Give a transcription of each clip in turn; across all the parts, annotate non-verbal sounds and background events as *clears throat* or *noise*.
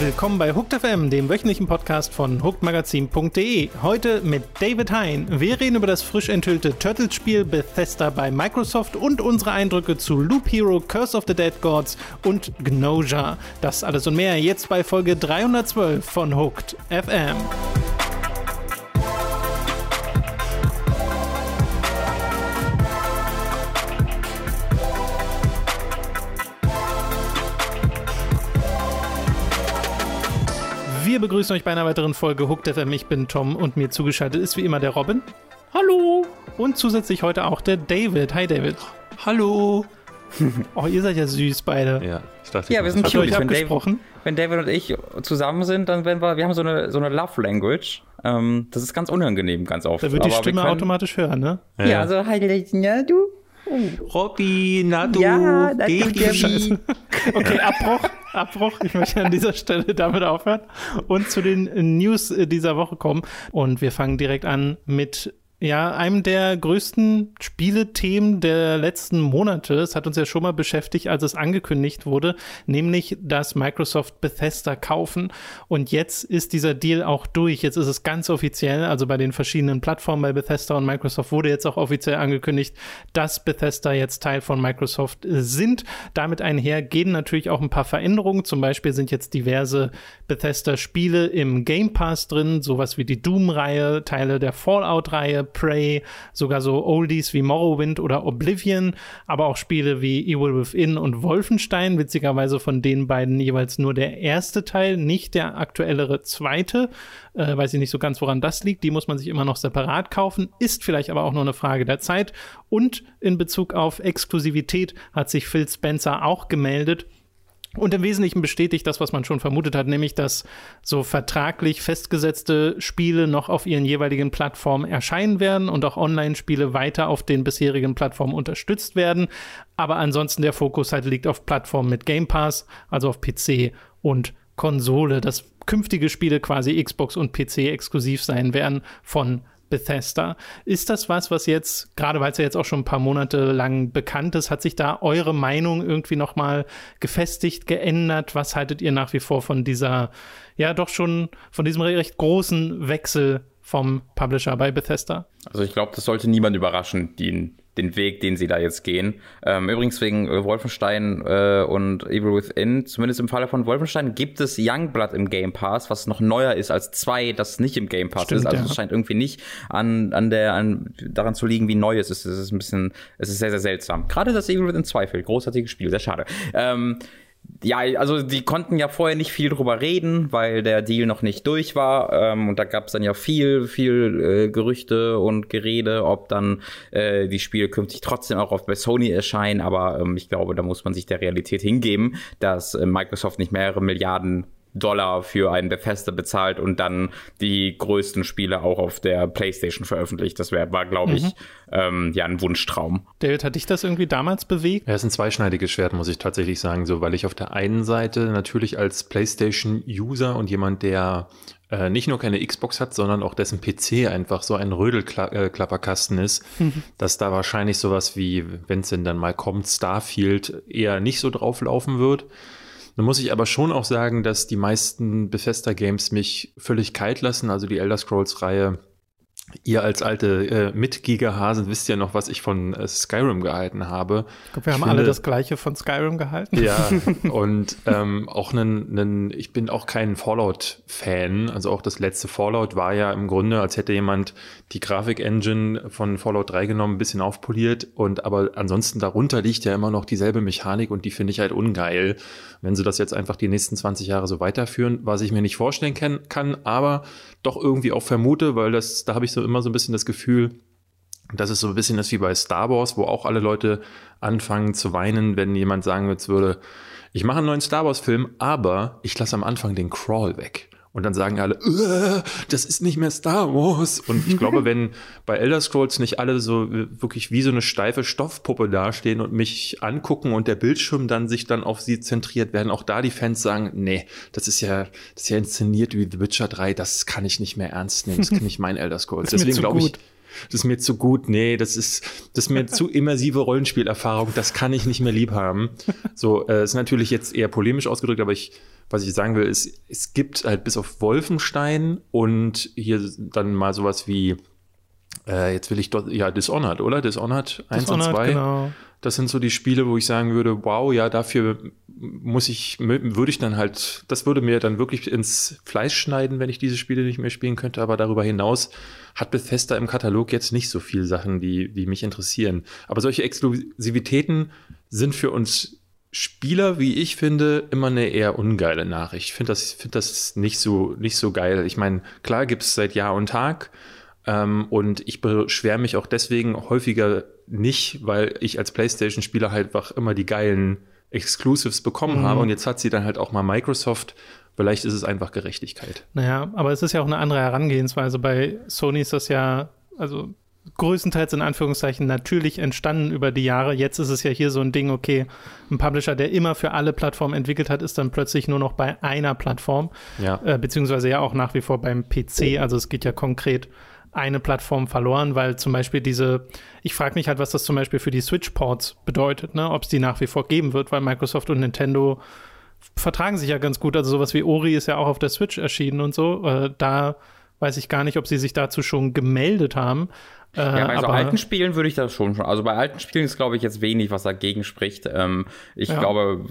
Willkommen bei Hooked FM, dem wöchentlichen Podcast von hookedmagazin.de. Heute mit David Hein. Wir reden über das frisch enthüllte Turtles-Spiel Bethesda bei Microsoft und unsere Eindrücke zu Loop Hero, Curse of the Dead Gods und Gnoja. Das alles und mehr jetzt bei Folge 312 von Hooked FM. Begrüßen euch bei einer weiteren Folge Hooked FM. Ich bin Tom und mir zugeschaltet ist wie immer der Robin. Hallo. Und zusätzlich heute auch der David. Hi David. Hallo. *laughs* Oh, ihr seid ja süß beide. Ja, ich dachte, ja wir sind cute. Wenn David, wenn David und ich zusammen sind, dann werden wir, wir haben so eine, so eine Love Language. Ähm, das ist ganz unangenehm, ganz oft. Da wird die Stimme können, automatisch hören, ne? Ja, ja so, hi, na, du. Robby, na du, ja, Scheiße. *laughs* Okay, Abbruch, Abbruch. Ich möchte an dieser Stelle damit aufhören und zu den News dieser Woche kommen. Und wir fangen direkt an mit ja, einem der größten Spielethemen der letzten Monate. Es hat uns ja schon mal beschäftigt, als es angekündigt wurde, nämlich, dass Microsoft Bethesda kaufen. Und jetzt ist dieser Deal auch durch. Jetzt ist es ganz offiziell, also bei den verschiedenen Plattformen bei Bethesda und Microsoft wurde jetzt auch offiziell angekündigt, dass Bethesda jetzt Teil von Microsoft sind. Damit einher gehen natürlich auch ein paar Veränderungen. Zum Beispiel sind jetzt diverse Bethesda-Spiele im Game Pass drin, sowas wie die Doom-Reihe, Teile der Fallout-Reihe, Prey, sogar so Oldies wie Morrowind oder Oblivion, aber auch Spiele wie Evil Within und Wolfenstein, witzigerweise von den beiden jeweils nur der erste Teil, nicht der aktuellere zweite. Äh, weiß ich nicht so ganz, woran das liegt. Die muss man sich immer noch separat kaufen, ist vielleicht aber auch nur eine Frage der Zeit. Und in Bezug auf Exklusivität hat sich Phil Spencer auch gemeldet und im Wesentlichen bestätigt das, was man schon vermutet hat, nämlich dass so vertraglich festgesetzte Spiele noch auf ihren jeweiligen Plattformen erscheinen werden und auch Online-Spiele weiter auf den bisherigen Plattformen unterstützt werden. Aber ansonsten der Fokus halt liegt auf Plattformen mit Game Pass, also auf PC und Konsole, dass künftige Spiele quasi Xbox und PC exklusiv sein werden von Bethesda. Ist das was, was jetzt, gerade weil es ja jetzt auch schon ein paar Monate lang bekannt ist, hat sich da eure Meinung irgendwie nochmal gefestigt, geändert? Was haltet ihr nach wie vor von dieser, ja doch schon, von diesem recht großen Wechsel vom Publisher bei Bethesda? Also ich glaube, das sollte niemand überraschen, die den Weg, den sie da jetzt gehen. Ähm, übrigens wegen äh, Wolfenstein äh, und Evil Within, zumindest im Falle von Wolfenstein, gibt es Youngblood im Game Pass, was noch neuer ist als zwei, das nicht im Game Pass Stimmt, ist. Also es scheint irgendwie nicht an, an der, an, daran zu liegen, wie neu es ist. Es ist ein bisschen, es ist sehr, sehr seltsam. Gerade das Evil Within 2 fehlt. Großartiges Spiel, sehr schade. Ähm, ja, also die konnten ja vorher nicht viel drüber reden, weil der Deal noch nicht durch war. Ähm, und da gab es dann ja viel, viel äh, Gerüchte und Gerede, ob dann äh, die Spiele künftig trotzdem auch auf bei Sony erscheinen. Aber ähm, ich glaube, da muss man sich der Realität hingeben, dass äh, Microsoft nicht mehrere Milliarden Dollar für einen Bethesda bezahlt und dann die größten Spiele auch auf der PlayStation veröffentlicht. Das wär, war, glaube ich, mhm. ähm, ja ein Wunschtraum. David, hat dich das irgendwie damals bewegt? Ja, es ist ein zweischneidiges Schwert, muss ich tatsächlich sagen, so, weil ich auf der einen Seite natürlich als PlayStation-User und jemand, der äh, nicht nur keine Xbox hat, sondern auch dessen PC einfach so ein Rödelklapperkasten ist, mhm. dass da wahrscheinlich sowas wie, wenn es denn dann mal kommt, Starfield eher nicht so drauflaufen wird. Dann muss ich aber schon auch sagen, dass die meisten Bethesda-Games mich völlig kalt lassen. Also die Elder Scrolls-Reihe Ihr als alte äh, Mitgiga-Hasen wisst ja noch, was ich von äh, Skyrim gehalten habe. Ich glaube, wir haben finde, alle das Gleiche von Skyrim gehalten. Ja, *laughs* und ähm, auch einen, ich bin auch kein Fallout-Fan. Also auch das letzte Fallout war ja im Grunde, als hätte jemand die Grafik-Engine von Fallout 3 genommen, ein bisschen aufpoliert. Und aber ansonsten darunter liegt ja immer noch dieselbe Mechanik und die finde ich halt ungeil. Wenn sie das jetzt einfach die nächsten 20 Jahre so weiterführen, was ich mir nicht vorstellen kann, kann aber doch irgendwie auch vermute, weil das, da habe ich so immer so ein bisschen das Gefühl, dass es so ein bisschen ist wie bei Star Wars, wo auch alle Leute anfangen zu weinen, wenn jemand sagen würde, ich mache einen neuen Star Wars Film, aber ich lasse am Anfang den Crawl weg. Und dann sagen alle, das ist nicht mehr Star Wars. Und ich glaube, wenn bei Elder Scrolls nicht alle so wirklich wie so eine steife Stoffpuppe dastehen und mich angucken und der Bildschirm dann sich dann auf sie zentriert, werden auch da die Fans sagen, nee, das ist ja, das ist ja inszeniert wie The Witcher 3, das kann ich nicht mehr ernst nehmen, das kann nicht mein Elder Scrolls. Deswegen glaube ich, das ist mir zu gut, nee, das ist, das ist mir zu immersive Rollenspielerfahrung, das kann ich nicht mehr lieb haben. So, äh, ist natürlich jetzt eher polemisch ausgedrückt, aber ich, was ich sagen will, ist, es gibt halt bis auf Wolfenstein und hier dann mal sowas wie, äh, jetzt will ich dort, ja, Dishonored, oder? Dishonored 1 Dishonored, und 2. Genau. Das sind so die Spiele, wo ich sagen würde, wow, ja, dafür muss ich, würde ich dann halt, das würde mir dann wirklich ins Fleisch schneiden, wenn ich diese Spiele nicht mehr spielen könnte. Aber darüber hinaus hat Bethesda im Katalog jetzt nicht so viele Sachen, die, die mich interessieren. Aber solche Exklusivitäten sind für uns Spieler, wie ich finde, immer eine eher ungeile Nachricht. Ich finde das, find das nicht so, nicht so geil. Ich meine, klar gibt es seit Jahr und Tag ähm, und ich beschwere mich auch deswegen häufiger nicht, weil ich als PlayStation-Spieler halt einfach immer die geilen Exclusives bekommen mhm. habe. Und jetzt hat sie dann halt auch mal Microsoft. Vielleicht ist es einfach Gerechtigkeit. Naja, aber es ist ja auch eine andere Herangehensweise. Bei Sony ist das ja, also größtenteils in Anführungszeichen natürlich entstanden über die Jahre. Jetzt ist es ja hier so ein Ding, okay, ein Publisher, der immer für alle Plattformen entwickelt hat, ist dann plötzlich nur noch bei einer Plattform. Ja. Äh, beziehungsweise ja auch nach wie vor beim PC. Also es geht ja konkret eine Plattform verloren, weil zum Beispiel diese, ich frage mich halt, was das zum Beispiel für die Switch-Ports bedeutet, ne? ob es die nach wie vor geben wird, weil Microsoft und Nintendo vertragen sich ja ganz gut. Also sowas wie Ori ist ja auch auf der Switch erschienen und so. Äh, da weiß ich gar nicht, ob sie sich dazu schon gemeldet haben. Äh, ja, bei so alten Spielen würde ich das schon schon. Also bei alten Spielen ist, glaube ich, jetzt wenig, was dagegen spricht. Ähm, ich ja. glaube,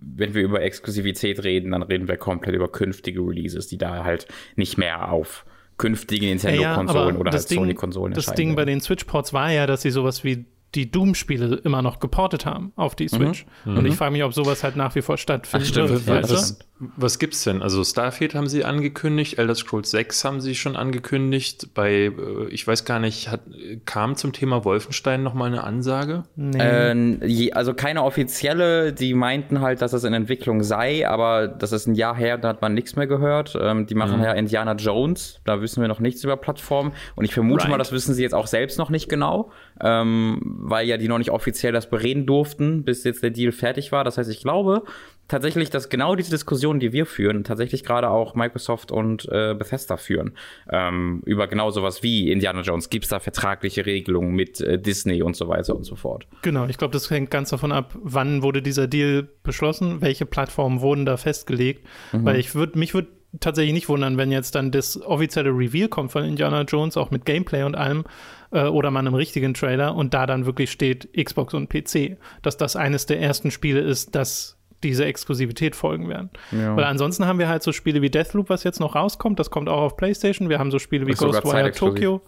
wenn wir über Exklusivität reden, dann reden wir komplett über künftige Releases, die da halt nicht mehr auf künftige Nintendo-Konsolen ja, oder halt Sony-Konsolen Das Ding bei den Switch-Ports war ja, dass sie sowas wie die Doom-Spiele immer noch geportet haben auf die Switch. Mhm. Und ich mhm. frage mich, ob sowas halt nach wie vor stattfindet. Ach, stimmt. Ja, was, was gibt's denn? Also Starfield haben sie angekündigt, Elder Scrolls 6 haben sie schon angekündigt. Bei, äh, ich weiß gar nicht, hat, kam zum Thema Wolfenstein noch mal eine Ansage? Nee. Äh, also keine offizielle, die meinten halt, dass es in Entwicklung sei, aber das ist ein Jahr her, da hat man nichts mehr gehört. Ähm, die machen mhm. ja Indiana Jones, da wissen wir noch nichts über Plattformen. Und ich vermute right. mal, das wissen sie jetzt auch selbst noch nicht genau. Ähm, weil ja die noch nicht offiziell das bereden durften, bis jetzt der Deal fertig war. Das heißt, ich glaube tatsächlich, dass genau diese Diskussion, die wir führen, tatsächlich gerade auch Microsoft und äh, Bethesda führen. Ähm, über genau sowas wie Indiana Jones. Gibt es da vertragliche Regelungen mit äh, Disney und so weiter und so fort? Genau, ich glaube, das hängt ganz davon ab, wann wurde dieser Deal beschlossen, welche Plattformen wurden da festgelegt. Mhm. Weil ich würde, mich würde tatsächlich nicht wundern, wenn jetzt dann das offizielle Reveal kommt von Indiana Jones, auch mit Gameplay und allem, äh, oder mal einem richtigen Trailer und da dann wirklich steht Xbox und PC, dass das eines der ersten Spiele ist, das diese Exklusivität folgen werden. Ja. Weil ansonsten haben wir halt so Spiele wie Deathloop, was jetzt noch rauskommt, das kommt auch auf PlayStation. Wir haben so Spiele wie Ghostwire Tokyo.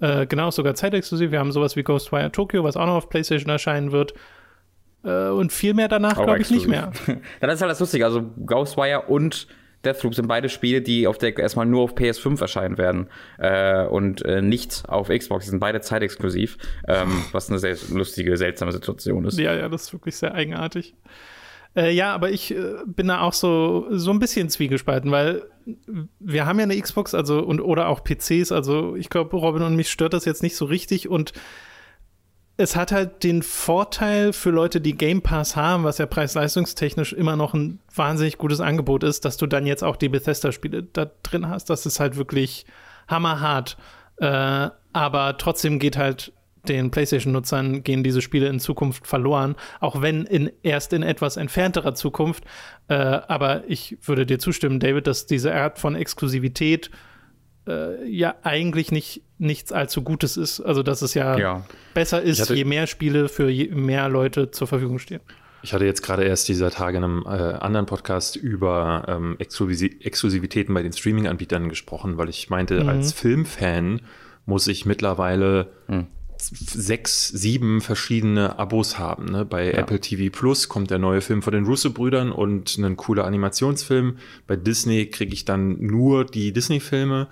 Äh, genau, sogar zeitexklusiv. Wir haben sowas wie Ghostwire Tokyo, was auch noch auf PlayStation erscheinen wird. Äh, und viel mehr danach, glaube ich, nicht mehr. *laughs* das ist halt das Lustige. Also Ghostwire und Deathloop sind beide Spiele, die auf der erstmal nur auf PS5 erscheinen werden äh, und äh, nicht auf Xbox. Die sind beide zeitexklusiv, ähm, was eine sehr lustige, seltsame Situation ist. Ja, ja, das ist wirklich sehr eigenartig. Äh, ja, aber ich äh, bin da auch so, so ein bisschen zwiegespalten, weil wir haben ja eine Xbox, also und oder auch PCs, also ich glaube, Robin und mich stört das jetzt nicht so richtig und es hat halt den Vorteil für Leute, die Game Pass haben, was ja preis-leistungstechnisch immer noch ein wahnsinnig gutes Angebot ist, dass du dann jetzt auch die Bethesda-Spiele da drin hast. Das ist halt wirklich hammerhart. Äh, aber trotzdem geht halt den PlayStation-Nutzern gehen diese Spiele in Zukunft verloren, auch wenn in, erst in etwas entfernterer Zukunft. Äh, aber ich würde dir zustimmen, David, dass diese Art von Exklusivität äh, ja eigentlich nicht nichts allzu Gutes ist. Also dass es ja, ja. besser ist, je mehr Spiele für je mehr Leute zur Verfügung stehen. Ich hatte jetzt gerade erst dieser Tage in einem äh, anderen Podcast über ähm, Exklusivitäten bei den Streaming-Anbietern gesprochen, weil ich meinte, mhm. als Filmfan muss ich mittlerweile mhm sechs, sieben verschiedene Abos haben. Ne? Bei ja. Apple TV Plus kommt der neue Film von den Russo-Brüdern und ein cooler Animationsfilm. Bei Disney kriege ich dann nur die Disney-Filme.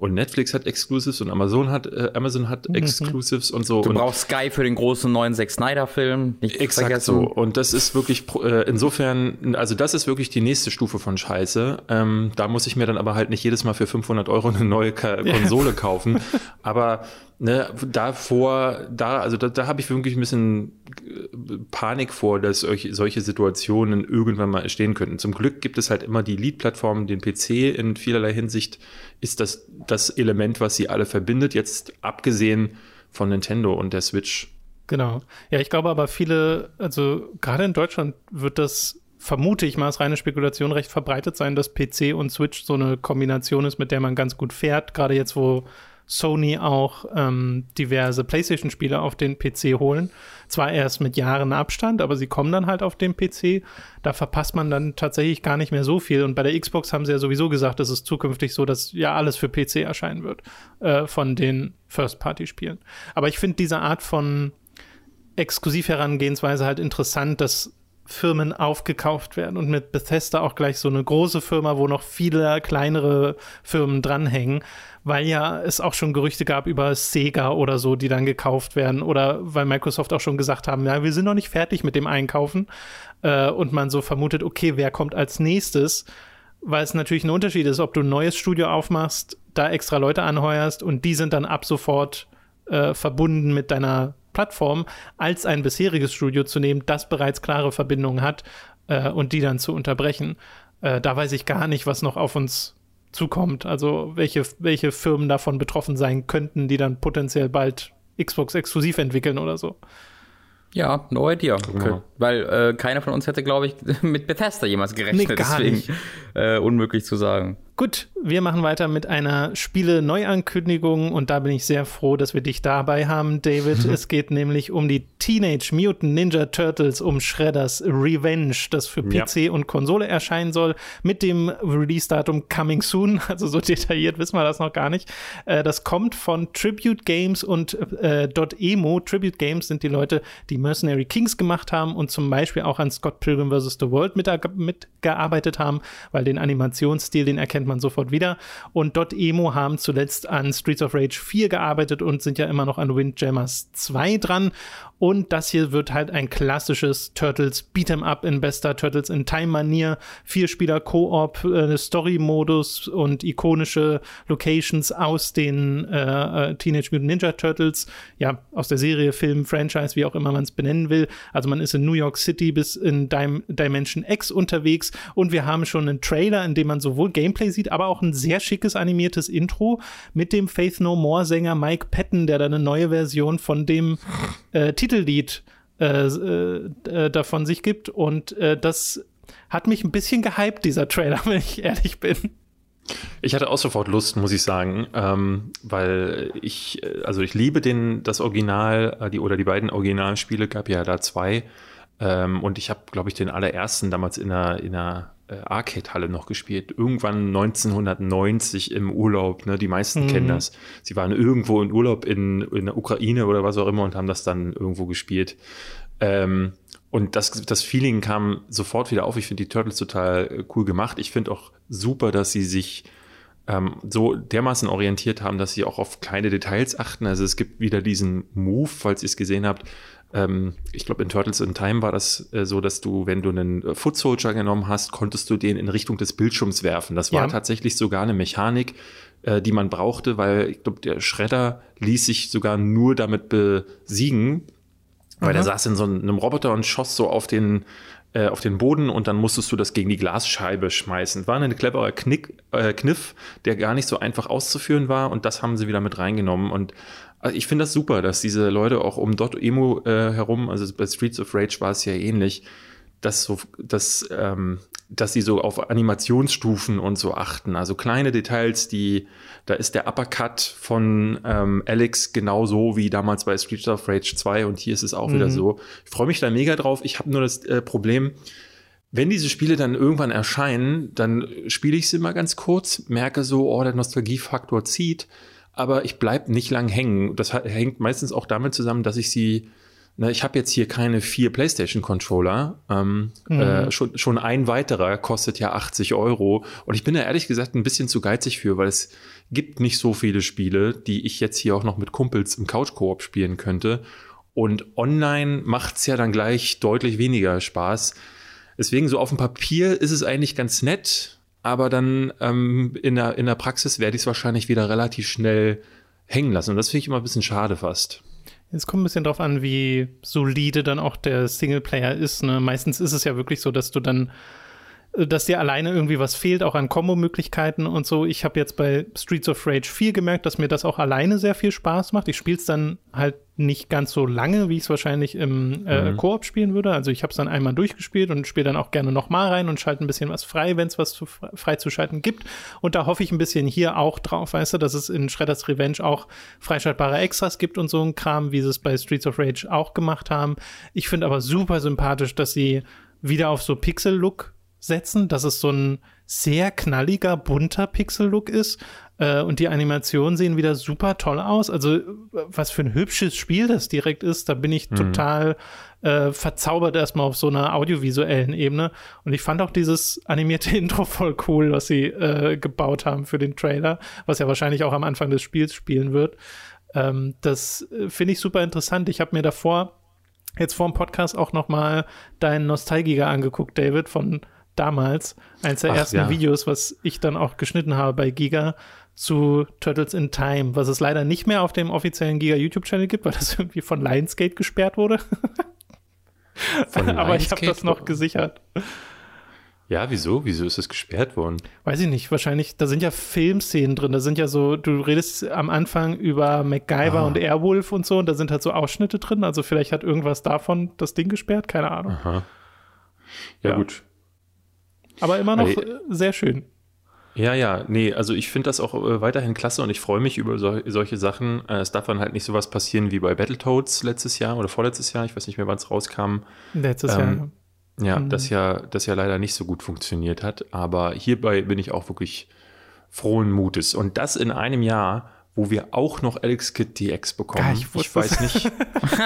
Und Netflix hat Exclusives und Amazon hat, äh, Amazon hat mhm. Exclusives und so. Du und brauchst Sky für den großen neuen Zack Snyder-Film. Exakt vergessen. so. Und das ist wirklich, äh, insofern, also das ist wirklich die nächste Stufe von Scheiße. Ähm, da muss ich mir dann aber halt nicht jedes Mal für 500 Euro eine neue Ka Konsole kaufen. aber ne, davor, da, also da, da habe ich wirklich ein bisschen äh, Panik vor, dass solche, solche Situationen irgendwann mal entstehen könnten. Zum Glück gibt es halt immer die Lead-Plattform, den PC. In vielerlei Hinsicht ist das das Element, was sie alle verbindet. Jetzt abgesehen von Nintendo und der Switch. Genau. Ja, ich glaube aber viele, also gerade in Deutschland wird das vermute ich mal, als reine Spekulation recht verbreitet sein, dass PC und Switch so eine Kombination ist, mit der man ganz gut fährt. Gerade jetzt, wo Sony auch ähm, diverse PlayStation-Spiele auf den PC holen. Zwar erst mit Jahren Abstand, aber sie kommen dann halt auf den PC. Da verpasst man dann tatsächlich gar nicht mehr so viel. Und bei der Xbox haben sie ja sowieso gesagt, es ist zukünftig so, dass ja alles für PC erscheinen wird äh, von den First-Party-Spielen. Aber ich finde diese Art von Exklusiv-Herangehensweise halt interessant, dass Firmen aufgekauft werden und mit Bethesda auch gleich so eine große Firma, wo noch viele kleinere Firmen dranhängen, weil ja es auch schon Gerüchte gab über Sega oder so, die dann gekauft werden oder weil Microsoft auch schon gesagt haben, ja, wir sind noch nicht fertig mit dem Einkaufen äh, und man so vermutet, okay, wer kommt als nächstes, weil es natürlich ein Unterschied ist, ob du ein neues Studio aufmachst, da extra Leute anheuerst und die sind dann ab sofort äh, verbunden mit deiner Plattform als ein bisheriges Studio zu nehmen, das bereits klare Verbindungen hat äh, und die dann zu unterbrechen. Äh, da weiß ich gar nicht, was noch auf uns zukommt. Also welche, welche Firmen davon betroffen sein könnten, die dann potenziell bald Xbox exklusiv entwickeln oder so. Ja, no idea. Okay. Weil äh, keiner von uns hätte, glaube ich, *laughs* mit Bethesda jemals gerechnet. Nee, gar deswegen nicht. Äh, unmöglich zu sagen. Gut, wir machen weiter mit einer Spiele-Neuankündigung und da bin ich sehr froh, dass wir dich dabei haben, David. *laughs* es geht nämlich um die Teenage Mutant Ninja Turtles, um Shredders Revenge, das für PC ja. und Konsole erscheinen soll, mit dem Release-Datum Coming Soon. *laughs* Also so detailliert wissen wir das noch gar nicht. Äh, das kommt von Tribute Games und äh, .emo. Tribute Games sind die Leute, die Mercenary Kings gemacht haben und zum Beispiel auch an Scott Pilgrim vs. The World mitgearbeitet haben, weil den Animationsstil, den erkennt man sofort wieder. Und Emo haben zuletzt an Streets of Rage 4 gearbeitet und sind ja immer noch an Windjammers 2 dran. Und das hier wird halt ein klassisches Turtles Beat'em Up in bester Turtles in Time Manier. Vier Spieler Koop, äh, Story-Modus und ikonische Locations aus den äh, äh, Teenage Mutant Ninja Turtles. Ja, aus der Serie, Film, Franchise, wie auch immer man es benennen will. Also man ist in New York City bis in Dim Dimension X unterwegs und wir haben schon einen Trailer, in dem man sowohl Gameplay sieht, aber auch ein sehr schickes animiertes Intro mit dem Faith No More Sänger Mike Patton, der da eine neue Version von dem äh, Titellied äh, äh, davon sich gibt. Und äh, das hat mich ein bisschen gehypt, dieser Trailer, *laughs* wenn ich ehrlich bin. Ich hatte auch sofort Lust, muss ich sagen, ähm, weil ich, äh, also ich liebe den, das Original, äh, die oder die beiden Originalspiele, gab ja da zwei. Ähm, und ich habe, glaube ich, den allerersten damals in einer, in einer äh, Arcade-Halle noch gespielt. Irgendwann 1990 im Urlaub. Ne? Die meisten mhm. kennen das. Sie waren irgendwo in Urlaub in, in der Ukraine oder was auch immer und haben das dann irgendwo gespielt. Ähm, und das, das Feeling kam sofort wieder auf. Ich finde die Turtles total äh, cool gemacht. Ich finde auch super, dass sie sich ähm, so dermaßen orientiert haben, dass sie auch auf kleine Details achten. Also es gibt wieder diesen Move, falls ihr es gesehen habt, ähm, ich glaube, in Turtles in Time war das äh, so, dass du, wenn du einen äh, Foot Soldier genommen hast, konntest du den in Richtung des Bildschirms werfen. Das war ja. tatsächlich sogar eine Mechanik, äh, die man brauchte, weil ich glaube, der Schredder ließ sich sogar nur damit besiegen, weil er saß in so einem Roboter und schoss so auf den äh, auf den Boden und dann musstest du das gegen die Glasscheibe schmeißen. War ein cleverer Knick, äh, Kniff, der gar nicht so einfach auszuführen war und das haben sie wieder mit reingenommen und also ich finde das super, dass diese Leute auch um Dot Emo äh, herum, also bei Streets of Rage war es ja ähnlich, dass so, dass, ähm, dass sie so auf Animationsstufen und so achten. Also kleine Details, die, da ist der Uppercut von ähm, Alex genauso wie damals bei Streets of Rage 2 und hier ist es auch mhm. wieder so. Ich freue mich da mega drauf. Ich habe nur das äh, Problem, wenn diese Spiele dann irgendwann erscheinen, dann spiele ich sie mal ganz kurz, merke so, oh, der Nostalgiefaktor zieht aber ich bleibe nicht lang hängen. Das hängt meistens auch damit zusammen, dass ich sie na, ich habe jetzt hier keine vier PlayStation-Controller. Ähm, mhm. äh, schon, schon ein weiterer kostet ja 80 Euro. Und ich bin da ehrlich gesagt ein bisschen zu geizig für, weil es gibt nicht so viele Spiele, die ich jetzt hier auch noch mit Kumpels im Couch-Koop spielen könnte. Und online macht es ja dann gleich deutlich weniger Spaß. Deswegen so auf dem Papier ist es eigentlich ganz nett aber dann ähm, in, der, in der Praxis werde ich es wahrscheinlich wieder relativ schnell hängen lassen. Und das finde ich immer ein bisschen schade fast. Es kommt ein bisschen drauf an, wie solide dann auch der Singleplayer ist. Ne? Meistens ist es ja wirklich so, dass du dann dass dir alleine irgendwie was fehlt, auch an Kombo-Möglichkeiten und so. Ich habe jetzt bei Streets of Rage 4 gemerkt, dass mir das auch alleine sehr viel Spaß macht. Ich spiele es dann halt nicht ganz so lange, wie ich es wahrscheinlich im äh, mhm. Koop spielen würde. Also ich habe es dann einmal durchgespielt und spiele dann auch gerne nochmal rein und schalte ein bisschen was frei, wenn es was zu, freizuschalten gibt. Und da hoffe ich ein bisschen hier auch drauf, weißt du, dass es in Shredder's Revenge auch freischaltbare Extras gibt und so ein Kram, wie sie es bei Streets of Rage auch gemacht haben. Ich finde aber super sympathisch, dass sie wieder auf so Pixel-Look setzen, dass es so ein sehr knalliger, bunter Pixel-Look ist. Äh, und die Animationen sehen wieder super toll aus. Also, was für ein hübsches Spiel das direkt ist, da bin ich mhm. total äh, verzaubert erstmal auf so einer audiovisuellen Ebene. Und ich fand auch dieses animierte *laughs* Intro voll cool, was sie äh, gebaut haben für den Trailer, was ja wahrscheinlich auch am Anfang des Spiels spielen wird. Ähm, das äh, finde ich super interessant. Ich habe mir davor jetzt vor dem Podcast auch noch mal deinen Nostalgiker angeguckt, David, von damals, eins der Ach, ersten ja. Videos, was ich dann auch geschnitten habe bei Giga zu Turtles in Time, was es leider nicht mehr auf dem offiziellen Giga YouTube-Channel gibt, weil das *laughs* irgendwie von Lionsgate gesperrt wurde. *laughs* Aber ich habe das noch gesichert. Ja, wieso? Wieso ist es gesperrt worden? Weiß ich nicht. Wahrscheinlich, da sind ja Filmszenen drin. Da sind ja so, du redest am Anfang über MacGyver ah. und Airwolf und so, und da sind halt so Ausschnitte drin. Also vielleicht hat irgendwas davon das Ding gesperrt, keine Ahnung. Aha. Ja, ja. gut. Aber immer noch also, sehr schön. Ja, ja, nee, also ich finde das auch äh, weiterhin klasse und ich freue mich über so, solche Sachen. Äh, es darf dann halt nicht sowas passieren wie bei Battletoads letztes Jahr oder vorletztes Jahr, ich weiß nicht mehr, wann es rauskam. Letztes ähm, Jahr. Ja, mhm. das ja, das ja leider nicht so gut funktioniert hat. Aber hierbei bin ich auch wirklich frohen Mutes. Und das in einem Jahr, wo wir auch noch Alex Kid DX bekommen. Ja, ich, ich weiß nicht.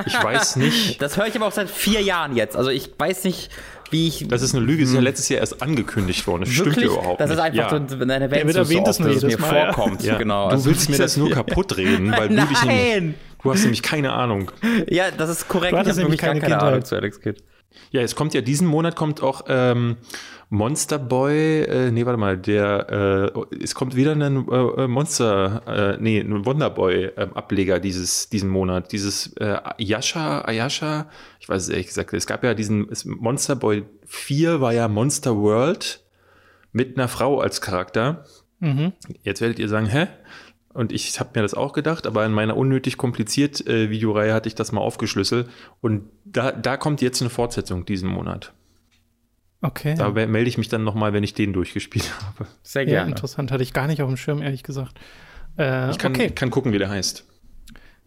Ich weiß nicht. *laughs* Das höre ich aber auch seit vier Jahren jetzt. Also ich weiß nicht, wie ich. Das ist eine Lüge, das ist ja hm. letztes Jahr erst angekündigt worden. Das Wirklich? stimmt überhaupt Das ist einfach ja. so eine Welt so erwähnt oft, dass es mir Mal, vorkommt. Ja. Genau. Du also willst mir das nur kaputt reden, weil du dich nämlich, Du hast nämlich keine Ahnung. Ja, das ist korrekt. Du hattest nämlich keine, keine Ahnung zu Alex Kidd. Ja, es kommt ja diesen Monat kommt auch ähm, Monster Boy, äh, nee, warte mal, der, äh, es kommt wieder ein äh, Monster, äh, nee, ein Wonderboy äh, Ableger dieses, diesen Monat. Dieses äh, Ayasha, Ayasha, ich weiß es ehrlich gesagt, es gab ja diesen Monster Boy 4 war ja Monster World mit einer Frau als Charakter. Mhm. Jetzt werdet ihr sagen, hä? Und ich habe mir das auch gedacht, aber in meiner unnötig kompliziert äh, Videoreihe hatte ich das mal aufgeschlüsselt. Und da, da kommt jetzt eine Fortsetzung diesen Monat. Okay. Da melde ich mich dann nochmal, wenn ich den durchgespielt *laughs* habe. Sehr gerne. Ja, interessant, hatte ich gar nicht auf dem Schirm, ehrlich gesagt. Äh, ich kann, okay. kann gucken, wie der heißt.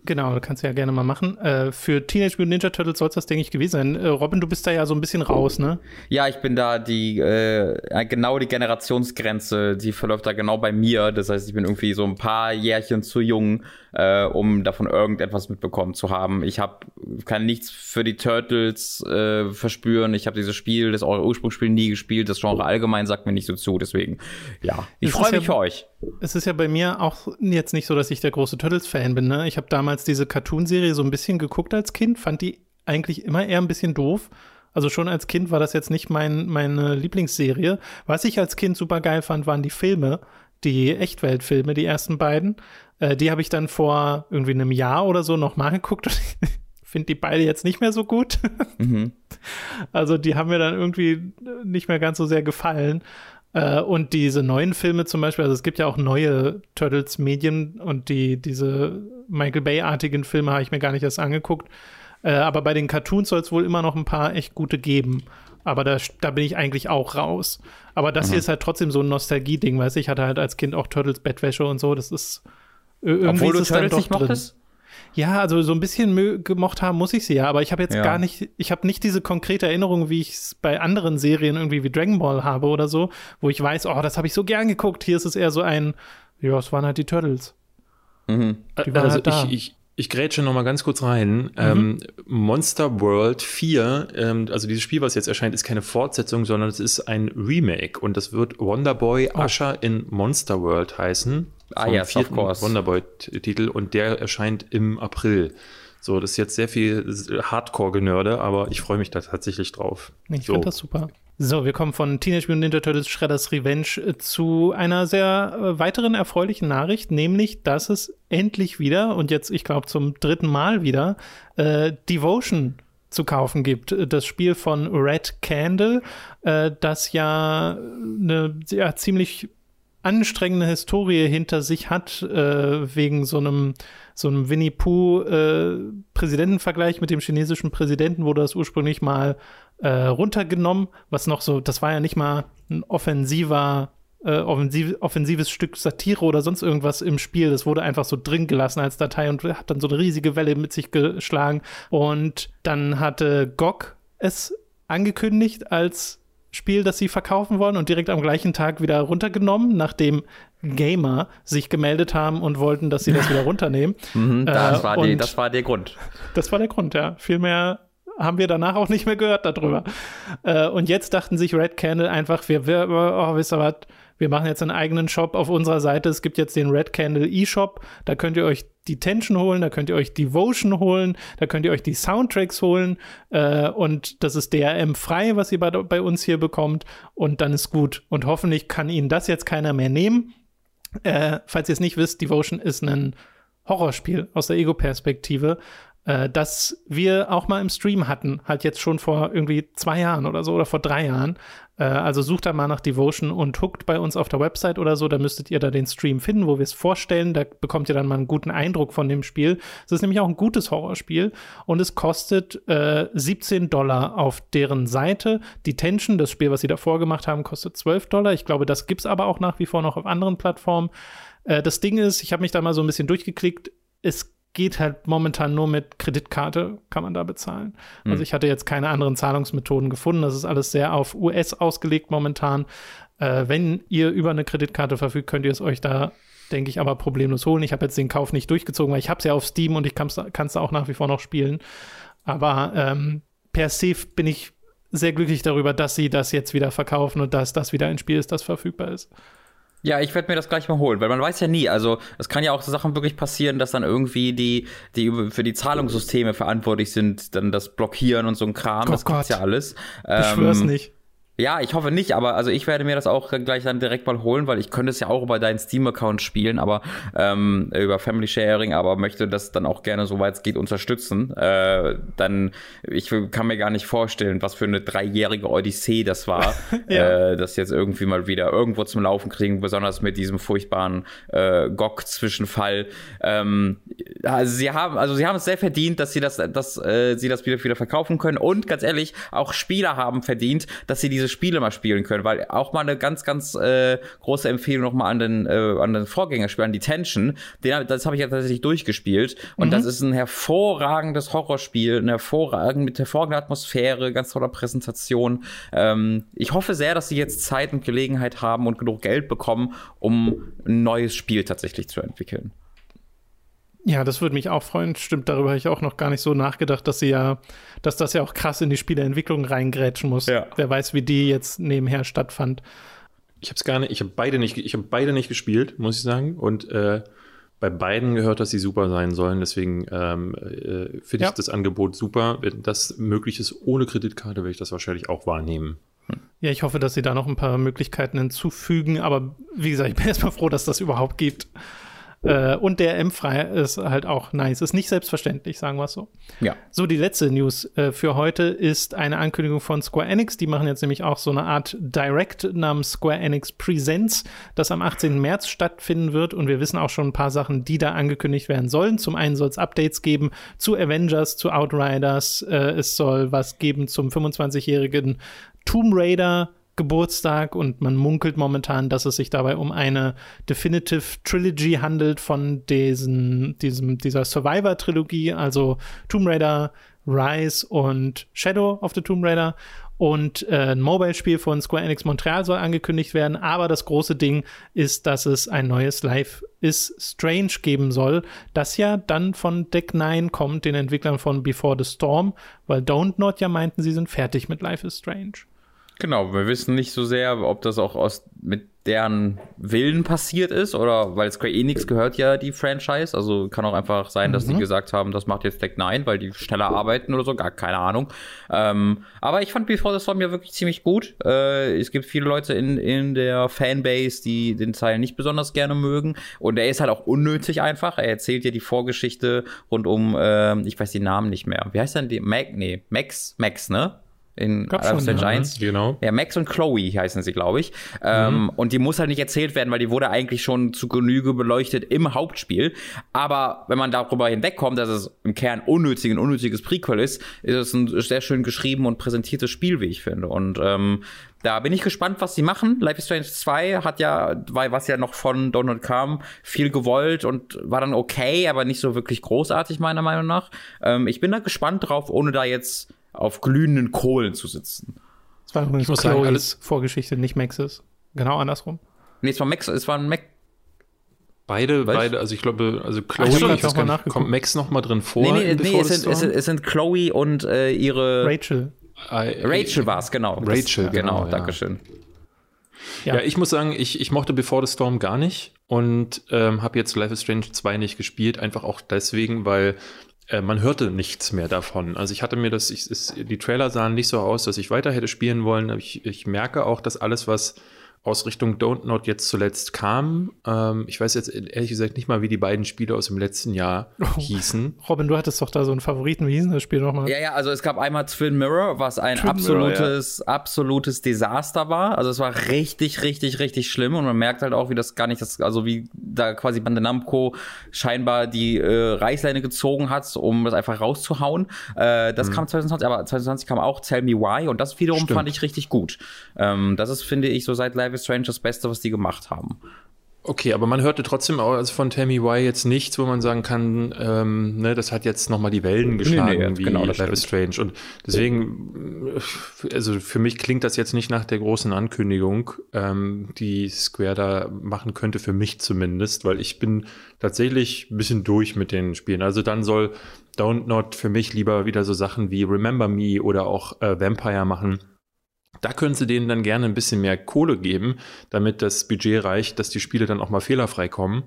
Genau, kannst du ja gerne mal machen. Äh, für Teenage Mutant Ninja Turtles soll es das, denke ich, gewesen sein. Äh, Robin, du bist da ja so ein bisschen raus, ne? Ja, ich bin da die, äh, genau die Generationsgrenze, die verläuft da genau bei mir. Das heißt, ich bin irgendwie so ein paar Jährchen zu jung, äh, um davon irgendetwas mitbekommen zu haben. Ich hab, kann nichts für die Turtles äh, verspüren. Ich habe dieses Spiel, das Ursprungsspiel nie gespielt. Das Genre allgemein sagt mir nicht so zu. Deswegen, ja, ich freue mich ja, für euch. Es ist ja bei mir auch jetzt nicht so, dass ich der große Turtles-Fan bin. Ne? Ich habe damals diese Cartoon-Serie so ein bisschen geguckt als Kind, fand die eigentlich immer eher ein bisschen doof. Also schon als Kind war das jetzt nicht mein, meine Lieblingsserie. Was ich als Kind super geil fand, waren die Filme, die Echtweltfilme, die ersten beiden. Äh, die habe ich dann vor irgendwie einem Jahr oder so nochmal geguckt und *laughs* finde die beide jetzt nicht mehr so gut. *laughs* Mhm. Also die haben mir dann irgendwie nicht mehr ganz so sehr gefallen. Äh, und diese neuen Filme zum Beispiel, also es gibt ja auch neue Turtles-Medien und die, diese Michael Bay-artigen Filme habe ich mir gar nicht erst angeguckt. Äh, aber bei den Cartoons soll es wohl immer noch ein paar echt gute geben. Aber da, da bin ich eigentlich auch raus. Aber das mhm. hier ist halt trotzdem so ein Nostalgie-Ding, weißt du? Ich hatte halt als Kind auch Turtles Bettwäsche und so. Das ist irgendwie Obwohl du Turtles nicht mochtest? Ja, also so ein bisschen gemocht haben muss ich sie ja, aber ich habe jetzt ja. gar nicht, ich habe nicht diese konkrete Erinnerung, wie ich es bei anderen Serien irgendwie wie Dragon Ball habe oder so, wo ich weiß, oh, das habe ich so gern geguckt. Hier ist es eher so ein, ja, es waren halt die Turtles. Mhm. Die waren also halt da. ich, ich, ich grätsche noch mal ganz kurz rein. Mhm. Ähm, Monster World 4, ähm, also dieses Spiel, was jetzt erscheint, ist keine Fortsetzung, sondern es ist ein Remake und das wird Wonderboy oh. Usher in Monster World heißen. Ah, ja, yes, course. Wonderboy-Titel und der erscheint im April. So, das ist jetzt sehr viel Hardcore-Genörde, aber ich freue mich da tatsächlich drauf. Ich so. finde das super. So, wir kommen von Teenage Mutant Ninja Turtles Shredder's Revenge äh, zu einer sehr äh, weiteren erfreulichen Nachricht, nämlich, dass es endlich wieder und jetzt, ich glaube, zum dritten Mal wieder äh, Devotion zu kaufen gibt. Das Spiel von Red Candle, äh, das ja eine ja, ziemlich anstrengende Historie hinter sich hat, äh, wegen so einem so einem Winnie Pooh äh, mit dem chinesischen Präsidenten wurde das ursprünglich mal äh, runtergenommen, was noch so, das war ja nicht mal ein offensiver äh, offensiv, offensives Stück Satire oder sonst irgendwas im Spiel. Das wurde einfach so drin gelassen als Datei und hat dann so eine riesige Welle mit sich geschlagen. Und dann hatte GOG es angekündigt als Spiel, das sie verkaufen wollen und direkt am gleichen Tag wieder runtergenommen, nachdem Gamer sich gemeldet haben und wollten, dass sie das wieder *laughs* runternehmen. mhm, das, äh, war die, das war der Grund. Das war der Grund, ja. Viel mehr haben wir danach auch nicht mehr gehört darüber. Äh, und jetzt dachten sich Red Candle einfach, wir, wir oh, wisst ihr was, wir machen jetzt einen eigenen Shop auf unserer Seite. Es gibt jetzt den Red Candle eShop. Da könnt ihr euch die Tension holen, da könnt ihr euch Devotion holen, da könnt ihr euch die Soundtracks holen. Äh, und das ist DRM frei, was ihr bei, bei uns hier bekommt. Und dann ist gut. Und hoffentlich kann Ihnen das jetzt keiner mehr nehmen. Äh, falls ihr es nicht wisst, Devotion ist ein Horrorspiel aus der Ego-Perspektive, äh, das wir auch mal im Stream hatten, halt jetzt schon vor irgendwie zwei Jahren oder so oder vor drei Jahren. Äh, also sucht da mal nach Devotion und guckt bei uns auf der Website oder so, da müsstet ihr da den Stream finden, wo wir es vorstellen. Da bekommt ihr dann mal einen guten Eindruck von dem Spiel. Es ist nämlich auch ein gutes Horrorspiel und es kostet äh, 17 Dollar auf deren Seite. Die Tension, das Spiel, was sie davor gemacht haben, kostet 12 Dollar. Ich glaube, das gibt es aber auch nach wie vor noch auf anderen Plattformen. Äh, das Ding ist, ich habe mich da mal so ein bisschen durchgeklickt. Es geht halt momentan nur mit Kreditkarte, kann man da bezahlen. Mhm. Also ich hatte jetzt keine anderen Zahlungsmethoden gefunden. Das ist alles sehr auf US ausgelegt momentan. Äh, wenn ihr über eine Kreditkarte verfügt, könnt ihr es euch da, denke ich, aber problemlos holen. Ich habe jetzt den Kauf nicht durchgezogen, weil ich habe es ja auf Steam und ich kann es da auch nach wie vor noch spielen. Aber ähm, per se bin ich sehr glücklich darüber, dass sie das jetzt wieder verkaufen und dass das wieder ein Spiel ist, das verfügbar ist. Ja, ich werde mir das gleich mal holen, weil man weiß ja nie. Also es kann ja auch so Sachen wirklich passieren, dass dann irgendwie die, die für die Zahlungssysteme verantwortlich sind, dann das blockieren und so ein Kram. Oh das Gott. gibt's ja alles. Ich schwör's ähm, nicht. Ja, ich hoffe nicht, aber also ich werde mir das auch gleich dann direkt mal holen, weil ich könnte es ja auch über deinen Steam-Account spielen, aber ähm, über Family Sharing, aber möchte das dann auch gerne, soweit es geht, unterstützen. Äh, dann, ich kann mir gar nicht vorstellen, was für eine dreijährige Odyssee das war, *laughs* ja. äh, das jetzt irgendwie mal wieder irgendwo zum Laufen kriegen, besonders mit diesem furchtbaren äh, GOG-Zwischenfall. Ähm, also sie haben, also sie haben es sehr verdient, dass sie das, dass äh, sie das wieder wieder verkaufen können und ganz ehrlich, auch Spieler haben verdient, dass sie diese diese Spiele mal spielen können, weil auch mal eine ganz, ganz äh, große Empfehlung nochmal an den, äh, an den Vorgängerspiel, an die Tension. Den, das habe ich ja tatsächlich durchgespielt und mhm. das ist ein hervorragendes Horrorspiel, eine hervorragend, mit hervorragender Atmosphäre, ganz toller Präsentation. Ähm, ich hoffe sehr, dass sie jetzt Zeit und Gelegenheit haben und genug Geld bekommen, um ein neues Spiel tatsächlich zu entwickeln. Ja, das würde mich auch freuen. Stimmt, darüber habe ich auch noch gar nicht so nachgedacht, dass sie ja, dass das ja auch krass in die Spieleentwicklung reingrätschen muss. Ja. Wer weiß, wie die jetzt nebenher stattfand. Ich habe es gar nicht, ich habe beide nicht, ich habe beide nicht gespielt, muss ich sagen. Und äh, bei beiden gehört, dass sie super sein sollen. Deswegen ähm, äh, finde ja. ich das Angebot super. Wenn das möglich ist ohne Kreditkarte, werde ich das wahrscheinlich auch wahrnehmen. Ja, ich hoffe, dass sie da noch ein paar Möglichkeiten hinzufügen. Aber wie gesagt, ich bin *laughs* erstmal froh, dass das überhaupt gibt. Äh, und der M-frei ist halt auch nice. Ist nicht selbstverständlich, sagen wir es so. Ja. So, die letzte News äh, für heute ist eine Ankündigung von Square Enix. Die machen jetzt nämlich auch so eine Art Direct namens Square Enix Presents, das am 18. März stattfinden wird. Und wir wissen auch schon ein paar Sachen, die da angekündigt werden sollen. Zum einen soll es Updates geben zu Avengers, zu Outriders. Äh, es soll was geben zum 25-jährigen Tomb Raider Geburtstag und man munkelt momentan, dass es sich dabei um eine Definitive Trilogy handelt von diesen, diesem, dieser Survivor-Trilogie, also Tomb Raider, Rise und Shadow of the Tomb Raider. Und äh, ein Mobile-Spiel von Square Enix Montreal soll angekündigt werden. Aber das große Ding ist, dass es ein neues Life is Strange geben soll, das ja dann von Deck 9 kommt, den Entwicklern von Before the Storm, weil Don't Not ja meinten, sie sind fertig mit Life is Strange. Genau, wir wissen nicht so sehr, ob das auch aus mit deren Willen passiert ist oder weil Square Enix gehört ja die Franchise, also kann auch einfach sein, dass mhm. die gesagt haben, das macht jetzt Deck 9, weil die schneller arbeiten oder so, gar keine Ahnung. Ähm, aber ich fand Before the Storm ja wirklich ziemlich gut. Äh, es gibt viele Leute in, in der Fanbase, die den Teil nicht besonders gerne mögen und er ist halt auch unnötig einfach. Er erzählt ja die Vorgeschichte rund um, äh, ich weiß die Namen nicht mehr. Wie heißt denn die? Mac, nee, Max, Max, ne? In Adam Strange ja, 1. Genau. Ja, Max und Chloe heißen sie, glaube ich. Ähm, mhm. Und die muss halt nicht erzählt werden, weil die wurde eigentlich schon zu Genüge beleuchtet im Hauptspiel. Aber wenn man darüber hinwegkommt, dass es im Kern unnötig, ein unnötiges Prequel ist, ist es ein sehr schön geschrieben und präsentiertes Spiel, wie ich finde. Und ähm, da bin ich gespannt, was sie machen. Life is Strange 2 hat ja, weil was ja noch von Donald kam, viel gewollt und war dann okay, aber nicht so wirklich großartig, meiner Meinung nach. Ähm, ich bin da gespannt drauf, ohne da jetzt auf glühenden Kohlen zu sitzen. Das war übrigens Chloes sagen, alles Vorgeschichte, nicht Maxes. Genau andersrum. Nee, es war Max, es war ein Mac. Beide, Weißt? beide, also ich glaube, also Chloe, ich, ich weiß gar nicht, kommt Max noch mal drin vor? Nee, nee, nee es, sind, es, sind, es sind Chloe und äh, ihre Rachel. Rachel war es, genau. Rachel, das, genau, genau ja. Dankeschön. Ja. ja, ich muss sagen, ich, ich mochte Before the Storm gar nicht und ähm, habe jetzt Life is Strange 2 nicht gespielt, einfach auch deswegen, weil äh, man hörte nichts mehr davon. Also ich hatte mir das, ich, es, die Trailer sahen nicht so aus, dass ich weiter hätte spielen wollen. Ich, ich merke auch, dass alles, was aus Richtung Don't Not jetzt zuletzt kam. Ähm, ich weiß jetzt ehrlich gesagt nicht mal, wie die beiden Spiele aus dem letzten Jahr oh. hießen. Robin, du hattest doch da so einen Favoriten. Wie hieß das Spiel nochmal? Ja, ja, also es gab einmal Twin Mirror, was ein Twin absolutes, Mirror, ja. absolutes Desaster war. Also es war richtig, richtig, richtig schlimm und man merkt halt auch, wie das gar nicht, das, also wie da quasi Bandai Namco scheinbar die äh, Reißleine gezogen hat, um das einfach rauszuhauen. Äh, das mhm. kam 2020, aber 2020 kam auch Tell Me Why und das wiederum Stimmt. fand ich richtig gut. Ähm, das ist, finde ich, so seit Live is Strange das Beste, was die gemacht haben. Okay, aber man hörte trotzdem auch also von Tammy Y jetzt nichts, wo man sagen kann, ähm, ne, das hat jetzt nochmal die Wellen geschlagen, nee, nee, wie genau, Life is Strange. Und deswegen, also für mich klingt das jetzt nicht nach der großen Ankündigung, ähm, die Square da machen könnte, für mich zumindest, weil ich bin tatsächlich ein bisschen durch mit den Spielen. Also dann soll Don't Not für mich lieber wieder so Sachen wie Remember Me oder auch äh, Vampire machen da können sie denen dann gerne ein bisschen mehr Kohle geben, damit das Budget reicht, dass die Spiele dann auch mal fehlerfrei kommen.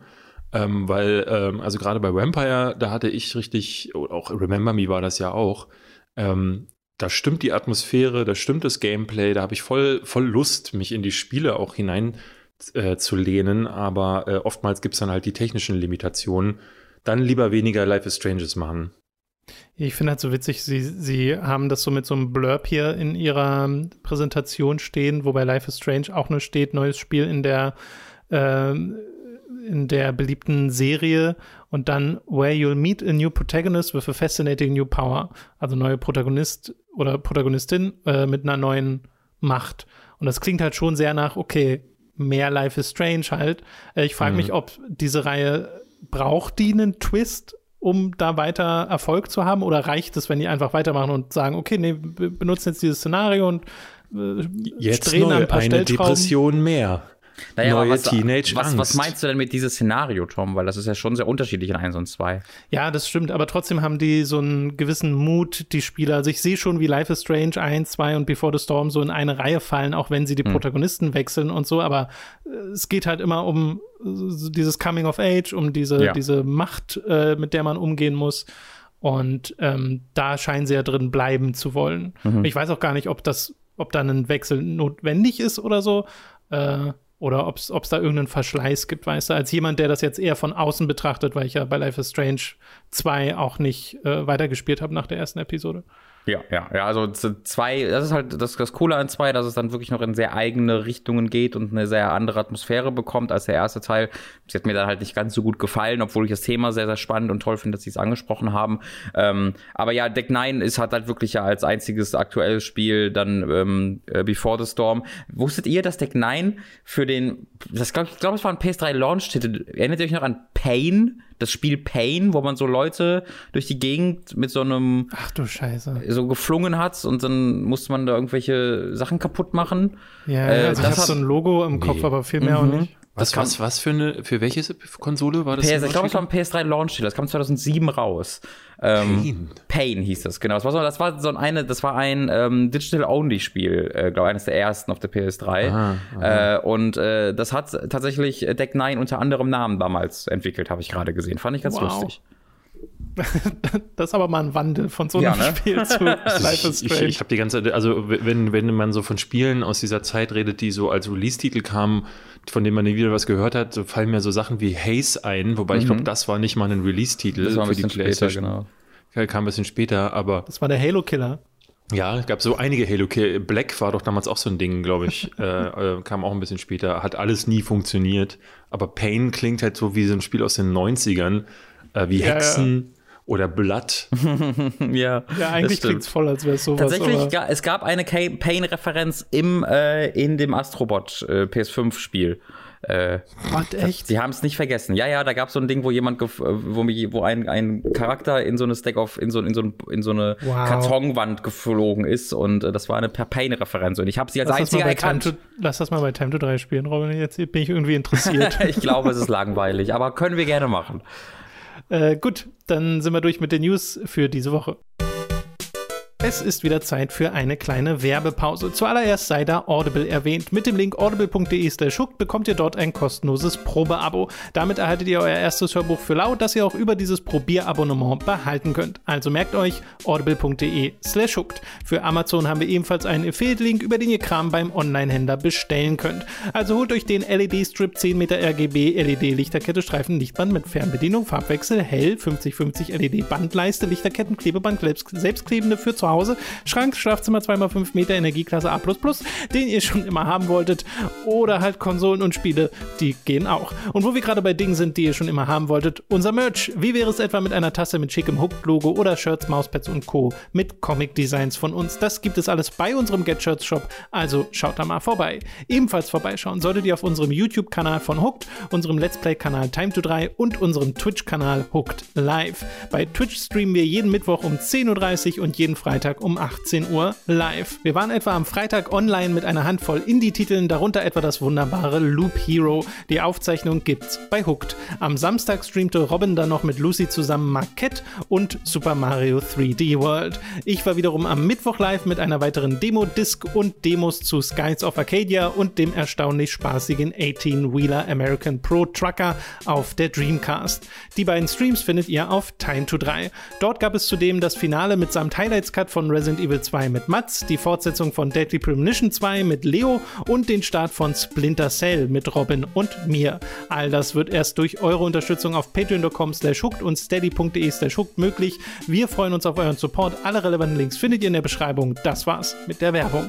Ähm, weil, ähm, also gerade bei Vampire, da hatte ich richtig, auch Remember Me war das ja auch, ähm, da stimmt die Atmosphäre, da stimmt das Gameplay, da habe ich voll, voll Lust, mich in die Spiele auch hinein äh, zu lehnen, aber äh, oftmals gibt es dann halt die technischen Limitationen. Dann lieber weniger Life is Stranges machen. Ich finde halt so witzig, sie, sie haben das so mit so einem Blurb hier in ihrer Präsentation stehen, wobei Life is Strange auch nur steht, neues Spiel in der, äh, in der beliebten Serie und dann Where you'll meet a new protagonist with a fascinating new power. Also neue Protagonist oder Protagonistin äh, mit einer neuen Macht. Und das klingt halt schon sehr nach, okay, mehr Life is Strange halt. Äh, ich frage mhm. mich, ob diese Reihe braucht die einen Twist um da weiter Erfolg zu haben? Oder reicht es, wenn die einfach weitermachen und sagen, okay, nee, wir benutzen jetzt dieses Szenario und äh, jetzt drehen neu, ein paar eine Depression mehr. Naja, Neue was, Teenage was, was meinst du denn mit diesem Szenario, Tom? Weil das ist ja schon sehr unterschiedlich in 1 und 2. Ja, das stimmt, aber trotzdem haben die so einen gewissen Mut, die Spieler. Also ich sehe schon, wie Life is Strange 1, 2 und Before the Storm so in eine Reihe fallen, auch wenn sie die hm. Protagonisten wechseln und so, aber äh, es geht halt immer um äh, dieses Coming of Age, um diese, ja. diese Macht, äh, mit der man umgehen muss. Und ähm, da scheinen sie ja drin bleiben zu wollen. Mhm. Ich weiß auch gar nicht, ob das, ob da ein Wechsel notwendig ist oder so. Äh, oder ob es da irgendeinen Verschleiß gibt, weißt du, als jemand, der das jetzt eher von außen betrachtet, weil ich ja bei Life is Strange 2 auch nicht äh, weitergespielt habe nach der ersten Episode. Ja, ja, ja, also zwei, das ist halt das, das Coole an zwei, dass es dann wirklich noch in sehr eigene Richtungen geht und eine sehr andere Atmosphäre bekommt als der erste Teil. Sie hat mir dann halt nicht ganz so gut gefallen, obwohl ich das Thema sehr, sehr spannend und toll finde, dass sie es angesprochen haben. Ähm, aber ja, Deck 9 ist halt, halt wirklich ja als einziges aktuelles Spiel dann ähm, äh, Before the Storm. Wusstet ihr, dass Deck 9 für den, das glaub, ich glaube, es war ein PS3 Launch-Titel, erinnert ihr euch noch an Pain? Das Spiel Pain, wo man so Leute durch die Gegend mit so einem Ach du Scheiße. so geflungen hat und dann musste man da irgendwelche Sachen kaputt machen. Ja, äh, also ich habe so ein Logo im Kopf, nee. aber viel mehr mhm. auch nicht. Was, was, was für eine, für welche Konsole war das? PS, ich glaube, es war ein PS3 Launch-Titel. Das kam 2007 raus. Ähm, Pain. Pain hieß das, genau. Das war so, das war so eine, das war ein ähm, Digital-Only-Spiel, äh, glaube eines der ersten auf der PS3. Aha, aha. Äh, und äh, das hat tatsächlich Deck 9 unter anderem Namen damals entwickelt, habe ich gerade gesehen. Fand ich ganz wow. lustig. *laughs* das ist aber mal ein Wandel von so einem ja, ne? Spiel *laughs* zu Life is Strange. Ich, ich habe die ganze Zeit, also wenn, wenn man so von Spielen aus dieser Zeit redet, die so als Release-Titel kamen, von denen man nie wieder was gehört hat, so fallen mir so Sachen wie Haze ein, wobei mhm. ich glaube, das war nicht mal ein Release-Titel für die PlayStation. Später, genau. Kam ein bisschen später, aber. Das war der Halo-Killer. Ja, es gab so einige Halo Kill. Black war doch damals auch so ein Ding, glaube ich. *laughs* äh, äh, kam auch ein bisschen später. Hat alles nie funktioniert. Aber Pain klingt halt so wie so ein Spiel aus den 90ern. Äh, wie ja, Hexen. Ja oder Blood. *laughs* ja, ja, eigentlich klingt es voll, als wäre es sowas. Tatsächlich, aber... es gab eine Pain-Referenz im äh, in dem Astrobot äh, PS5-Spiel. Äh, What, echt? Sie haben es nicht vergessen. Ja, ja, da gab es so ein Ding, wo jemand, wo, wo ein, ein Charakter in so eine Stack of, in so, in so, in so eine wow. Kartonwand geflogen ist und äh, das war eine Pain-Referenz und ich habe sie als lass einziger erkannt. To, lass das mal bei Time to 3 spielen, Robin. Jetzt bin ich irgendwie *laughs* interessiert. ich glaube, es ist langweilig, aber können wir gerne machen. Äh, gut, dann sind wir durch mit den News für diese Woche. Es ist wieder Zeit für eine kleine Werbepause. Zuallererst sei da Audible erwähnt. Mit dem Link audible.de bekommt ihr dort ein kostenloses Probeabo. Damit erhaltet ihr euer erstes Hörbuch für laut, das ihr auch über dieses Probierabonnement behalten könnt. Also merkt euch audible.de slash hooked. Für Amazon haben wir ebenfalls einen Affiliate-Link, über den ihr Kram beim Online-Händler bestellen könnt. Also holt euch den LED-Strip 10 Meter RGB LED-Lichterkette Streifen Lichtband mit Fernbedienung, Farbwechsel, hell 5050 LED-Bandleiste, Lichterketten, Klebeband, selbstklebende für zu Hause, Schrank, Schlafzimmer 2x5 Meter Energieklasse A++, den ihr schon immer haben wolltet, oder halt Konsolen und Spiele, die gehen auch. Und wo wir gerade bei Dingen sind, die ihr schon immer haben wolltet, unser Merch. Wie wäre es etwa mit einer Tasse mit schickem Hooked-Logo oder Shirts, Mauspads und Co. mit Comic-Designs von uns? Das gibt es alles bei unserem Get Shirts Shop, also schaut da mal vorbei. Ebenfalls vorbeischauen solltet ihr auf unserem YouTube-Kanal von Hooked, unserem Let's Play-Kanal Time to 3 und unserem Twitch-Kanal Hooked Live. Bei Twitch streamen wir jeden Mittwoch um 10.30 Uhr und jeden Freitag Freitag um 18 Uhr live. Wir waren etwa am Freitag online mit einer Handvoll Indie-Titeln, darunter etwa das wunderbare Loop Hero. Die Aufzeichnung gibt's bei Hooked. Am Samstag streamte Robin dann noch mit Lucy zusammen Marquette und Super Mario 3D World. Ich war wiederum am Mittwoch live mit einer weiteren Demo-Disc und Demos zu Skies of Arcadia und dem erstaunlich spaßigen 18-Wheeler American Pro Trucker auf der Dreamcast. Die beiden Streams findet ihr auf Time to 3. Dort gab es zudem das Finale mitsamt Highlights Von Resident Evil 2 mit Mats, die Fortsetzung von Deadly Premonition 2 mit Leo und den Start von Splinter Cell mit Robin und mir. All das wird erst durch eure Unterstützung auf patreon.com slash hooked und steady.de slash hooked möglich. Wir freuen uns auf euren Support. Alle relevanten Links findet ihr in der Beschreibung. Das war's mit der Werbung.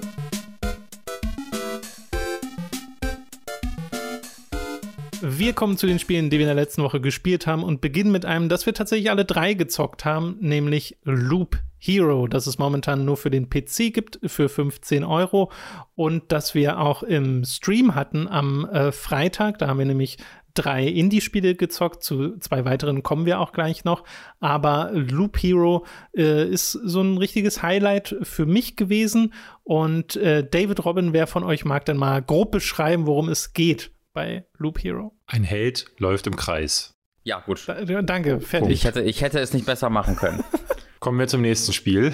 Wir kommen zu den Spielen, die wir in der letzten Woche gespielt haben und beginnen mit einem, das wir tatsächlich alle drei gezockt haben, nämlich Loop Hero, das es momentan nur für den PC gibt, für 15 Euro und das wir auch im Stream hatten am äh, Freitag. Da haben wir nämlich drei Indie-Spiele gezockt, zu zwei weiteren kommen wir auch gleich noch. Aber Loop Hero äh, ist so ein richtiges Highlight für mich gewesen. Und äh, David Robin, wer von euch mag denn mal grob beschreiben, worum es geht bei Loop Hero. Ein Held läuft im Kreis. Ja, gut. Da, danke, fertig. Ich hätte, ich hätte es nicht besser machen können. Kommen wir zum nächsten Spiel.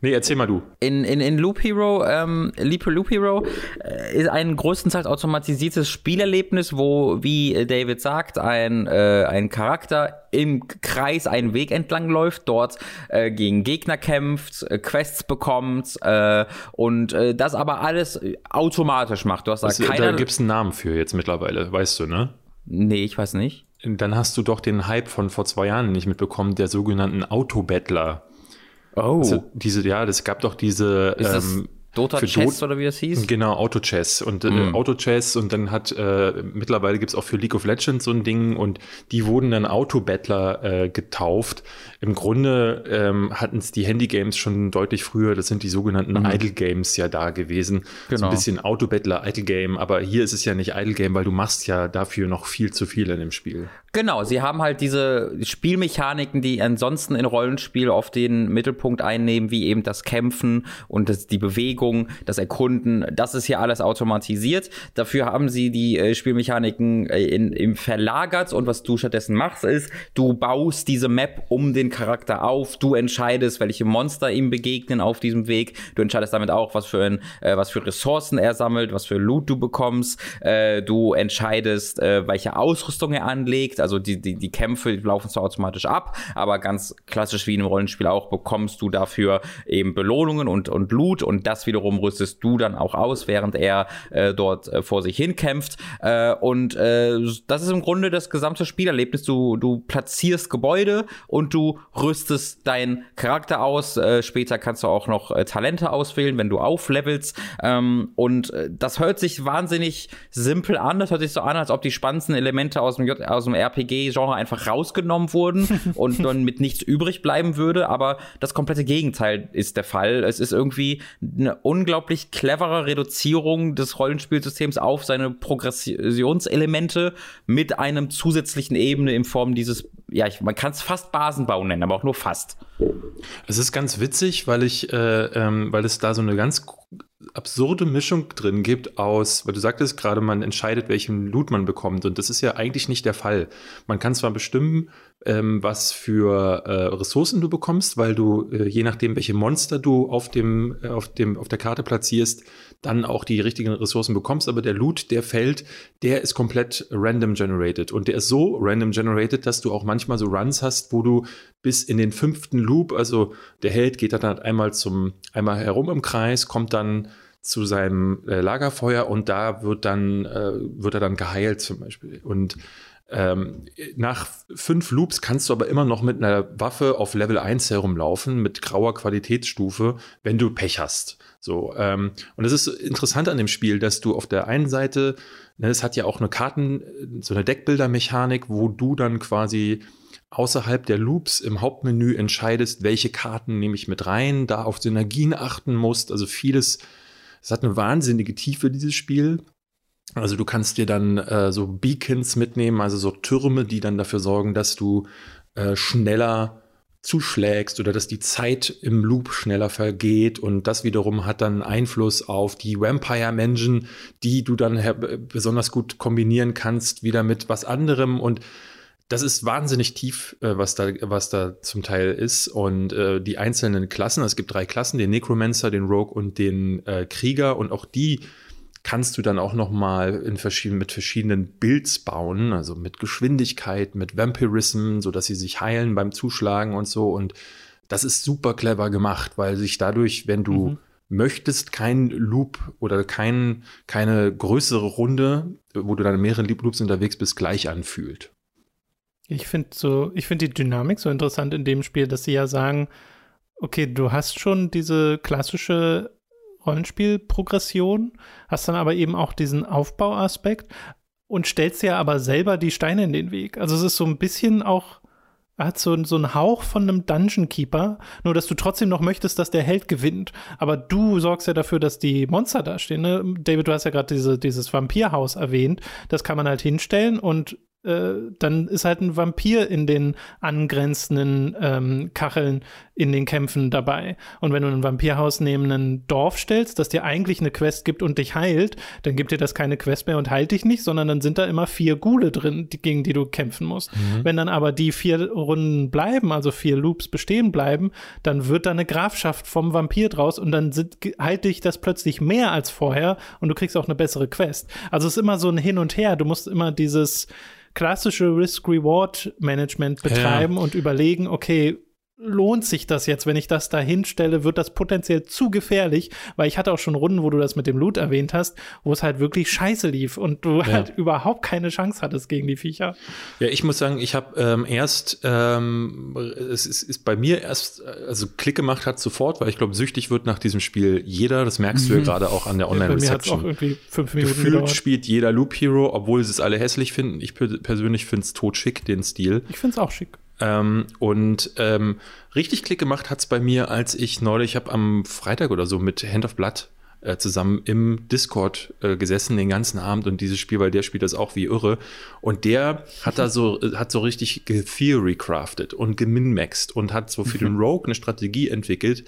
Nee, erzähl mal du. In, in, in Loop Hero, ähm, Loop, Loop Hero äh, ist ein größtenteils automatisiertes Spielerlebnis, wo, wie David sagt, ein, äh, ein Charakter im Kreis einen Weg entlang läuft, dort äh, gegen Gegner kämpft, äh, Quests bekommt äh, und äh, das aber alles automatisch macht. Du hast das, keine, da gibt es einen Namen für jetzt mittlerweile, weißt du, ne? Nee, ich weiß nicht. Dann hast du doch den Hype von vor zwei Jahren nicht mitbekommen, der sogenannten Autobattler. Oh. Also diese, ja, das gab doch diese. Ist ähm, Dota für Chess Do oder wie das hieß? Genau, Auto Chess und äh, mm. Auto Chess und dann hat äh, mittlerweile gibt's auch für League of Legends so ein Ding und die wurden dann Auto Battler äh, getauft. Im Grunde ähm, hatten es die Handy Games schon deutlich früher, das sind die sogenannten mm. Idle Games ja da gewesen. Genau. So ein bisschen Auto Battler, Idle Game, aber hier ist es ja nicht Idle Game, weil du machst ja dafür noch viel zu viel in dem Spiel. Genau, sie haben halt diese Spielmechaniken, die ansonsten in Rollenspiel oft den Mittelpunkt einnehmen, wie eben das Kämpfen und das, die Bewegung, das Erkunden. Das ist hier alles automatisiert. Dafür haben sie die äh, Spielmechaniken äh, in, in verlagert und was du stattdessen machst, ist, du baust diese Map um den Charakter auf, du entscheidest, welche Monster ihm begegnen auf diesem Weg. Du entscheidest damit auch, was für ein, äh, was für Ressourcen er sammelt, was für Loot du bekommst. Äh, du entscheidest, äh, welche Ausrüstung er anlegt also die, die, die Kämpfe laufen zwar automatisch ab, aber ganz klassisch wie in einem Rollenspiel auch bekommst du dafür eben Belohnungen und, und Loot und das wiederum rüstest du dann auch aus, während er äh, dort äh, vor sich hin kämpft. Äh, und äh, das ist im Grunde das gesamte Spielerlebnis. Du, du platzierst Gebäude und du rüstest deinen Charakter aus. Äh, später kannst du auch noch äh, Talente auswählen, wenn du auflevelst. Ähm, und äh, das hört sich wahnsinnig simpel an. Das hört sich so an, als ob die spannendsten Elemente aus dem, J aus dem RPG RPG-Genre einfach rausgenommen wurden *laughs* und dann mit nichts übrig bleiben würde. Aber das komplette Gegenteil ist der Fall. Es ist irgendwie eine unglaublich clevere Reduzierung des Rollenspielsystems auf seine Progressionselemente mit einem zusätzlichen Ebene in Form dieses, ja, ich, man kann es fast Basenbau nennen, aber auch nur fast. Es ist ganz witzig, weil ich, äh, ähm, weil es da so eine ganz absurde Mischung drin gibt aus, weil du sagtest gerade, man entscheidet, welchen Loot man bekommt. Und das ist ja eigentlich nicht der Fall. Man kann zwar bestimmen, ähm, was für äh, Ressourcen du bekommst, weil du, äh, je nachdem, welche Monster du auf dem, äh, auf dem, auf der Karte platzierst, dann auch die richtigen Ressourcen bekommst. Aber der Loot, der fällt, der ist komplett random generated. Und der ist so random generated, dass du auch manchmal so Runs hast, wo du bis in den fünften Loop, also der Held geht dann halt einmal zum, einmal herum im Kreis, kommt dann zu seinem äh, Lagerfeuer und da wird dann, äh, wird er dann geheilt zum Beispiel. Und ähm, nach fünf Loops kannst du aber immer noch mit einer Waffe auf Level 1 herumlaufen, mit grauer Qualitätsstufe, wenn du Pech hast. So, ähm, und es ist interessant an dem Spiel, dass du auf der einen Seite, ne, es hat ja auch eine Karten, so eine Deckbildermechanik, wo du dann quasi außerhalb der Loops im Hauptmenü entscheidest, welche Karten nehme ich mit rein, da auf Synergien achten musst, also vieles es hat eine wahnsinnige Tiefe, dieses Spiel. Also du kannst dir dann äh, so Beacons mitnehmen, also so Türme, die dann dafür sorgen, dass du äh, schneller zuschlägst oder dass die Zeit im Loop schneller vergeht und das wiederum hat dann Einfluss auf die Vampire Menschen, die du dann besonders gut kombinieren kannst wieder mit was anderem und das ist wahnsinnig tief, äh, was, da, was da zum Teil ist. Und äh, die einzelnen Klassen, es gibt drei Klassen, den Necromancer, den Rogue und den äh, Krieger. Und auch die kannst du dann auch noch mal in verschiedenen, mit verschiedenen Builds bauen, also mit Geschwindigkeit, mit Vampirism, so dass sie sich heilen beim Zuschlagen und so. Und das ist super clever gemacht, weil sich dadurch, wenn du mhm. möchtest, kein Loop oder kein, keine größere Runde, wo du dann in mehreren Loops unterwegs bist, gleich anfühlt. Ich finde so, ich finde die Dynamik so interessant in dem Spiel, dass sie ja sagen, okay, du hast schon diese klassische Rollenspielprogression, hast dann aber eben auch diesen Aufbauaspekt und stellst ja aber selber die Steine in den Weg. Also es ist so ein bisschen auch, hat so, so einen Hauch von einem Dungeon Keeper, nur dass du trotzdem noch möchtest, dass der Held gewinnt. Aber du sorgst ja dafür, dass die Monster da stehen. Ne? David, du hast ja gerade diese, dieses Vampirhaus erwähnt. Das kann man halt hinstellen und äh, dann ist halt ein Vampir in den angrenzenden ähm, Kacheln in den Kämpfen dabei. Und wenn du ein Vampirhaus neben ein Dorf stellst, das dir eigentlich eine Quest gibt und dich heilt, dann gibt dir das keine Quest mehr und heilt dich nicht, sondern dann sind da immer vier Gule drin, die, gegen die du kämpfen musst. Mhm. Wenn dann aber die vier Runden bleiben, also vier Loops bestehen bleiben, dann wird da eine Grafschaft vom Vampir draus und dann sind, heilt dich das plötzlich mehr als vorher und du kriegst auch eine bessere Quest. Also es ist immer so ein Hin und Her. Du musst immer dieses klassische Risk-Reward-Management betreiben ja. und überlegen, okay, lohnt sich das jetzt, wenn ich das da hinstelle, wird das potenziell zu gefährlich, weil ich hatte auch schon Runden, wo du das mit dem Loot erwähnt hast, wo es halt wirklich scheiße lief und du ja. halt überhaupt keine Chance hattest gegen die Viecher. Ja, ich muss sagen, ich habe ähm, erst, ähm, es ist, ist, bei mir erst, also Klick gemacht hat sofort, weil ich glaube, süchtig wird nach diesem Spiel jeder, das merkst mhm. du ja mhm. gerade auch an der Online-Reception. Ja, irgendwie fünf Minuten Gefühlt gedauert. spielt jeder Loop Hero, obwohl sie es alle hässlich finden. Ich persönlich finde es tot schick, den Stil. Ich finde es auch schick. Ähm, und ähm, richtig Klick gemacht hat es bei mir, als ich neulich, ich habe am Freitag oder so mit Hand of Blood äh, zusammen im Discord äh, gesessen den ganzen Abend und dieses Spiel, weil der spielt das auch wie irre. Und der hat da so, äh, hat so richtig Theory crafted und geminmaxed und hat so für mhm. den Rogue eine Strategie entwickelt,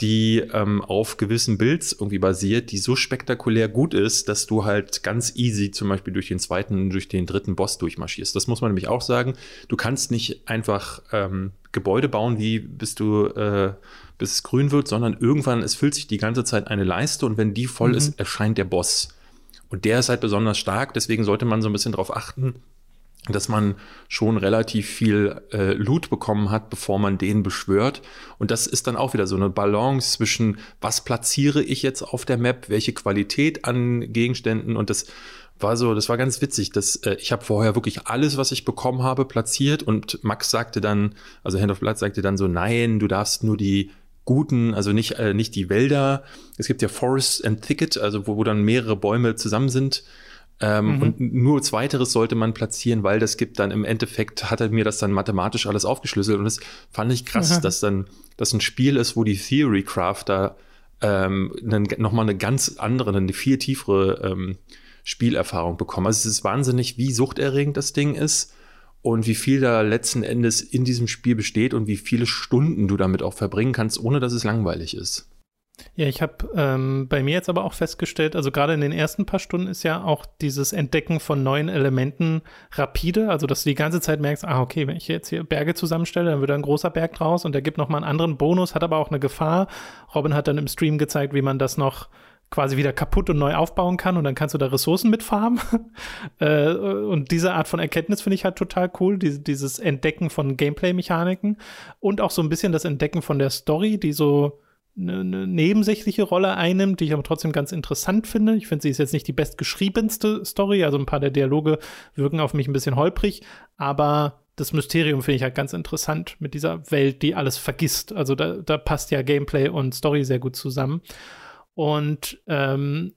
die ähm, auf gewissen Builds irgendwie basiert, die so spektakulär gut ist, dass du halt ganz easy zum Beispiel durch den zweiten, durch den dritten Boss durchmarschierst. Das muss man nämlich auch sagen. Du kannst nicht einfach ähm, Gebäude bauen, wie bis du äh, bis es grün wird, sondern irgendwann es füllt sich die ganze Zeit eine Leiste und wenn die voll mhm. ist, erscheint der Boss. Und der ist halt besonders stark, deswegen sollte man so ein bisschen darauf achten, dass man schon relativ viel äh, Loot bekommen hat, bevor man den beschwört. Und das ist dann auch wieder so eine Balance zwischen, was platziere ich jetzt auf der Map, welche Qualität an Gegenständen und das war so, das war ganz witzig. dass äh, ich habe vorher wirklich alles, was ich bekommen habe, platziert und Max sagte dann, also Hand of Blood sagte dann so, nein, du darfst nur die guten, also nicht, äh, nicht die Wälder. Es gibt ja Forest and Thicket, also wo, wo dann mehrere Bäume zusammen sind ähm, mhm. Und nur zweiteres sollte man platzieren, weil das gibt dann im Endeffekt, hat er mir das dann mathematisch alles aufgeschlüsselt. Und das fand ich krass, mhm. dass dann das ein Spiel ist, wo die Theory Crafter ähm, nochmal eine ganz andere, eine viel tiefere ähm, Spielerfahrung bekommen. Also es ist wahnsinnig, wie suchterregend das Ding ist und wie viel da letzten Endes in diesem Spiel besteht und wie viele Stunden du damit auch verbringen kannst, ohne dass es langweilig ist. Ja, ich habe ähm, bei mir jetzt aber auch festgestellt, also gerade in den ersten paar Stunden ist ja auch dieses Entdecken von neuen Elementen rapide, also dass du die ganze Zeit merkst, ah, okay, wenn ich jetzt hier Berge zusammenstelle, dann wird ein großer Berg draus und der gibt nochmal einen anderen Bonus, hat aber auch eine Gefahr. Robin hat dann im Stream gezeigt, wie man das noch quasi wieder kaputt und neu aufbauen kann und dann kannst du da Ressourcen mitfarmen. *laughs* äh, und diese Art von Erkenntnis finde ich halt total cool, die, dieses Entdecken von Gameplay-Mechaniken und auch so ein bisschen das Entdecken von der Story, die so eine, eine nebensächliche Rolle einnimmt, die ich aber trotzdem ganz interessant finde. Ich finde, sie ist jetzt nicht die bestgeschriebenste Story, also ein paar der Dialoge wirken auf mich ein bisschen holprig, aber das Mysterium finde ich halt ganz interessant mit dieser Welt, die alles vergisst. Also da, da passt ja Gameplay und Story sehr gut zusammen. Und ähm,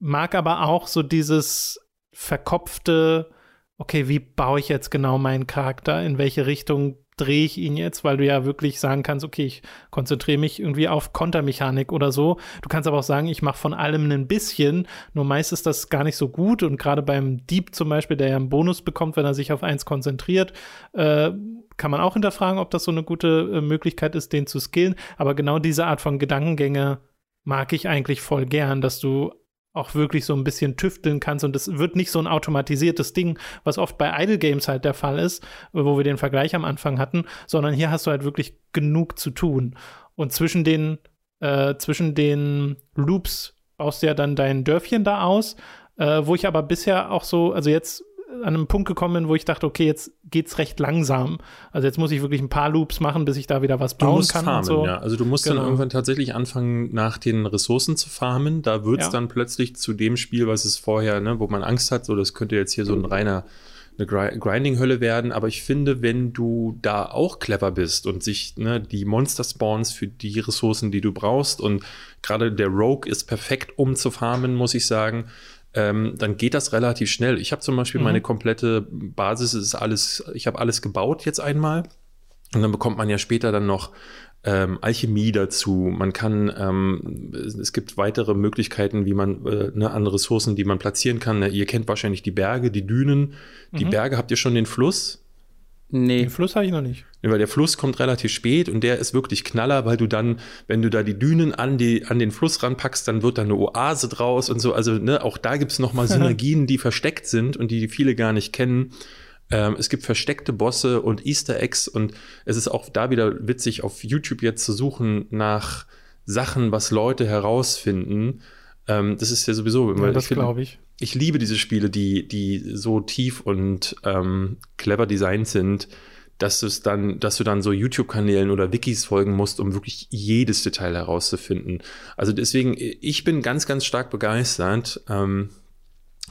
mag aber auch so dieses verkopfte, okay, wie baue ich jetzt genau meinen Charakter, in welche Richtung drehe ich ihn jetzt, weil du ja wirklich sagen kannst, okay, ich konzentriere mich irgendwie auf Kontermechanik oder so. Du kannst aber auch sagen, ich mache von allem ein bisschen, nur meist ist das gar nicht so gut und gerade beim Dieb zum Beispiel, der ja einen Bonus bekommt, wenn er sich auf eins konzentriert, äh, kann man auch hinterfragen, ob das so eine gute äh, Möglichkeit ist, den zu skillen. Aber genau diese Art von Gedankengänge mag ich eigentlich voll gern, dass du auch wirklich so ein bisschen tüfteln kannst und es wird nicht so ein automatisiertes Ding, was oft bei Idle Games halt der Fall ist, wo wir den Vergleich am Anfang hatten, sondern hier hast du halt wirklich genug zu tun. Und zwischen den, äh, zwischen den Loops baust du ja dann dein Dörfchen da aus, äh, wo ich aber bisher auch so, also jetzt an einem Punkt gekommen bin, wo ich dachte, okay, jetzt geht's recht langsam. Also jetzt muss ich wirklich ein paar Loops machen, bis ich da wieder was bauen kann. Farmen, so. ja. Also du musst genau. dann irgendwann tatsächlich anfangen, nach den Ressourcen zu farmen. Da wird's ja. dann plötzlich zu dem Spiel, was es vorher, ne, wo man Angst hat, so das könnte jetzt hier so ein reiner eine Grinding-Hölle werden, aber ich finde, wenn du da auch clever bist und sich ne, die Monster spawns für die Ressourcen, die du brauchst und gerade der Rogue ist perfekt, um zu farmen, muss ich sagen, ähm, dann geht das relativ schnell. Ich habe zum Beispiel mhm. meine komplette Basis, ist alles, ich habe alles gebaut jetzt einmal. Und dann bekommt man ja später dann noch ähm, Alchemie dazu. Man kann, ähm, es gibt weitere Möglichkeiten, wie man äh, ne, an Ressourcen, die man platzieren kann. Ihr kennt wahrscheinlich die Berge, die Dünen. Die mhm. Berge habt ihr schon den Fluss? Nee. Den Fluss habe ich noch nicht. Nee, weil der Fluss kommt relativ spät und der ist wirklich Knaller, weil du dann, wenn du da die Dünen an, die, an den Fluss ranpackst, dann wird da eine Oase draus und so. Also ne, auch da gibt es nochmal *laughs* Synergien, die versteckt sind und die viele gar nicht kennen. Ähm, es gibt versteckte Bosse und Easter Eggs und es ist auch da wieder witzig, auf YouTube jetzt zu suchen nach Sachen, was Leute herausfinden. Ähm, das ist ja sowieso immer. Ja, das glaube ich ich liebe diese Spiele, die, die so tief und ähm, clever designt sind, dass du es dann, dass du dann so YouTube-Kanälen oder Wikis folgen musst, um wirklich jedes Detail herauszufinden. Also deswegen, ich bin ganz, ganz stark begeistert ähm,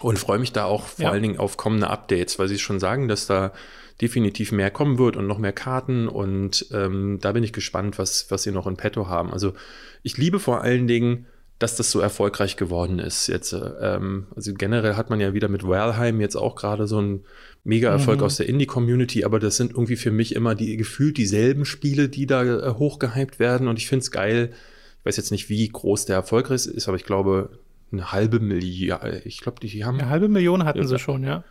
und freue mich da auch vor ja. allen Dingen auf kommende Updates, weil sie schon sagen, dass da definitiv mehr kommen wird und noch mehr Karten und ähm, da bin ich gespannt, was, was sie noch in petto haben. Also ich liebe vor allen Dingen dass das so erfolgreich geworden ist jetzt. Ähm, also generell hat man ja wieder mit Valheim jetzt auch gerade so einen Mega-Erfolg mhm. aus der Indie-Community, aber das sind irgendwie für mich immer die gefühlt dieselben Spiele, die da äh, hochgehypt werden und ich finde es geil, Ich weiß jetzt nicht, wie groß der Erfolg ist, aber ich glaube, eine halbe Milliarde. Ich glaube, die haben. Eine halbe Million hatten ja. sie schon, ja.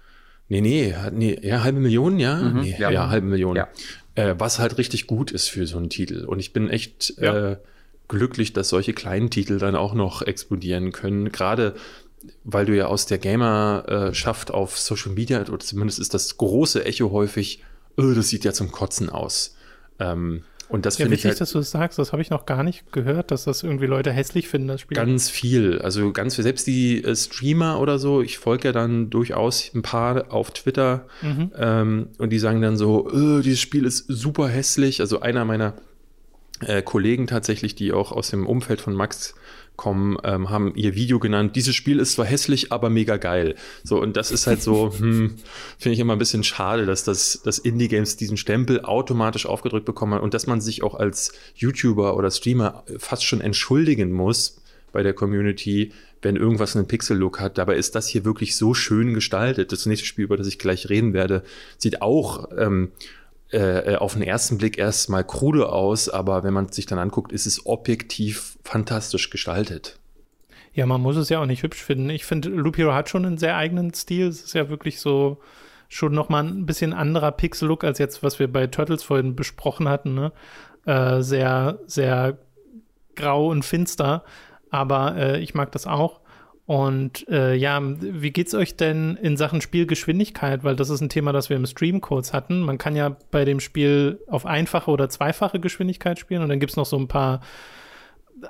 Nee, nee, nee, ja, halbe Million, ja. Mhm, nee, ja. ja, halbe Million. Ja. Äh, was halt richtig gut ist für so einen Titel. Und ich bin echt ja. äh, glücklich, dass solche kleinen Titel dann auch noch explodieren können. Gerade weil du ja aus der Gamerschaft auf Social Media, oder zumindest ist das große Echo häufig, oh, das sieht ja zum Kotzen aus. Ähm, und das ja, finde ich halt, dass du das sagst, das habe ich noch gar nicht gehört, dass das irgendwie Leute hässlich finden, das Spiel. Ganz viel, also ganz viel. Selbst die äh, Streamer oder so, ich folge ja dann durchaus ein paar auf Twitter mhm. ähm, und die sagen dann so, oh, dieses Spiel ist super hässlich. Also einer meiner äh, Kollegen tatsächlich, die auch aus dem Umfeld von Max kommen, ähm, haben ihr Video genannt, dieses Spiel ist zwar hässlich, aber mega geil. So, und das ist halt so, *laughs* hm, finde ich immer ein bisschen schade, dass das, dass Indie-Games diesen Stempel automatisch aufgedrückt bekommen und dass man sich auch als YouTuber oder Streamer fast schon entschuldigen muss bei der Community, wenn irgendwas einen Pixel-Look hat. Dabei ist das hier wirklich so schön gestaltet. Das nächste Spiel, über das ich gleich reden werde, sieht auch ähm, äh, auf den ersten Blick erstmal krude aus, aber wenn man sich dann anguckt, ist es objektiv fantastisch gestaltet. Ja, man muss es ja auch nicht hübsch finden. Ich finde, Loop Hero hat schon einen sehr eigenen Stil. Es ist ja wirklich so schon nochmal ein bisschen anderer Pixel-Look als jetzt, was wir bei Turtles vorhin besprochen hatten. Ne? Äh, sehr, sehr grau und finster. Aber äh, ich mag das auch. Und äh, ja, wie geht's euch denn in Sachen Spielgeschwindigkeit? Weil das ist ein Thema, das wir im Stream kurz hatten. Man kann ja bei dem Spiel auf einfache oder zweifache Geschwindigkeit spielen und dann gibt's noch so ein paar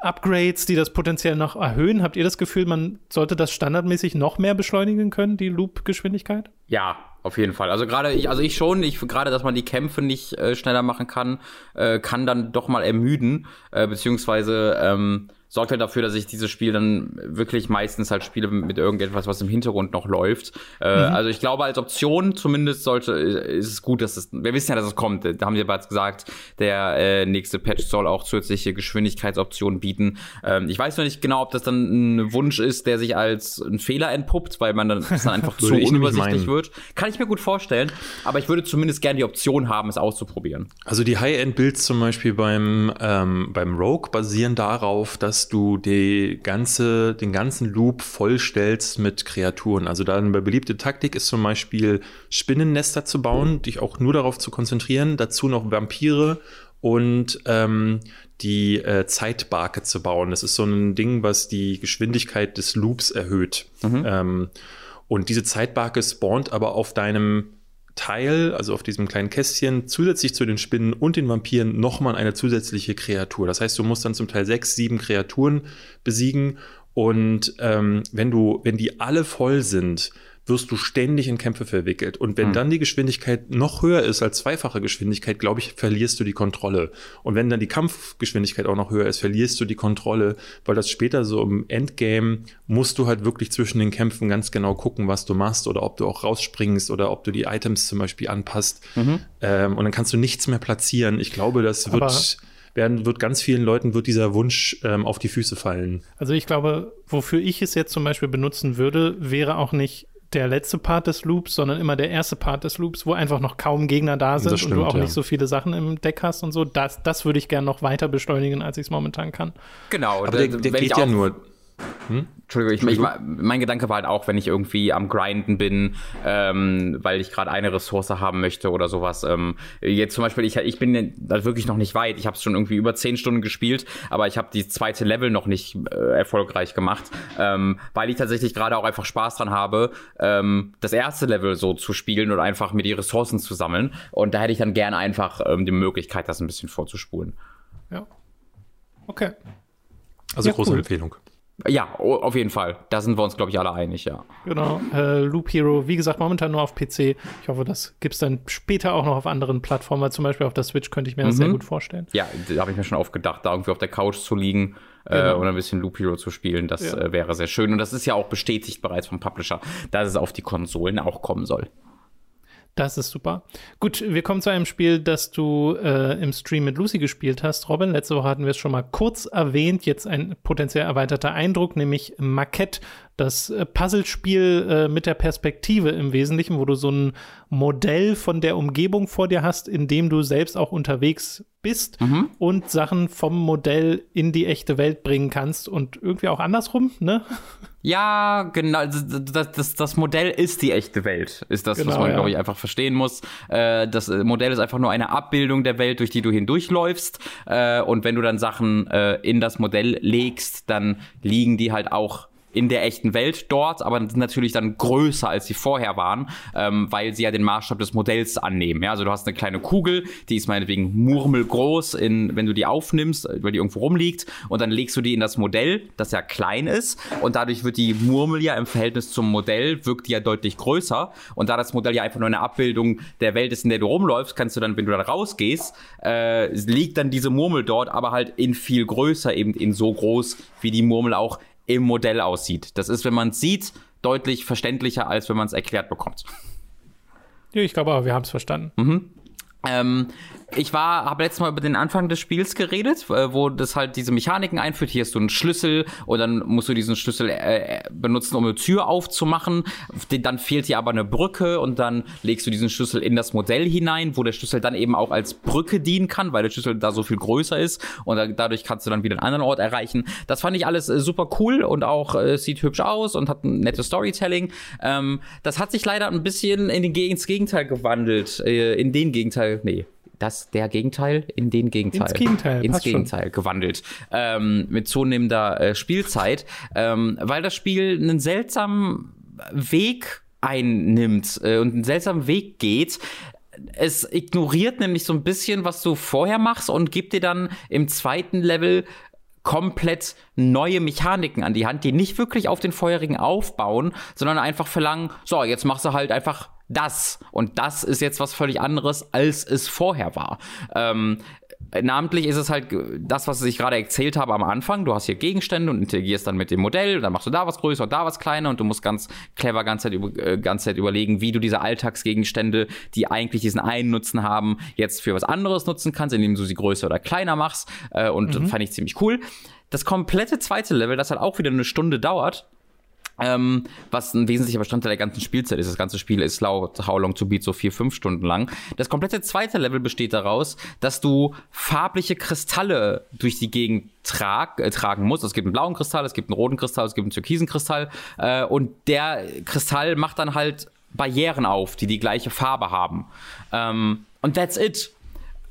Upgrades, die das potenziell noch erhöhen. Habt ihr das Gefühl, man sollte das standardmäßig noch mehr beschleunigen können, die Loop-Geschwindigkeit? Ja, auf jeden Fall. Also gerade ich, also ich schon, ich gerade, dass man die Kämpfe nicht äh, schneller machen kann, äh, kann dann doch mal ermüden, äh, beziehungsweise ähm, sorgt halt dafür, dass ich dieses Spiel dann wirklich meistens halt spiele mit irgendetwas, was im Hintergrund noch läuft. Äh, mhm. Also ich glaube, als Option zumindest sollte, ist es gut, dass es, wir wissen ja, dass es kommt. Da haben sie bereits gesagt, der äh, nächste Patch soll auch zusätzliche Geschwindigkeitsoptionen bieten. Ähm, ich weiß noch nicht genau, ob das dann ein Wunsch ist, der sich als ein Fehler entpuppt, weil man dann, dann einfach *laughs* zu unübersichtlich wird. Kann ich mir gut vorstellen, aber ich würde zumindest gerne die Option haben, es auszuprobieren. Also die High-End-Builds zum Beispiel beim, ähm, beim Rogue basieren darauf, dass dass du die ganze, den ganzen Loop vollstellst mit Kreaturen. Also da eine beliebte Taktik ist zum Beispiel Spinnennester zu bauen, dich auch nur darauf zu konzentrieren, dazu noch Vampire und ähm, die äh, Zeitbarke zu bauen. Das ist so ein Ding, was die Geschwindigkeit des Loops erhöht. Mhm. Ähm, und diese Zeitbarke spawnt aber auf deinem Teil, also auf diesem kleinen Kästchen, zusätzlich zu den Spinnen und den Vampiren nochmal eine zusätzliche Kreatur. Das heißt, du musst dann zum Teil sechs, sieben Kreaturen besiegen. Und ähm, wenn du, wenn die alle voll sind, wirst du ständig in Kämpfe verwickelt. Und wenn mhm. dann die Geschwindigkeit noch höher ist als zweifache Geschwindigkeit, glaube ich, verlierst du die Kontrolle. Und wenn dann die Kampfgeschwindigkeit auch noch höher ist, verlierst du die Kontrolle, weil das später so im Endgame musst du halt wirklich zwischen den Kämpfen ganz genau gucken, was du machst oder ob du auch rausspringst oder ob du die Items zum Beispiel anpasst. Mhm. Ähm, und dann kannst du nichts mehr platzieren. Ich glaube, das wird. Aber werden, wird ganz vielen Leuten wird dieser Wunsch ähm, auf die Füße fallen. Also ich glaube, wofür ich es jetzt zum Beispiel benutzen würde, wäre auch nicht der letzte Part des Loops, sondern immer der erste Part des Loops, wo einfach noch kaum Gegner da sind stimmt, und du auch ja. nicht so viele Sachen im Deck hast und so. Das, das würde ich gerne noch weiter beschleunigen, als ich es momentan kann. Genau, aber der, der geht ja nur hm? Entschuldigung, ich, ich, mein Gedanke war halt auch, wenn ich irgendwie am Grinden bin, ähm, weil ich gerade eine Ressource haben möchte oder sowas. Ähm, jetzt zum Beispiel, ich, ich bin da wirklich noch nicht weit. Ich habe es schon irgendwie über zehn Stunden gespielt, aber ich habe die zweite Level noch nicht äh, erfolgreich gemacht, ähm, weil ich tatsächlich gerade auch einfach Spaß dran habe, ähm, das erste Level so zu spielen und einfach mir die Ressourcen zu sammeln. Und da hätte ich dann gerne einfach ähm, die Möglichkeit, das ein bisschen vorzuspulen. Ja. Okay. Also ja, große cool. Empfehlung. Ja, auf jeden Fall. Da sind wir uns, glaube ich, alle einig, ja. Genau. Äh, Loop Hero, wie gesagt, momentan nur auf PC. Ich hoffe, das gibt es dann später auch noch auf anderen Plattformen, weil zum Beispiel auf der Switch könnte ich mir das mhm. sehr gut vorstellen. Ja, da habe ich mir schon oft gedacht, da irgendwie auf der Couch zu liegen äh, genau. äh, und ein bisschen Loop Hero zu spielen, das ja. äh, wäre sehr schön. Und das ist ja auch bestätigt bereits vom Publisher, dass es auf die Konsolen auch kommen soll. Das ist super. Gut, wir kommen zu einem Spiel, das du äh, im Stream mit Lucy gespielt hast, Robin. Letzte Woche hatten wir es schon mal kurz erwähnt. Jetzt ein potenziell erweiterter Eindruck, nämlich Maquette, das äh, Puzzlespiel äh, mit der Perspektive im Wesentlichen, wo du so ein Modell von der Umgebung vor dir hast, in dem du selbst auch unterwegs bist mhm. und Sachen vom Modell in die echte Welt bringen kannst und irgendwie auch andersrum, ne? Ja, genau. Das, das, das Modell ist die echte Welt, ist das, genau, was man, ja. glaube ich, einfach verstehen muss. Äh, das Modell ist einfach nur eine Abbildung der Welt, durch die du hindurchläufst. Äh, und wenn du dann Sachen äh, in das Modell legst, dann liegen die halt auch in der echten Welt dort, aber natürlich dann größer, als sie vorher waren, ähm, weil sie ja den Maßstab des Modells annehmen. Ja, also du hast eine kleine Kugel, die ist meinetwegen murmelgroß, in, wenn du die aufnimmst, weil die irgendwo rumliegt, und dann legst du die in das Modell, das ja klein ist, und dadurch wird die Murmel ja im Verhältnis zum Modell, wirkt die ja deutlich größer. Und da das Modell ja einfach nur eine Abbildung der Welt ist, in der du rumläufst, kannst du dann, wenn du dann rausgehst, äh, liegt dann diese Murmel dort, aber halt in viel größer, eben in so groß, wie die Murmel auch im Modell aussieht. Das ist, wenn man es sieht, deutlich verständlicher, als wenn man es erklärt bekommt. Ja, ich glaube aber, wir haben es verstanden. Mhm. Ähm, ich war, habe letztes Mal über den Anfang des Spiels geredet, äh, wo das halt diese Mechaniken einführt. Hier hast du einen Schlüssel und dann musst du diesen Schlüssel äh, benutzen, um eine Tür aufzumachen. Dann fehlt dir aber eine Brücke und dann legst du diesen Schlüssel in das Modell hinein, wo der Schlüssel dann eben auch als Brücke dienen kann, weil der Schlüssel da so viel größer ist und dadurch kannst du dann wieder einen anderen Ort erreichen. Das fand ich alles äh, super cool und auch äh, sieht hübsch aus und hat ein nettes Storytelling. Ähm, das hat sich leider ein bisschen in den, ins Gegenteil gewandelt, äh, in den Gegenteil, nee, das der Gegenteil in den Gegenteil. Ins Gegenteil. Ins Gegenteil schon. gewandelt. Ähm, mit zunehmender äh, Spielzeit. Ähm, weil das Spiel einen seltsamen Weg einnimmt äh, und einen seltsamen Weg geht. Es ignoriert nämlich so ein bisschen, was du vorher machst und gibt dir dann im zweiten Level komplett neue Mechaniken an die Hand, die nicht wirklich auf den vorherigen aufbauen, sondern einfach verlangen, so, jetzt machst du halt einfach das. Und das ist jetzt was völlig anderes, als es vorher war. Ähm, namentlich ist es halt das, was ich gerade erzählt habe am Anfang. Du hast hier Gegenstände und interagierst dann mit dem Modell und dann machst du da was größer und da was kleiner und du musst ganz clever ganze Zeit, äh, ganze Zeit überlegen, wie du diese Alltagsgegenstände, die eigentlich diesen einen Nutzen haben, jetzt für was anderes nutzen kannst, indem du sie größer oder kleiner machst. Äh, und mhm. fand ich ziemlich cool. Das komplette zweite Level, das halt auch wieder eine Stunde dauert, ähm, was ein wesentlicher Bestandteil der ganzen Spielzeit ist. Das ganze Spiel ist laut How Long to Beat so vier, fünf Stunden lang. Das komplette zweite Level besteht daraus, dass du farbliche Kristalle durch die Gegend trag, äh, tragen musst. Es gibt einen blauen Kristall, es gibt einen roten Kristall, es gibt einen türkisen Kristall. Äh, und der Kristall macht dann halt Barrieren auf, die die gleiche Farbe haben. Ähm, und that's it.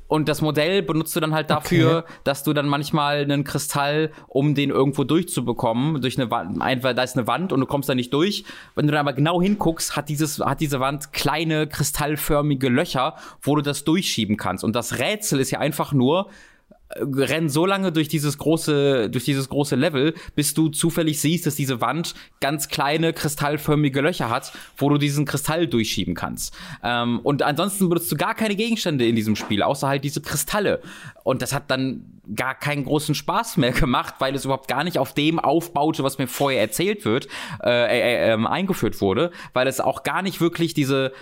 Und das Modell benutzt du dann halt dafür, okay. dass du dann manchmal einen Kristall, um den irgendwo durchzubekommen, durch eine Wand, einfach, da ist eine Wand und du kommst da nicht durch. Wenn du dann aber genau hinguckst, hat dieses, hat diese Wand kleine kristallförmige Löcher, wo du das durchschieben kannst. Und das Rätsel ist ja einfach nur, renn so lange durch dieses große, durch dieses große Level, bis du zufällig siehst, dass diese Wand ganz kleine kristallförmige Löcher hat, wo du diesen Kristall durchschieben kannst. Ähm, und ansonsten benutzt du gar keine Gegenstände in diesem Spiel, außer halt diese Kristalle. Und das hat dann gar keinen großen Spaß mehr gemacht, weil es überhaupt gar nicht auf dem aufbaute, was mir vorher erzählt wird, äh, äh, äh, eingeführt wurde, weil es auch gar nicht wirklich diese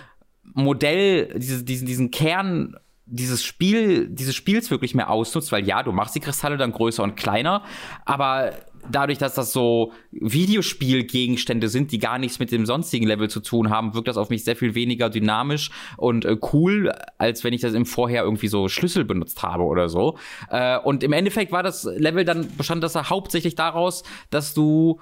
Modell, diese, diesen, diesen Kern dieses Spiel, dieses Spiels wirklich mehr ausnutzt, weil ja, du machst die Kristalle dann größer und kleiner, aber dadurch, dass das so Videospielgegenstände sind, die gar nichts mit dem sonstigen Level zu tun haben, wirkt das auf mich sehr viel weniger dynamisch und äh, cool, als wenn ich das im Vorher irgendwie so Schlüssel benutzt habe oder so. Äh, und im Endeffekt war das Level dann, bestand das hauptsächlich daraus, dass du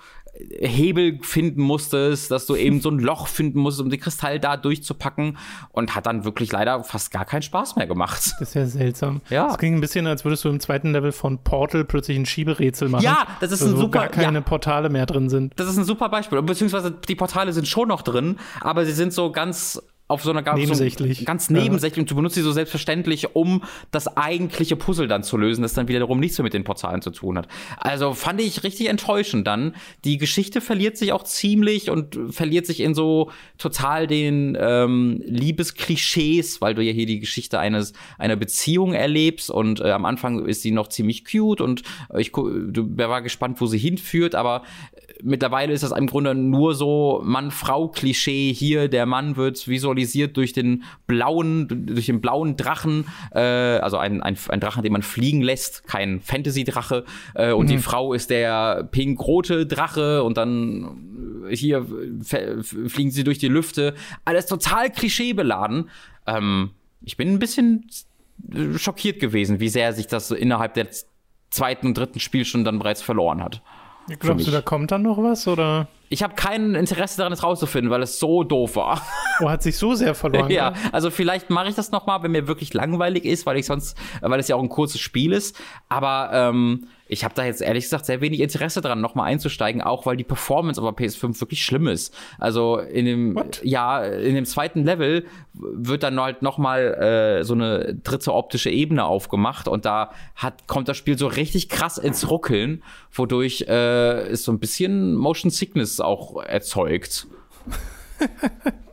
Hebel finden musstest, dass du eben so ein Loch finden musstest, um den Kristall da durchzupacken und hat dann wirklich leider fast gar keinen Spaß mehr gemacht. Das ist ja seltsam. Ja. Es ging ein bisschen, als würdest du im zweiten Level von Portal plötzlich ein Schieberätsel machen. Ja, das ist ein super. Gar keine ja. Portale mehr drin sind. Das ist ein super Beispiel. Beziehungsweise die Portale sind schon noch drin, aber sie sind so ganz auf so einer ganz nebensächlich. So, ganz nebensächlich und du benutzt sie so selbstverständlich, um das eigentliche Puzzle dann zu lösen, das dann wiederum nichts mehr mit den Portalen zu tun hat. Also fand ich richtig enttäuschend dann. Die Geschichte verliert sich auch ziemlich und verliert sich in so total den ähm, Liebesklischees, weil du ja hier die Geschichte eines einer Beziehung erlebst und äh, am Anfang ist sie noch ziemlich cute und äh, ich wer war gespannt, wo sie hinführt, aber mittlerweile ist das im Grunde nur so Mann-Frau-Klischee hier. Der Mann wird visualisiert durch den blauen, durch den blauen Drachen, äh, also ein, ein, ein Drachen, den man fliegen lässt, kein Fantasy-Drache. Äh, und mhm. die Frau ist der pink-rote Drache und dann hier fliegen sie durch die Lüfte. Alles total klischeebeladen. Ähm, ich bin ein bisschen schockiert gewesen, wie sehr sich das so innerhalb der zweiten und dritten Spielstunde dann bereits verloren hat. Glaubst du, da kommt dann noch was oder? Ich habe kein Interesse daran, es rauszufinden, weil es so doof war. *laughs* Oh, hat sich so sehr verloren. ja, also vielleicht mache ich das noch mal, wenn mir wirklich langweilig ist, weil ich sonst, weil es ja auch ein kurzes Spiel ist. Aber ähm, ich habe da jetzt ehrlich gesagt sehr wenig Interesse dran, nochmal einzusteigen, auch weil die Performance auf der PS5 wirklich schlimm ist. Also in dem, What? ja, in dem zweiten Level wird dann halt nochmal äh, so eine dritte optische Ebene aufgemacht und da hat, kommt das Spiel so richtig krass ins Ruckeln, wodurch äh, es so ein bisschen Motion Sickness auch erzeugt. *laughs*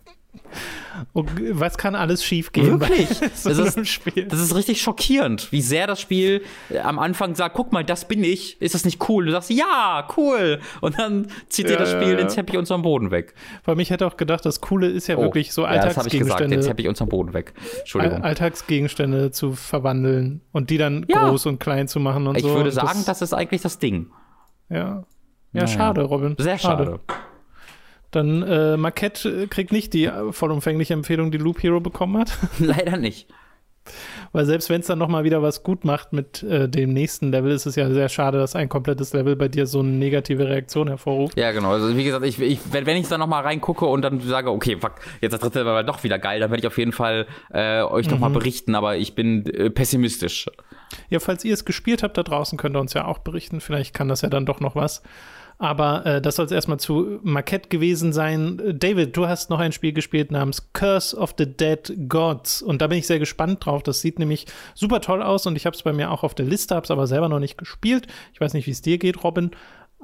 Und was kann alles schiefgehen? Wirklich? *laughs* so das, ist, das ist richtig schockierend, wie sehr das Spiel am Anfang sagt, guck mal, das bin ich. Ist das nicht cool? Du sagst, ja, cool. Und dann zieht dir das Spiel ja. den Teppich unterm Boden weg. Weil mich hätte auch gedacht, das Coole ist ja oh, wirklich so Alltagsgegenstände. Ja, das habe ich gesagt, den Teppich unterm Boden weg. Entschuldigung. Alltagsgegenstände zu verwandeln und die dann ja. groß und klein zu machen und ich so. Ich würde sagen, das, das, ist eigentlich das Ding. Ja. Ja, naja. schade, Robin. Sehr schade. schade. Dann äh, Marquette kriegt nicht die äh, vollumfängliche Empfehlung, die Loop Hero bekommen hat. *laughs* Leider nicht. Weil selbst wenn es dann nochmal wieder was gut macht mit äh, dem nächsten Level, ist es ja sehr schade, dass ein komplettes Level bei dir so eine negative Reaktion hervorruft. Ja, genau. Also wie gesagt, ich, ich, wenn, wenn ich da nochmal reingucke und dann sage, okay, fuck, jetzt das dritte Level war doch wieder geil, dann werde ich auf jeden Fall äh, euch nochmal mhm. berichten, aber ich bin äh, pessimistisch. Ja, falls ihr es gespielt habt da draußen, könnt ihr uns ja auch berichten. Vielleicht kann das ja dann doch noch was. Aber äh, das soll es erstmal zu Marquette gewesen sein. David, du hast noch ein Spiel gespielt namens Curse of the Dead Gods. Und da bin ich sehr gespannt drauf. Das sieht nämlich super toll aus und ich habe es bei mir auch auf der Liste, habe es aber selber noch nicht gespielt. Ich weiß nicht, wie es dir geht, Robin.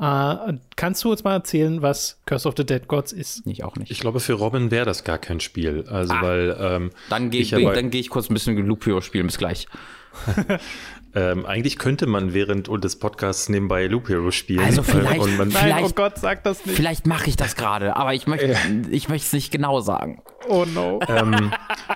Uh, kannst du uns mal erzählen, was Curse of the Dead Gods ist? Ich auch nicht. Ich glaube, für Robin wäre das gar kein Spiel. Also, ah, weil. Ähm, dann gehe ich, ich, geh ich kurz ein bisschen Loop Hero spielen. Bis gleich. *laughs* Ähm, eigentlich könnte man während des Podcasts nebenbei Loop Hero spielen. Also vielleicht, und man, vielleicht oh Gott, sag das nicht. Vielleicht mache ich das gerade, aber ich möchte ich möchte es nicht genau sagen. Oh no. Ähm,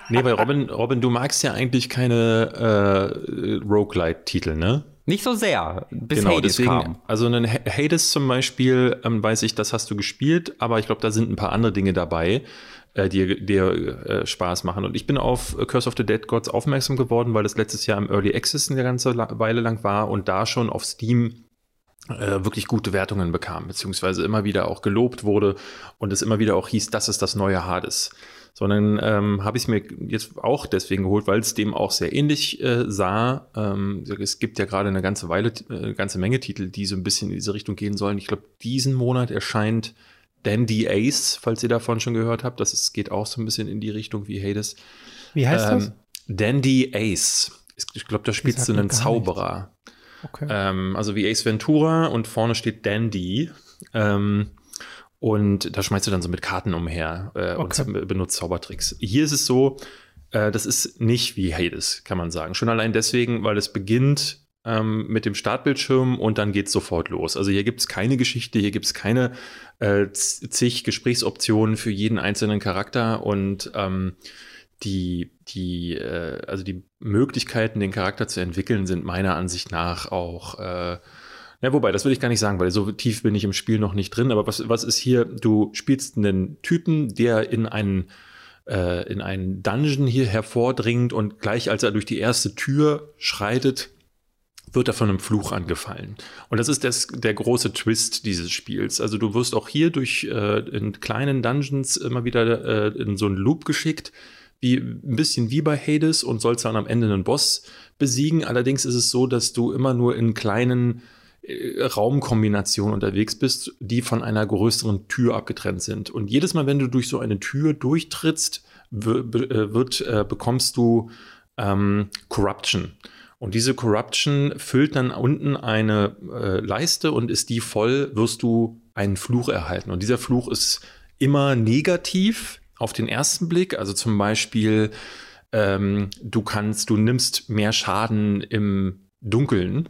nee, weil Robin, Robin, du magst ja eigentlich keine äh, Roguelite-Titel, ne? Nicht so sehr, bis genau, Hades deswegen, kam. Also einen Hades zum Beispiel, ähm, weiß ich, das hast du gespielt, aber ich glaube, da sind ein paar andere Dinge dabei äh, dir, dir äh, Spaß machen. Und ich bin auf Curse of the Dead Gods aufmerksam geworden, weil das letztes Jahr im Early Access eine ganze Weile lang war und da schon auf Steam äh, wirklich gute Wertungen bekam, beziehungsweise immer wieder auch gelobt wurde und es immer wieder auch hieß, das ist das neue Hades. Sondern ähm, habe ich es mir jetzt auch deswegen geholt, weil es dem auch sehr ähnlich äh, sah. Ähm, es gibt ja gerade eine ganze Weile, äh, eine ganze Menge Titel, die so ein bisschen in diese Richtung gehen sollen. Ich glaube, diesen Monat erscheint Dandy Ace, falls ihr davon schon gehört habt. Das ist, geht auch so ein bisschen in die Richtung wie Hades. Wie heißt ähm, das? Dandy Ace. Ich glaube, da spielst du einen Zauberer. Okay. Ähm, also wie Ace Ventura und vorne steht Dandy. Ähm, und da schmeißt du dann so mit Karten umher äh, okay. und benutzt Zaubertricks. Hier ist es so, äh, das ist nicht wie Hades, kann man sagen. Schon allein deswegen, weil es beginnt ähm, mit dem Startbildschirm und dann geht es sofort los. Also hier gibt es keine Geschichte, hier gibt es keine äh, zig Gesprächsoptionen für jeden einzelnen Charakter und ähm, die, die, äh, also die Möglichkeiten, den Charakter zu entwickeln, sind meiner Ansicht nach auch äh, ja, wobei, das will ich gar nicht sagen, weil so tief bin ich im Spiel noch nicht drin. Aber was, was ist hier? Du spielst einen Typen, der in einen, äh, in einen Dungeon hier hervordringt und gleich als er durch die erste Tür schreitet, wird er von einem Fluch angefallen. Und das ist das, der große Twist dieses Spiels. Also du wirst auch hier durch äh, in kleinen Dungeons immer wieder äh, in so einen Loop geschickt, wie ein bisschen wie bei Hades und sollst dann am Ende einen Boss besiegen. Allerdings ist es so, dass du immer nur in kleinen äh, Raumkombinationen unterwegs bist, die von einer größeren Tür abgetrennt sind. Und jedes Mal, wenn du durch so eine Tür durchtrittst, äh, wird äh, bekommst du ähm, Corruption. Und diese Corruption füllt dann unten eine äh, Leiste und ist die voll, wirst du einen Fluch erhalten. Und dieser Fluch ist immer negativ auf den ersten Blick. Also zum Beispiel, ähm, du kannst, du nimmst mehr Schaden im Dunkeln.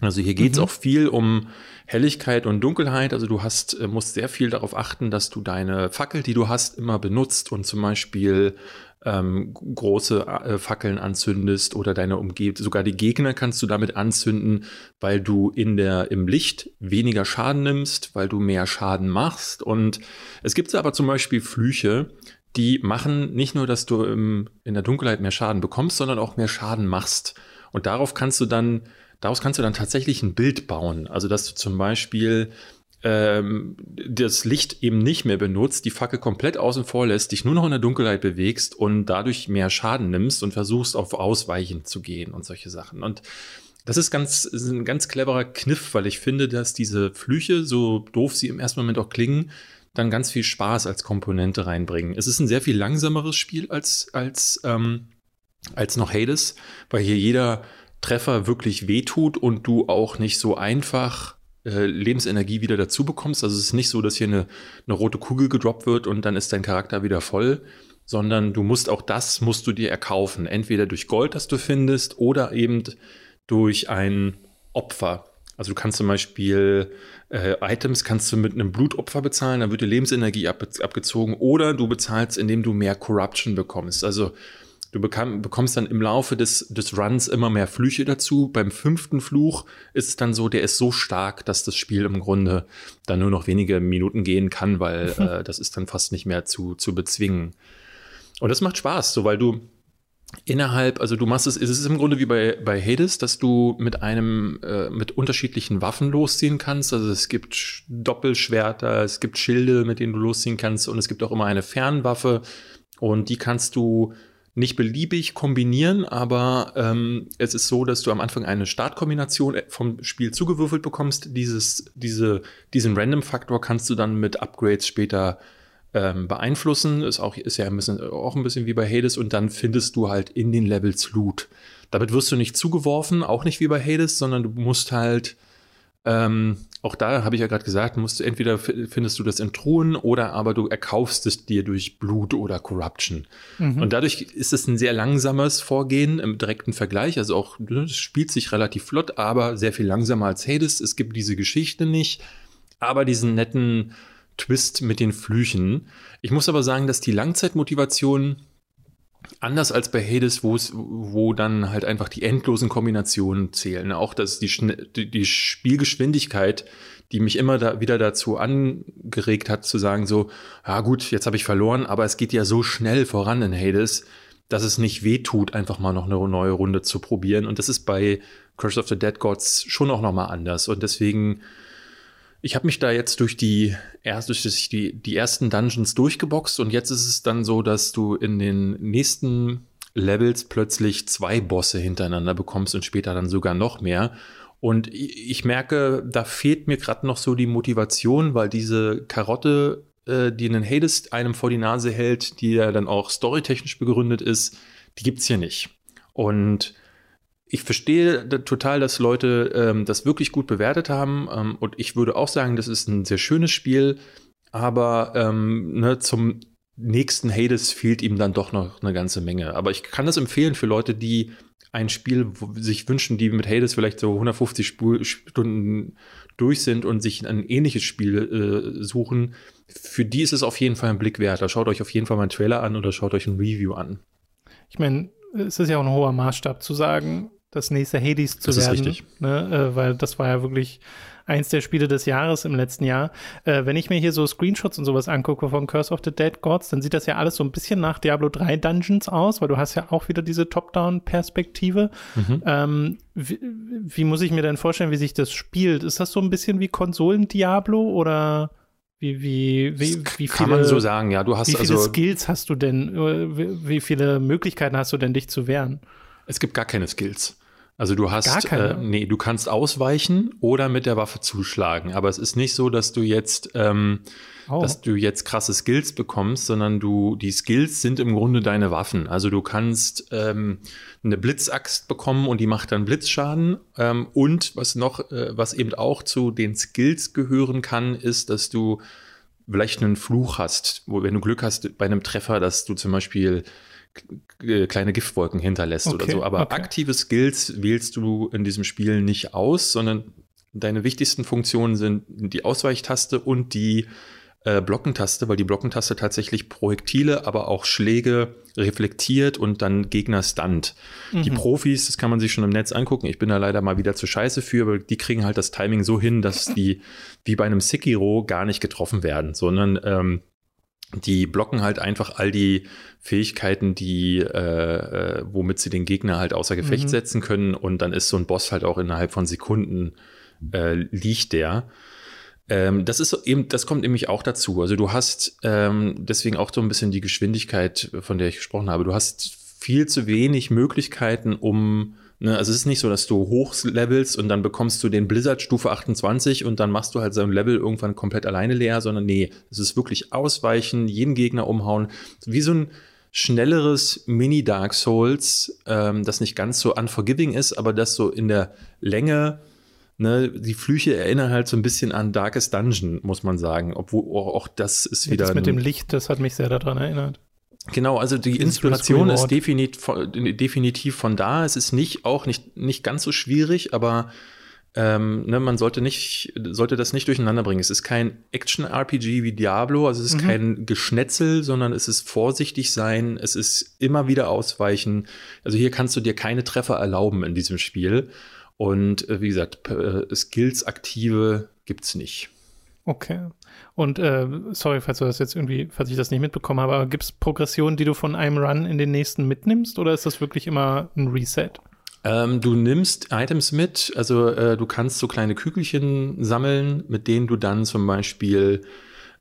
Also hier geht es mhm. auch viel um Helligkeit und Dunkelheit. Also du hast, äh, musst sehr viel darauf achten, dass du deine Fackel, die du hast, immer benutzt und zum Beispiel ähm, große äh, Fackeln anzündest oder deine Umgebung, sogar die Gegner kannst du damit anzünden, weil du in der, im Licht weniger Schaden nimmst, weil du mehr Schaden machst. Und es gibt aber zum Beispiel Flüche, die machen nicht nur, dass du im, in der Dunkelheit mehr Schaden bekommst, sondern auch mehr Schaden machst. Und darauf kannst du dann, daraus kannst du dann tatsächlich ein Bild bauen. Also, dass du zum Beispiel ähm, das Licht eben nicht mehr benutzt, die Fackel komplett außen vor lässt, dich nur noch in der Dunkelheit bewegst und dadurch mehr Schaden nimmst und versuchst auf Ausweichen zu gehen und solche Sachen. Und das ist ganz, ist ein ganz cleverer Kniff, weil ich finde, dass diese Flüche, so doof sie im ersten Moment auch klingen, dann ganz viel Spaß als Komponente reinbringen. Es ist ein sehr viel langsameres Spiel als, als, ähm, als noch Hades, weil hier jeder Treffer wirklich wehtut und du auch nicht so einfach äh, Lebensenergie wieder dazu bekommst. Also es ist nicht so, dass hier eine, eine rote Kugel gedroppt wird und dann ist dein Charakter wieder voll, sondern du musst auch das, musst du dir erkaufen. Entweder durch Gold, das du findest, oder eben durch ein Opfer. Also du kannst zum Beispiel äh, Items kannst du mit einem Blutopfer bezahlen, dann wird die Lebensenergie ab, abgezogen, oder du bezahlst, indem du mehr Corruption bekommst. Also Du bekam, bekommst dann im Laufe des, des Runs immer mehr Flüche dazu. Beim fünften Fluch ist es dann so, der ist so stark, dass das Spiel im Grunde dann nur noch wenige Minuten gehen kann, weil *laughs* äh, das ist dann fast nicht mehr zu, zu bezwingen. Und das macht Spaß, so weil du innerhalb, also du machst es, es ist im Grunde wie bei, bei Hades, dass du mit einem, äh, mit unterschiedlichen Waffen losziehen kannst. Also es gibt Doppelschwerter, es gibt Schilde, mit denen du losziehen kannst und es gibt auch immer eine Fernwaffe und die kannst du nicht beliebig kombinieren, aber ähm, es ist so, dass du am Anfang eine Startkombination äh, vom Spiel zugewürfelt bekommst. Dieses, diese, diesen Random-Faktor kannst du dann mit Upgrades später ähm, beeinflussen. Ist, auch, ist ja ein bisschen, auch ein bisschen wie bei Hades und dann findest du halt in den Levels Loot. Damit wirst du nicht zugeworfen, auch nicht wie bei Hades, sondern du musst halt ähm, auch da habe ich ja gerade gesagt, musst du entweder findest du das in Truhen oder aber du erkaufst es dir durch Blut oder Corruption. Mhm. Und dadurch ist es ein sehr langsames Vorgehen im direkten Vergleich. Also auch, ne, es spielt sich relativ flott, aber sehr viel langsamer als Hades. Es gibt diese Geschichte nicht, aber diesen netten Twist mit den Flüchen. Ich muss aber sagen, dass die Langzeitmotivation anders als bei Hades, wo es, wo dann halt einfach die endlosen Kombinationen zählen. Auch dass die, die, Spielgeschwindigkeit, die mich immer da wieder dazu angeregt hat, zu sagen so, ja gut, jetzt habe ich verloren, aber es geht ja so schnell voran in Hades, dass es nicht wehtut, einfach mal noch eine neue Runde zu probieren. Und das ist bei Curse of the Dead Gods schon auch noch mal anders. Und deswegen ich habe mich da jetzt durch die, erst, durch die, die ersten Dungeons durchgeboxt und jetzt ist es dann so, dass du in den nächsten Levels plötzlich zwei Bosse hintereinander bekommst und später dann sogar noch mehr. Und ich merke, da fehlt mir gerade noch so die Motivation, weil diese Karotte, äh, die einen Hades einem vor die Nase hält, die ja dann auch storytechnisch begründet ist, die gibt's hier nicht. Und ich verstehe total, dass Leute ähm, das wirklich gut bewertet haben. Ähm, und ich würde auch sagen, das ist ein sehr schönes Spiel. Aber ähm, ne, zum nächsten Hades fehlt ihm dann doch noch eine ganze Menge. Aber ich kann das empfehlen für Leute, die ein Spiel sich wünschen, die mit Hades vielleicht so 150 Sp Stunden durch sind und sich ein ähnliches Spiel äh, suchen. Für die ist es auf jeden Fall ein Blick wert. Da schaut euch auf jeden Fall mal einen Trailer an oder schaut euch ein Review an. Ich meine, es ist ja auch ein hoher Maßstab zu sagen, das nächste Hades zu das werden. Ist richtig. Ne? Äh, weil das war ja wirklich eins der Spiele des Jahres im letzten Jahr. Äh, wenn ich mir hier so Screenshots und sowas angucke von Curse of the Dead Gods, dann sieht das ja alles so ein bisschen nach Diablo 3 Dungeons aus, weil du hast ja auch wieder diese Top-Down-Perspektive. Mhm. Ähm, wie, wie, muss ich mir denn vorstellen, wie sich das spielt? Ist das so ein bisschen wie Konsolen-Diablo oder wie, wie, wie, wie Kann man so sagen, ja. Du hast wie viele also, Skills hast du denn? Äh, wie viele Möglichkeiten hast du denn, dich zu wehren? Es gibt gar keine Skills. Also du hast, äh, nee, du kannst ausweichen oder mit der Waffe zuschlagen. Aber es ist nicht so, dass du jetzt, ähm, oh. dass du jetzt krasse Skills bekommst, sondern du, die Skills sind im Grunde deine Waffen. Also du kannst ähm, eine Blitzaxt bekommen und die macht dann Blitzschaden. Ähm, und was noch, äh, was eben auch zu den Skills gehören kann, ist, dass du vielleicht einen Fluch hast, wo wenn du Glück hast bei einem Treffer, dass du zum Beispiel kleine Giftwolken hinterlässt okay, oder so. Aber okay. aktive Skills wählst du in diesem Spiel nicht aus, sondern deine wichtigsten Funktionen sind die Ausweichtaste und die äh, Blockentaste, weil die Blockentaste tatsächlich Projektile, aber auch Schläge reflektiert und dann Gegner stunt. Mhm. Die Profis, das kann man sich schon im Netz angucken. Ich bin da leider mal wieder zu scheiße für, aber die kriegen halt das Timing so hin, dass die wie bei einem Sekiro gar nicht getroffen werden, sondern ähm, die blocken halt einfach all die Fähigkeiten, die, äh, äh, womit sie den Gegner halt außer Gefecht mhm. setzen können. Und dann ist so ein Boss halt auch innerhalb von Sekunden äh, liegt der. Ähm, das ist eben, das kommt nämlich auch dazu. Also du hast ähm, deswegen auch so ein bisschen die Geschwindigkeit, von der ich gesprochen habe. Du hast viel zu wenig Möglichkeiten, um Ne, also es ist nicht so, dass du hochlevelst und dann bekommst du den Blizzard Stufe 28 und dann machst du halt so ein Level irgendwann komplett alleine leer, sondern nee, es ist wirklich ausweichen, jeden Gegner umhauen, wie so ein schnelleres Mini Dark Souls, ähm, das nicht ganz so unforgiving ist, aber das so in der Länge Ne, die Flüche erinnern halt so ein bisschen an Darkest Dungeon, muss man sagen. Obwohl auch das ist wieder. Das mit dem Licht, das hat mich sehr daran erinnert. Genau, also die Inspiration ist definitiv, definitiv von da. Es ist nicht auch nicht, nicht ganz so schwierig, aber ähm, ne, man sollte nicht, sollte das nicht durcheinander bringen. Es ist kein Action-RPG wie Diablo, also es ist mhm. kein Geschnetzel, sondern es ist vorsichtig sein, es ist immer wieder ausweichen. Also hier kannst du dir keine Treffer erlauben in diesem Spiel. Und äh, wie gesagt, äh, Skills aktive gibt's nicht. Okay. Und äh, sorry, falls du das jetzt irgendwie, falls ich das nicht mitbekommen habe, aber gibt es Progressionen, die du von einem Run in den nächsten mitnimmst oder ist das wirklich immer ein Reset? Ähm, du nimmst Items mit, also äh, du kannst so kleine Kügelchen sammeln, mit denen du dann zum Beispiel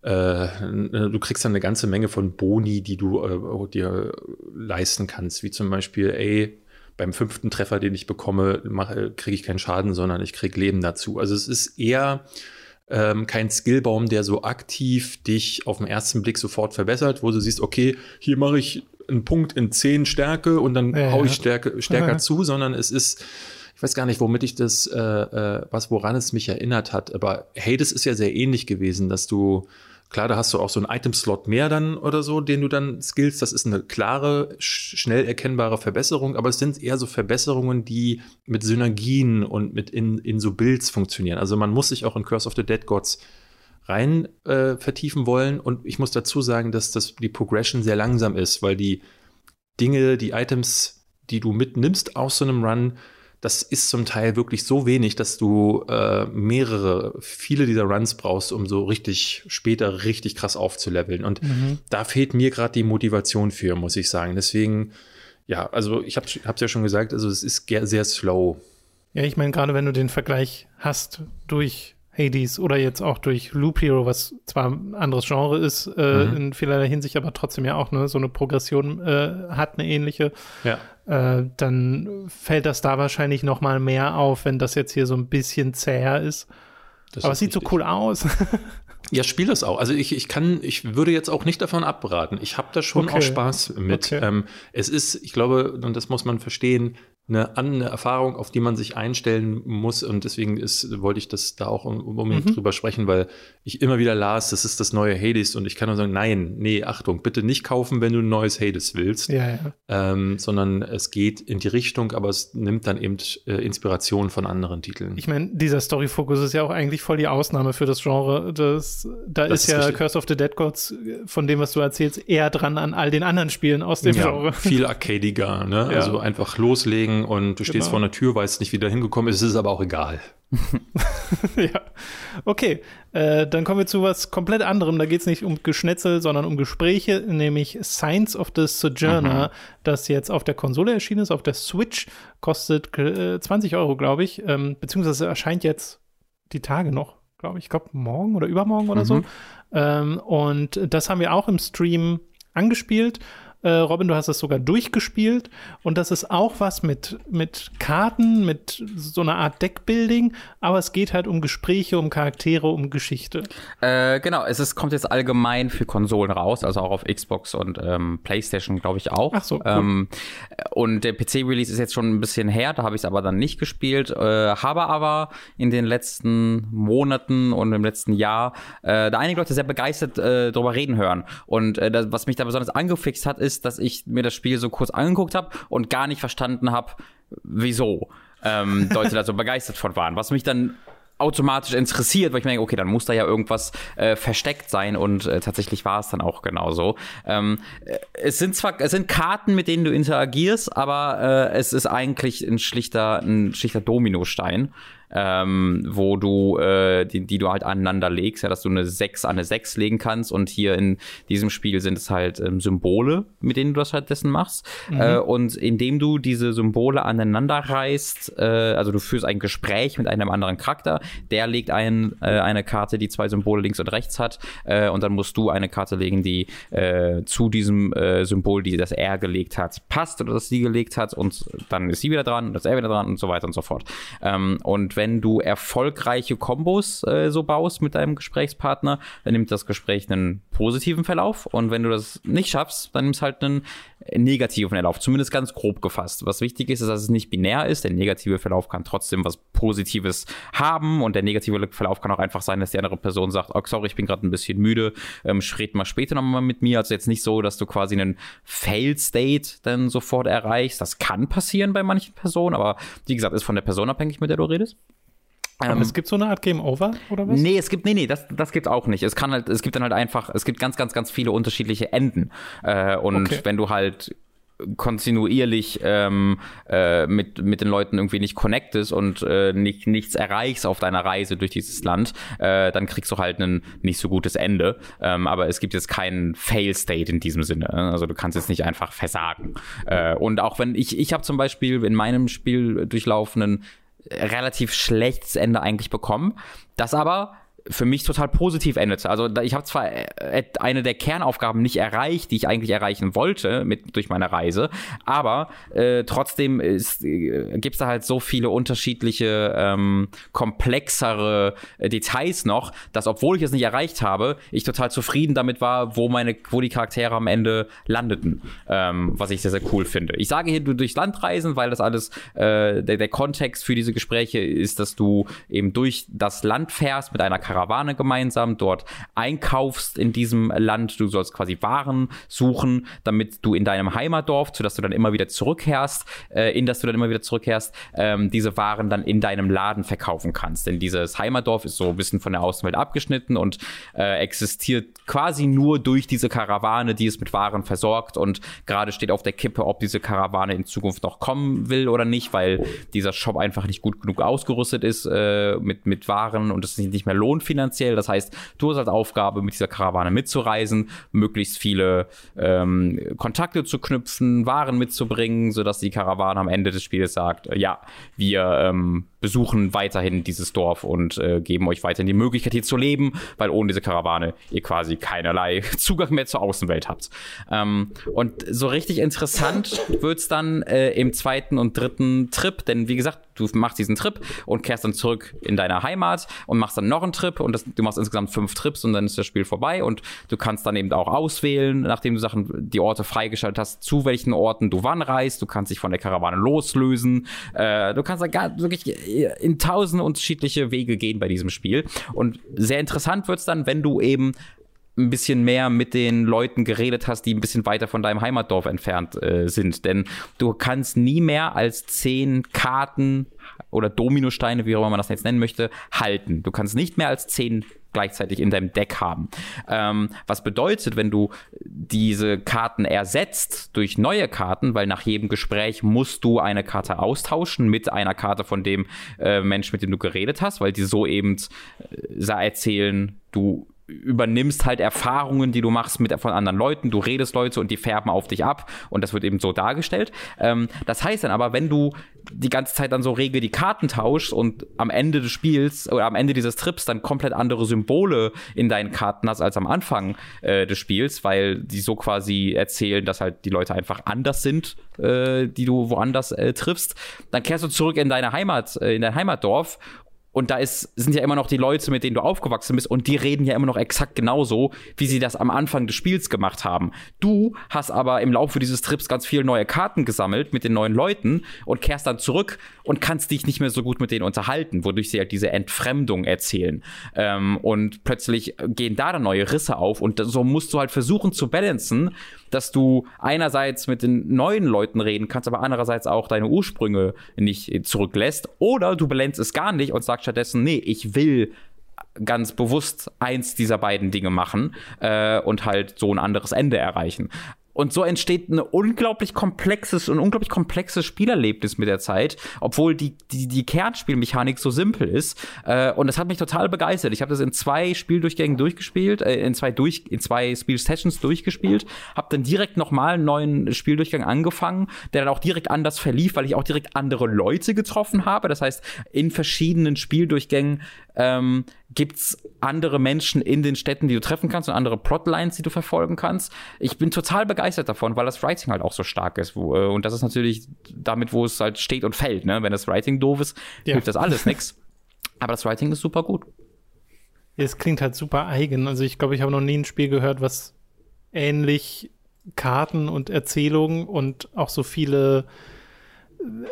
äh, du kriegst dann eine ganze Menge von Boni, die du äh, dir leisten kannst, wie zum Beispiel, ey, beim fünften Treffer, den ich bekomme, kriege ich keinen Schaden, sondern ich kriege Leben dazu. Also es ist eher ähm, kein Skillbaum, der so aktiv dich auf den ersten Blick sofort verbessert, wo du siehst, okay, hier mache ich einen Punkt in 10 Stärke und dann ja, hau ich Stärke, stärker ja. zu, sondern es ist, ich weiß gar nicht, womit ich das, äh, äh, was woran es mich erinnert hat, aber Hades ist ja sehr ähnlich gewesen, dass du Klar, da hast du auch so einen Item-Slot mehr dann oder so, den du dann skillst. Das ist eine klare, schnell erkennbare Verbesserung, aber es sind eher so Verbesserungen, die mit Synergien und mit in, in so Builds funktionieren. Also man muss sich auch in Curse of the Dead Gods rein äh, vertiefen wollen. Und ich muss dazu sagen, dass das die Progression sehr langsam ist, weil die Dinge, die Items, die du mitnimmst aus so einem Run, das ist zum Teil wirklich so wenig, dass du äh, mehrere, viele dieser Runs brauchst, um so richtig später richtig krass aufzuleveln. Und mhm. da fehlt mir gerade die Motivation für, muss ich sagen. Deswegen, ja, also ich habe es ja schon gesagt, also es ist sehr slow. Ja, ich meine, gerade wenn du den Vergleich hast durch Hades oder jetzt auch durch Loop Hero, was zwar ein anderes Genre ist, äh, mhm. in vielerlei Hinsicht, aber trotzdem ja auch ne, so eine Progression äh, hat, eine ähnliche, ja. Äh, dann fällt das da wahrscheinlich noch mal mehr auf, wenn das jetzt hier so ein bisschen zäher ist. Das aber es sieht richtig. so cool aus. *laughs* Ja, spiel das auch. Also ich, ich kann, ich würde jetzt auch nicht davon abraten. Ich habe da schon okay. auch Spaß mit. Okay. Ähm, es ist, ich glaube, und das muss man verstehen, eine, eine Erfahrung, auf die man sich einstellen muss. Und deswegen ist, wollte ich das da auch unbedingt mhm. drüber sprechen, weil ich immer wieder las, das ist das neue Hades. Und ich kann nur sagen, nein, nee, Achtung, bitte nicht kaufen, wenn du ein neues Hades willst. Ja, ja. Ähm, sondern es geht in die Richtung, aber es nimmt dann eben äh, Inspiration von anderen Titeln. Ich meine, dieser Story-Fokus ist ja auch eigentlich voll die Ausnahme für das Genre. Das, da das ist ja richtig. Curse of the Dead Gods, von dem, was du erzählst, eher dran an all den anderen Spielen aus dem ja, Genre. Viel arcadiger, ne? Ja. Also einfach loslegen und du stehst genau. vor einer Tür, weißt nicht, wie da hingekommen ist, es ist aber auch egal. *laughs* ja. Okay, äh, dann kommen wir zu was komplett anderem. Da geht es nicht um Geschnetzel, sondern um Gespräche, nämlich Science of the Sojourner, mhm. das jetzt auf der Konsole erschienen ist, auf der Switch, kostet äh, 20 Euro, glaube ich, ähm, beziehungsweise erscheint jetzt die Tage noch, glaube ich, ich glaube morgen oder übermorgen oder mhm. so. Ähm, und das haben wir auch im Stream angespielt äh, Robin, du hast es sogar durchgespielt und das ist auch was mit, mit Karten, mit so einer Art Deckbuilding, aber es geht halt um Gespräche, um Charaktere, um Geschichte. Äh, genau, es ist, kommt jetzt allgemein für Konsolen raus, also auch auf Xbox und ähm, PlayStation, glaube ich auch. Ach so. Cool. Ähm, und der PC-Release ist jetzt schon ein bisschen her, da habe ich es aber dann nicht gespielt, äh, habe aber in den letzten Monaten und im letzten Jahr äh, da einige Leute sehr begeistert äh, drüber reden hören. Und äh, das, was mich da besonders angefixt hat, ist, ist, dass ich mir das Spiel so kurz angeguckt habe und gar nicht verstanden habe, wieso ähm, *laughs* Leute da so begeistert von waren. Was mich dann automatisch interessiert, weil ich mir denke, okay, dann muss da ja irgendwas äh, versteckt sein und äh, tatsächlich war es dann auch genauso. Ähm, äh, es sind zwar, es sind Karten, mit denen du interagierst, aber äh, es ist eigentlich ein schlichter, ein schlichter Dominostein ähm, wo du, äh, die, die du halt aneinander legst, ja, dass du eine 6 an eine 6 legen kannst. Und hier in diesem Spiel sind es halt ähm, Symbole, mit denen du das halt dessen machst. Mhm. Äh, und indem du diese Symbole aneinander reißt, äh, also du führst ein Gespräch mit einem anderen Charakter, der legt ein, äh, eine Karte, die zwei Symbole links und rechts hat, äh, und dann musst du eine Karte legen, die äh, zu diesem Symbol, die das er gelegt hat, passt oder das sie gelegt hat, und dann ist sie wieder dran, das er wieder dran und so weiter und so fort. Ähm, und wenn wenn du erfolgreiche Kombos äh, so baust mit deinem Gesprächspartner, dann nimmt das Gespräch einen positiven Verlauf. Und wenn du das nicht schaffst, dann nimmst halt einen negativen Verlauf, zumindest ganz grob gefasst. Was wichtig ist, ist, dass es nicht binär ist. Der negative Verlauf kann trotzdem was Positives haben und der negative Verlauf kann auch einfach sein, dass die andere Person sagt, oh, sorry, ich bin gerade ein bisschen müde, ähm, red mal später nochmal mit mir. Also jetzt nicht so, dass du quasi einen Fail-State dann sofort erreichst. Das kann passieren bei manchen Personen, aber wie gesagt, ist von der Person abhängig, mit der du redest. Ähm, es gibt so eine Art Game Over oder was? Nee, es gibt nee, nee, das das gibt's auch nicht. Es kann halt es gibt dann halt einfach, es gibt ganz ganz ganz viele unterschiedliche Enden äh, und okay. wenn du halt kontinuierlich ähm, äh, mit, mit den Leuten irgendwie nicht connectest und äh, nicht, nichts erreichst auf deiner Reise durch dieses Land, äh, dann kriegst du halt ein nicht so gutes Ende. Ähm, aber es gibt jetzt keinen Fail-State in diesem Sinne. Ne? Also du kannst jetzt nicht einfach versagen. Äh, und auch wenn ich, ich habe zum Beispiel in meinem Spiel durchlaufenden relativ schlechtes Ende eigentlich bekommen. Das aber für mich total positiv endete. Also ich habe zwar äh, eine der Kernaufgaben nicht erreicht, die ich eigentlich erreichen wollte mit durch meine Reise, aber äh, trotzdem äh, gibt es da halt so viele unterschiedliche ähm, komplexere äh, Details noch, dass obwohl ich es nicht erreicht habe, ich total zufrieden damit war, wo meine, wo die Charaktere am Ende landeten, ähm, was ich sehr sehr cool finde. Ich sage hier du durchs Land reisen, weil das alles äh, der, der Kontext für diese Gespräche ist, dass du eben durch das Land fährst mit einer Charakter Karawane gemeinsam dort einkaufst in diesem Land. Du sollst quasi Waren suchen, damit du in deinem Heimatdorf, zu das du dann immer wieder zurückkehrst, äh, in das du dann immer wieder zurückkehrst, ähm, diese Waren dann in deinem Laden verkaufen kannst. Denn dieses Heimatdorf ist so ein bisschen von der Außenwelt abgeschnitten und äh, existiert quasi nur durch diese Karawane, die es mit Waren versorgt. Und gerade steht auf der Kippe, ob diese Karawane in Zukunft noch kommen will oder nicht, weil dieser Shop einfach nicht gut genug ausgerüstet ist äh, mit, mit Waren und es sich nicht mehr lohnt finanziell. Das heißt, du hast als Aufgabe, mit dieser Karawane mitzureisen, möglichst viele ähm, Kontakte zu knüpfen, Waren mitzubringen, sodass die Karawane am Ende des Spiels sagt, äh, ja, wir ähm, besuchen weiterhin dieses Dorf und äh, geben euch weiterhin die Möglichkeit, hier zu leben, weil ohne diese Karawane ihr quasi keinerlei *laughs* Zugang mehr zur Außenwelt habt. Ähm, und so richtig interessant wird's dann äh, im zweiten und dritten Trip, denn wie gesagt, du machst diesen Trip und kehrst dann zurück in deine Heimat und machst dann noch einen Trip und das, du machst insgesamt fünf Trips und dann ist das Spiel vorbei und du kannst dann eben auch auswählen, nachdem du Sachen, die Orte freigeschaltet hast, zu welchen Orten du wann reist. Du kannst dich von der Karawane loslösen. Äh, du kannst da gar wirklich in tausend unterschiedliche Wege gehen bei diesem Spiel. Und sehr interessant wird es dann, wenn du eben ein bisschen mehr mit den Leuten geredet hast, die ein bisschen weiter von deinem Heimatdorf entfernt äh, sind. Denn du kannst nie mehr als zehn Karten oder Dominosteine, wie auch immer man das jetzt nennen möchte, halten. Du kannst nicht mehr als zehn gleichzeitig in deinem Deck haben. Ähm, was bedeutet, wenn du diese Karten ersetzt durch neue Karten, weil nach jedem Gespräch musst du eine Karte austauschen mit einer Karte von dem äh, Mensch, mit dem du geredet hast, weil die so eben äh, erzählen, du übernimmst halt Erfahrungen, die du machst mit von anderen Leuten, du redest Leute und die färben auf dich ab und das wird eben so dargestellt. Ähm, das heißt dann aber, wenn du die ganze Zeit dann so rege die Karten tauschst und am Ende des Spiels oder am Ende dieses Trips dann komplett andere Symbole in deinen Karten hast als am Anfang äh, des Spiels, weil die so quasi erzählen, dass halt die Leute einfach anders sind, äh, die du woanders äh, triffst, dann kehrst du zurück in deine Heimat, äh, in dein Heimatdorf Und da ist, sind ja immer noch die Leute, mit denen du aufgewachsen bist, und die reden ja immer noch exakt genauso, wie sie das am Anfang des Spiels gemacht haben. Du hast aber im Laufe dieses Trips ganz viele neue Karten gesammelt mit den neuen Leuten und kehrst dann zurück und kannst dich nicht mehr so gut mit denen unterhalten, wodurch sie halt diese Entfremdung erzählen. Ähm, und plötzlich gehen da dann neue Risse auf und so musst du halt versuchen zu balancen, dass du einerseits mit den neuen Leuten reden kannst, aber andererseits auch deine Ursprünge nicht zurücklässt. Oder du balance es gar nicht und sagst stattdessen, nee, ich will ganz bewusst eins dieser beiden Dinge machen äh, und halt so ein anderes Ende erreichen. Und so entsteht ein unglaublich komplexes und unglaublich komplexes Spielerlebnis mit der Zeit, obwohl die, die, die Kernspielmechanik so simpel ist. Äh, und das hat mich total begeistert. Ich habe das in zwei Spieldurchgängen durchgespielt, äh, in zwei durch, in zwei Spielsessions durchgespielt, habe dann direkt nochmal einen neuen Spieldurchgang angefangen, der dann auch direkt anders verlief, weil ich auch direkt andere Leute getroffen habe. Das heißt, in verschiedenen Spieldurchgängen ähm, gibt's andere Menschen in den Städten, die du treffen kannst und andere Plotlines, die du verfolgen kannst. Ich bin total begeistert davon, weil das Writing halt auch so stark ist. Wo, äh, und das ist natürlich damit, wo es halt steht und fällt. Ne? Wenn das Writing doof ist, ja. hilft das alles nichts. Aber das Writing ist super gut. Es klingt halt super eigen. Also ich glaube, ich habe noch nie ein Spiel gehört, was ähnlich Karten und Erzählungen und auch so viele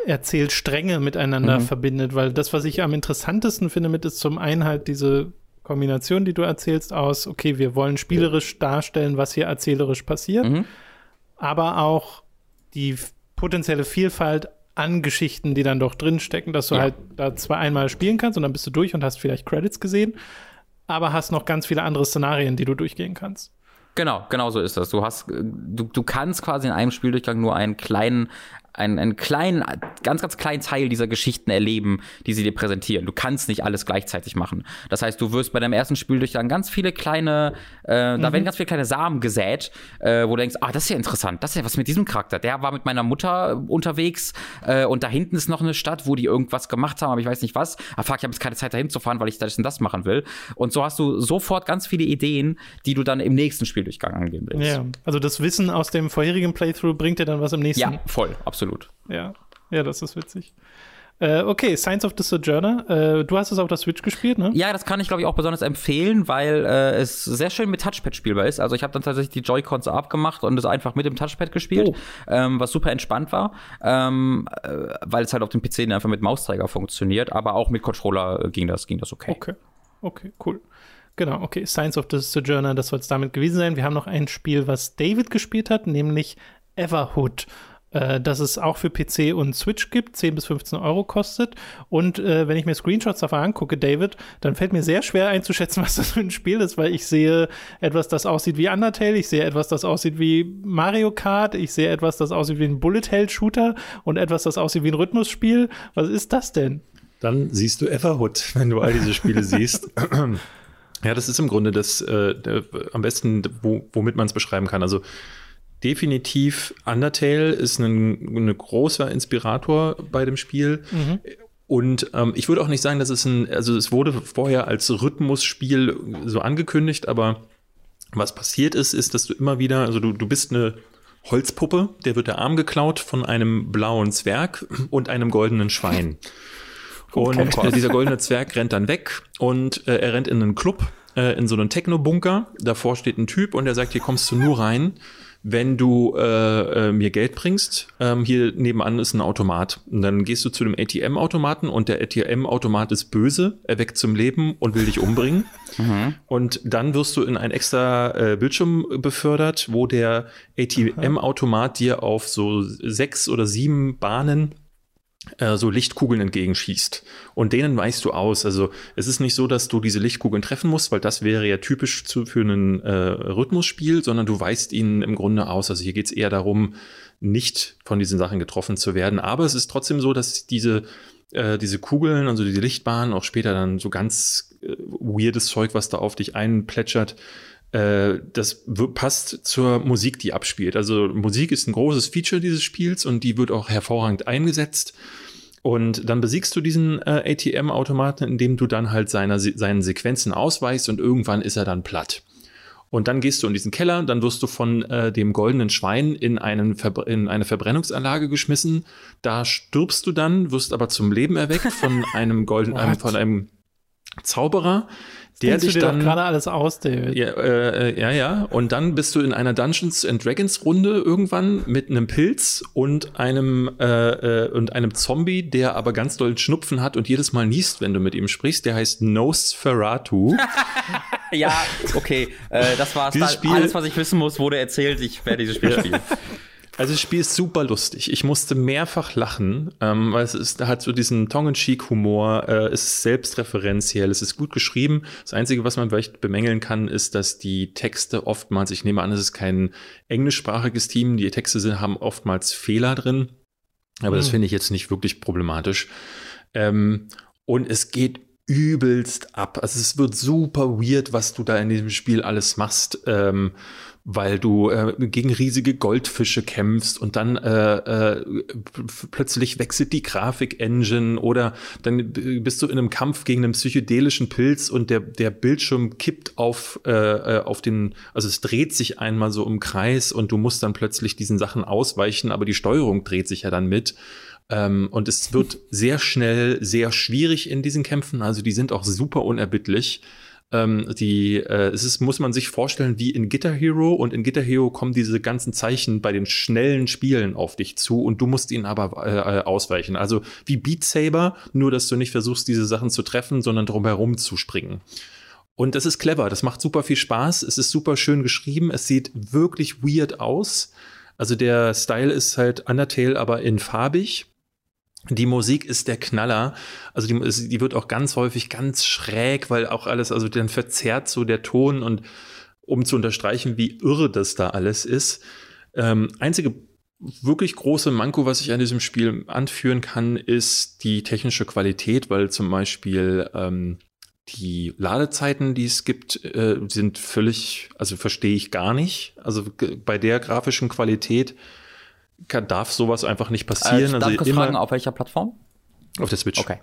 Erzählstränge miteinander mhm. verbindet, weil das, was ich am interessantesten finde mit, ist zum einen halt diese Kombination, die du erzählst, aus, okay, wir wollen spielerisch darstellen, was hier erzählerisch passiert, mhm. aber auch die potenzielle Vielfalt an Geschichten, die dann doch drinstecken, dass du ja. halt da zwar einmal spielen kannst und dann bist du durch und hast vielleicht Credits gesehen, aber hast noch ganz viele andere Szenarien, die du durchgehen kannst. Genau, genau so ist das. Du hast, du, du kannst quasi in einem Spieldurchgang nur einen kleinen einen, einen kleinen, ganz, ganz kleinen Teil dieser Geschichten erleben, die sie dir präsentieren. Du kannst nicht alles gleichzeitig machen. Das heißt, du wirst bei deinem ersten Spiel durch dann ganz viele kleine, äh, mhm. da werden ganz viele kleine Samen gesät, äh, wo du denkst, ah, das ist ja interessant, das ist ja was mit diesem Charakter. Der war mit meiner Mutter unterwegs äh, und da hinten ist noch eine Stadt, wo die irgendwas gemacht haben, aber ich weiß nicht was. Ah, fuck, ich habe jetzt keine Zeit dahin zu fahren, weil ich das und das machen will. Und so hast du sofort ganz viele Ideen, die du dann im nächsten Spieldurchgang angehen willst. Ja, also das Wissen aus dem vorherigen Playthrough bringt dir dann was im nächsten. Ja, voll, absolut absolut. Ja, ja, das ist witzig. Äh, okay, Science of the Sojourner. Äh, du hast es auf der Switch gespielt, ne? Ja, das kann ich, glaube ich, auch besonders empfehlen, weil äh, es sehr schön mit Touchpad spielbar ist. Also ich habe dann tatsächlich die Joy-Cons abgemacht und es einfach mit dem Touchpad gespielt, oh. ähm, was super entspannt war, ähm, äh, weil es halt auf dem PC einfach mit Mausträger funktioniert, aber auch mit Controller ging das, ging das okay. Okay, okay, cool. Genau, okay. Science of the Sojourner, das soll es damit gewesen sein. Wir haben noch ein Spiel, was David gespielt hat, nämlich Everhood äh, dass es auch für PC und Switch gibt, 10 bis 15 Euro kostet. Und äh, wenn ich mir Screenshots davon angucke, David, dann fällt mir sehr schwer einzuschätzen, *laughs* was das für ein Spiel ist, weil ich sehe etwas, das aussieht wie Undertale, ich sehe etwas, das aussieht wie Mario Kart, ich sehe etwas, das aussieht wie ein Bullet-Hell-Shooter und etwas, das aussieht wie ein Rhythmusspiel. Was ist das denn? Dann siehst du Everhood, *laughs* wenn du all diese Spiele siehst. *clears throat* Ja, das ist im Grunde das äh, der, am besten, wo, womit man es beschreiben kann. Also definitiv Undertale ist ein, ein großer Inspirator bei dem Spiel. Mhm. Und ähm, ich würde auch nicht sagen, dass es ein, also es wurde vorher als Rhythmusspiel so angekündigt, aber was passiert ist, ist, dass du immer wieder, also du, du bist eine Holzpuppe, der wird der Arm geklaut von einem blauen Zwerg und einem goldenen Schwein. *laughs* Und oh *laughs* dieser goldene Zwerg rennt dann weg und äh, er rennt in einen Club, äh, in so einen Techno-Bunker. Davor steht ein Typ und der sagt, hier kommst du nur rein, wenn du äh, äh, mir Geld bringst, ähm, hier nebenan ist ein Automat. Und dann gehst du zu dem ATM-Automaten und der ATM-Automat ist böse, er weckt zum Leben und will dich umbringen. *laughs* Mhm. Und dann wirst du in ein extra äh, Bildschirm befördert, wo der ATM-Automat dir auf so sechs oder sieben Bahnen so Lichtkugeln entgegenschießt. Und denen weißt du aus. Also es ist nicht so, dass du diese Lichtkugeln treffen musst, weil das wäre ja typisch zu, für ein äh, Rhythmusspiel, sondern du weißt ihnen im Grunde aus. Also hier geht es eher darum, nicht von diesen Sachen getroffen zu werden. Aber es ist trotzdem so, dass diese äh, diese Kugeln, also diese Lichtbahnen, auch später dann so ganz äh, weirdes Zeug, was da auf dich einplätschert, äh, das passt zur Musik, die abspielt. Also Musik ist ein großes Feature dieses Spiels und die wird auch hervorragend eingesetzt. Und dann besiegst du diesen äh, ATM-Automaten, indem du dann halt seiner, seinen Sequenzen ausweichst und irgendwann ist er dann platt. Und dann gehst du in diesen Keller, dann wirst du von äh, dem goldenen Schwein in, einen Verbr in eine Verbrennungsanlage geschmissen. Da stirbst du dann, wirst aber zum Leben erweckt von *laughs* einem goldenen, von einem Zauberer, der dich dann gerade alles aus, David. Ja, äh, ja, ja. Und dann bist du in einer Dungeons and Dragons Runde irgendwann mit einem Pilz und einem äh, äh, und einem Zombie, der aber ganz doll Schnupfen hat und jedes Mal niest, wenn du mit ihm sprichst. Der heißt Nosferatu. *laughs* ja, okay. Äh, das war alles, was ich wissen muss, wurde erzählt. Ich werde dieses Spiel spielen. *laughs* Also das Spiel ist super lustig. Ich musste mehrfach lachen, ähm, weil es ist, hat so diesen Tongue-in-Cheek-Humor, äh, es ist selbstreferenziell, es ist gut geschrieben. Das Einzige, was man vielleicht bemängeln kann, ist, dass die Texte oftmals, ich nehme an, es ist kein englischsprachiges Team, die Texte sind, haben oftmals Fehler drin. Aber mhm. das finde ich jetzt nicht wirklich problematisch. Ähm, und es geht übelst ab. Also es wird super weird, was du da in diesem Spiel alles machst. Ähm, weil du äh, gegen riesige Goldfische kämpfst und dann äh, äh, plötzlich wechselt die Grafik-Engine oder dann bist du in einem Kampf gegen einen psychedelischen Pilz und der, der Bildschirm kippt auf, äh, äh, auf den, also es dreht sich einmal so im Kreis und du musst dann plötzlich diesen Sachen ausweichen, aber die Steuerung dreht sich ja dann mit. Ähm, und es wird *laughs* sehr schnell sehr schwierig in diesen Kämpfen, also die sind auch super unerbittlich. Ähm, die, äh, es ist, muss man sich vorstellen, wie in Guitar Hero und in Guitar Hero kommen diese ganzen Zeichen bei den schnellen Spielen auf dich zu und du musst ihnen aber äh, äh, ausweichen. Also wie Beat Saber, nur dass du nicht versuchst, diese Sachen zu treffen, sondern drumherum zu springen. Und das ist clever, das macht super viel Spaß, es ist super schön geschrieben, es sieht wirklich weird aus. Also der Style ist halt Undertale, aber in farbig. Die Musik ist der Knaller. Also die, die wird auch ganz häufig ganz schräg, weil auch alles, also dann verzerrt so der Ton und um zu unterstreichen, wie irre das da alles ist. Ähm, einzige wirklich große Manko, was ich an diesem Spiel anführen kann, ist die technische Qualität, weil zum Beispiel ähm, die Ladezeiten, die es gibt, äh, sind völlig, also verstehe ich gar nicht. Also bei der grafischen Qualität kann, darf sowas einfach nicht passieren. Äh, darf also ich fragen, auf welcher Plattform? Auf der Switch. Okay.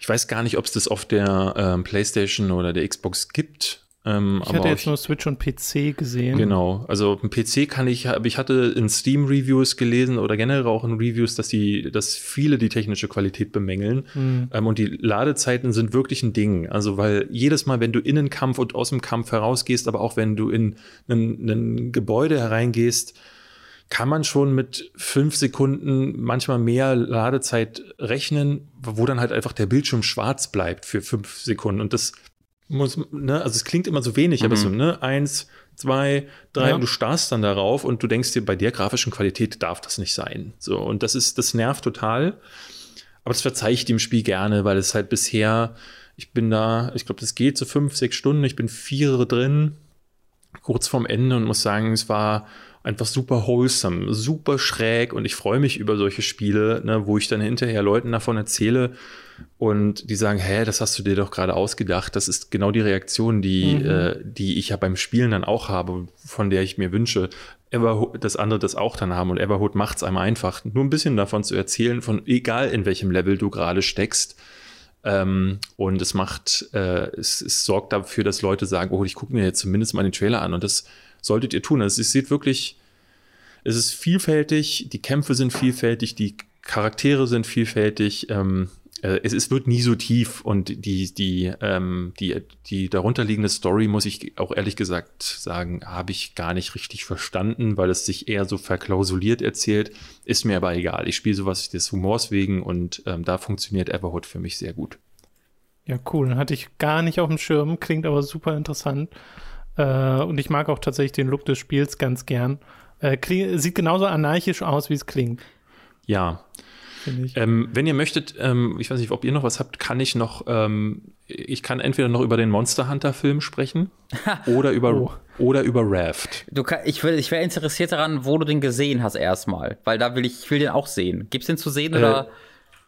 Ich weiß gar nicht, ob es das auf der ähm, PlayStation oder der Xbox gibt. Ähm, ich hatte jetzt ich, nur Switch und PC gesehen. Genau, also dem PC kann ich, aber ich hatte in Steam Reviews gelesen oder generell auch in Reviews, dass die, dass viele die technische Qualität bemängeln. Mhm. Ähm, und die Ladezeiten sind wirklich ein Ding. Also weil jedes Mal, wenn du in den Kampf und aus dem Kampf herausgehst, aber auch wenn du in ein, ein Gebäude hereingehst, kann man schon mit fünf Sekunden, manchmal mehr Ladezeit rechnen, wo dann halt einfach der Bildschirm schwarz bleibt für fünf Sekunden. Und das muss, ne, also es klingt immer so wenig, mhm. aber so, ne, eins, zwei, drei, ja. und du starrst dann darauf und du denkst dir, bei der grafischen Qualität darf das nicht sein. So, und das ist, das nervt total. Aber das verzeihe ich dem Spiel gerne, weil es halt bisher, ich bin da, ich glaube, das geht so fünf, sechs Stunden, ich bin vier drin, kurz vorm Ende und muss sagen, es war einfach super wholesome, super schräg und ich freue mich über solche Spiele, ne, wo ich dann hinterher Leuten davon erzähle und die sagen, hä, das hast du dir doch gerade ausgedacht. Das ist genau die Reaktion, die, mhm. äh, die ich ja beim Spielen dann auch habe, von der ich mir wünsche, Everhood, dass andere das auch dann haben und Everhood macht es einmal einfach, nur ein bisschen davon zu erzählen, von egal in welchem Level du gerade steckst. Ähm, und es macht, äh, es, es sorgt dafür, dass Leute sagen, oh, ich gucke mir jetzt zumindest mal den Trailer an und das solltet ihr tun. Also es sieht wirklich, es ist vielfältig, die Kämpfe sind vielfältig, die Charaktere sind vielfältig. Ähm, äh, es, es wird nie so tief und die, die, ähm, die, die darunterliegende Story, muss ich auch ehrlich gesagt sagen, habe ich gar nicht richtig verstanden, weil es sich eher so verklausuliert erzählt. Ist mir aber egal. Ich spiele sowas des Humors wegen und ähm, da funktioniert Everhood für mich sehr gut. Ja, cool. Hatte ich gar nicht auf dem Schirm, klingt aber super interessant. Äh, und ich mag auch tatsächlich den Look des Spiels ganz gern. Äh, sieht genauso anarchisch aus, wie es klingt. Ja. Ähm, wenn ihr möchtet, ähm, ich weiß nicht, ob ihr noch was habt, kann ich noch, ähm, ich kann entweder noch über den Monster Hunter Film sprechen *laughs* oder über oh. oder über Raft. Du kann, ich will, ich wäre interessiert daran, wo du den gesehen hast erstmal, weil da will ich, ich will den auch sehen. Gibt's den zu sehen äh, oder?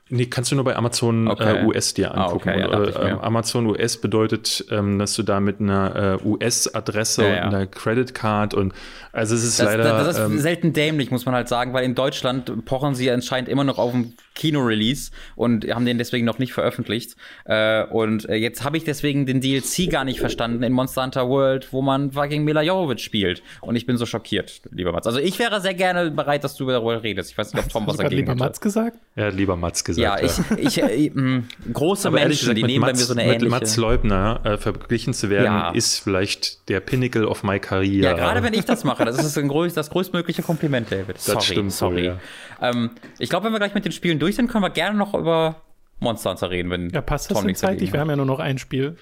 Nee, kannst du nur bei Amazon Okay. äh, US dir Ah, angucken. okay, ja, äh, ähm, Amazon US bedeutet, ähm, dass du da mit einer äh, US-Adresse Ja, und ja. einer Credit Card und also es ist Das, leider. das, das ist ähm, selten dämlich, muss man halt sagen, weil in Deutschland pochen sie anscheinend immer noch auf einen Kino-Release und haben den deswegen noch nicht veröffentlicht. Äh, und äh, jetzt habe ich deswegen den DLC gar nicht verstanden in Monster Hunter World, wo man fucking Mila Jovovich spielt. Und ich bin so schockiert, lieber Mats. Also ich wäre sehr gerne bereit, dass du darüber redest. Ich weiß nicht, ob Tom was dagegen lieber hätte. Mats gesagt? er hat lieber Mats gesagt. Ja, ich, ich, äh, mh, große Aber ehrlich Menschen, gesagt, die mit nehmen bei Mats, mir so eine mit ähnliche. Mats Leubner äh, verglichen zu werden, Ja. ist vielleicht der Pinnacle of my career. Ja, gerade wenn ich das mache, das ist ein größ, das größtmögliche Kompliment, David. Sorry, stimmt wohl, sorry. ja. ähm, ich glaube, wenn wir gleich mit den Spielen durch sind, können wir gerne noch über Monster Hunter reden, wenn Ja, passt das Tom denn nichts zeitlich? Wir haben ja nur noch ein Spiel.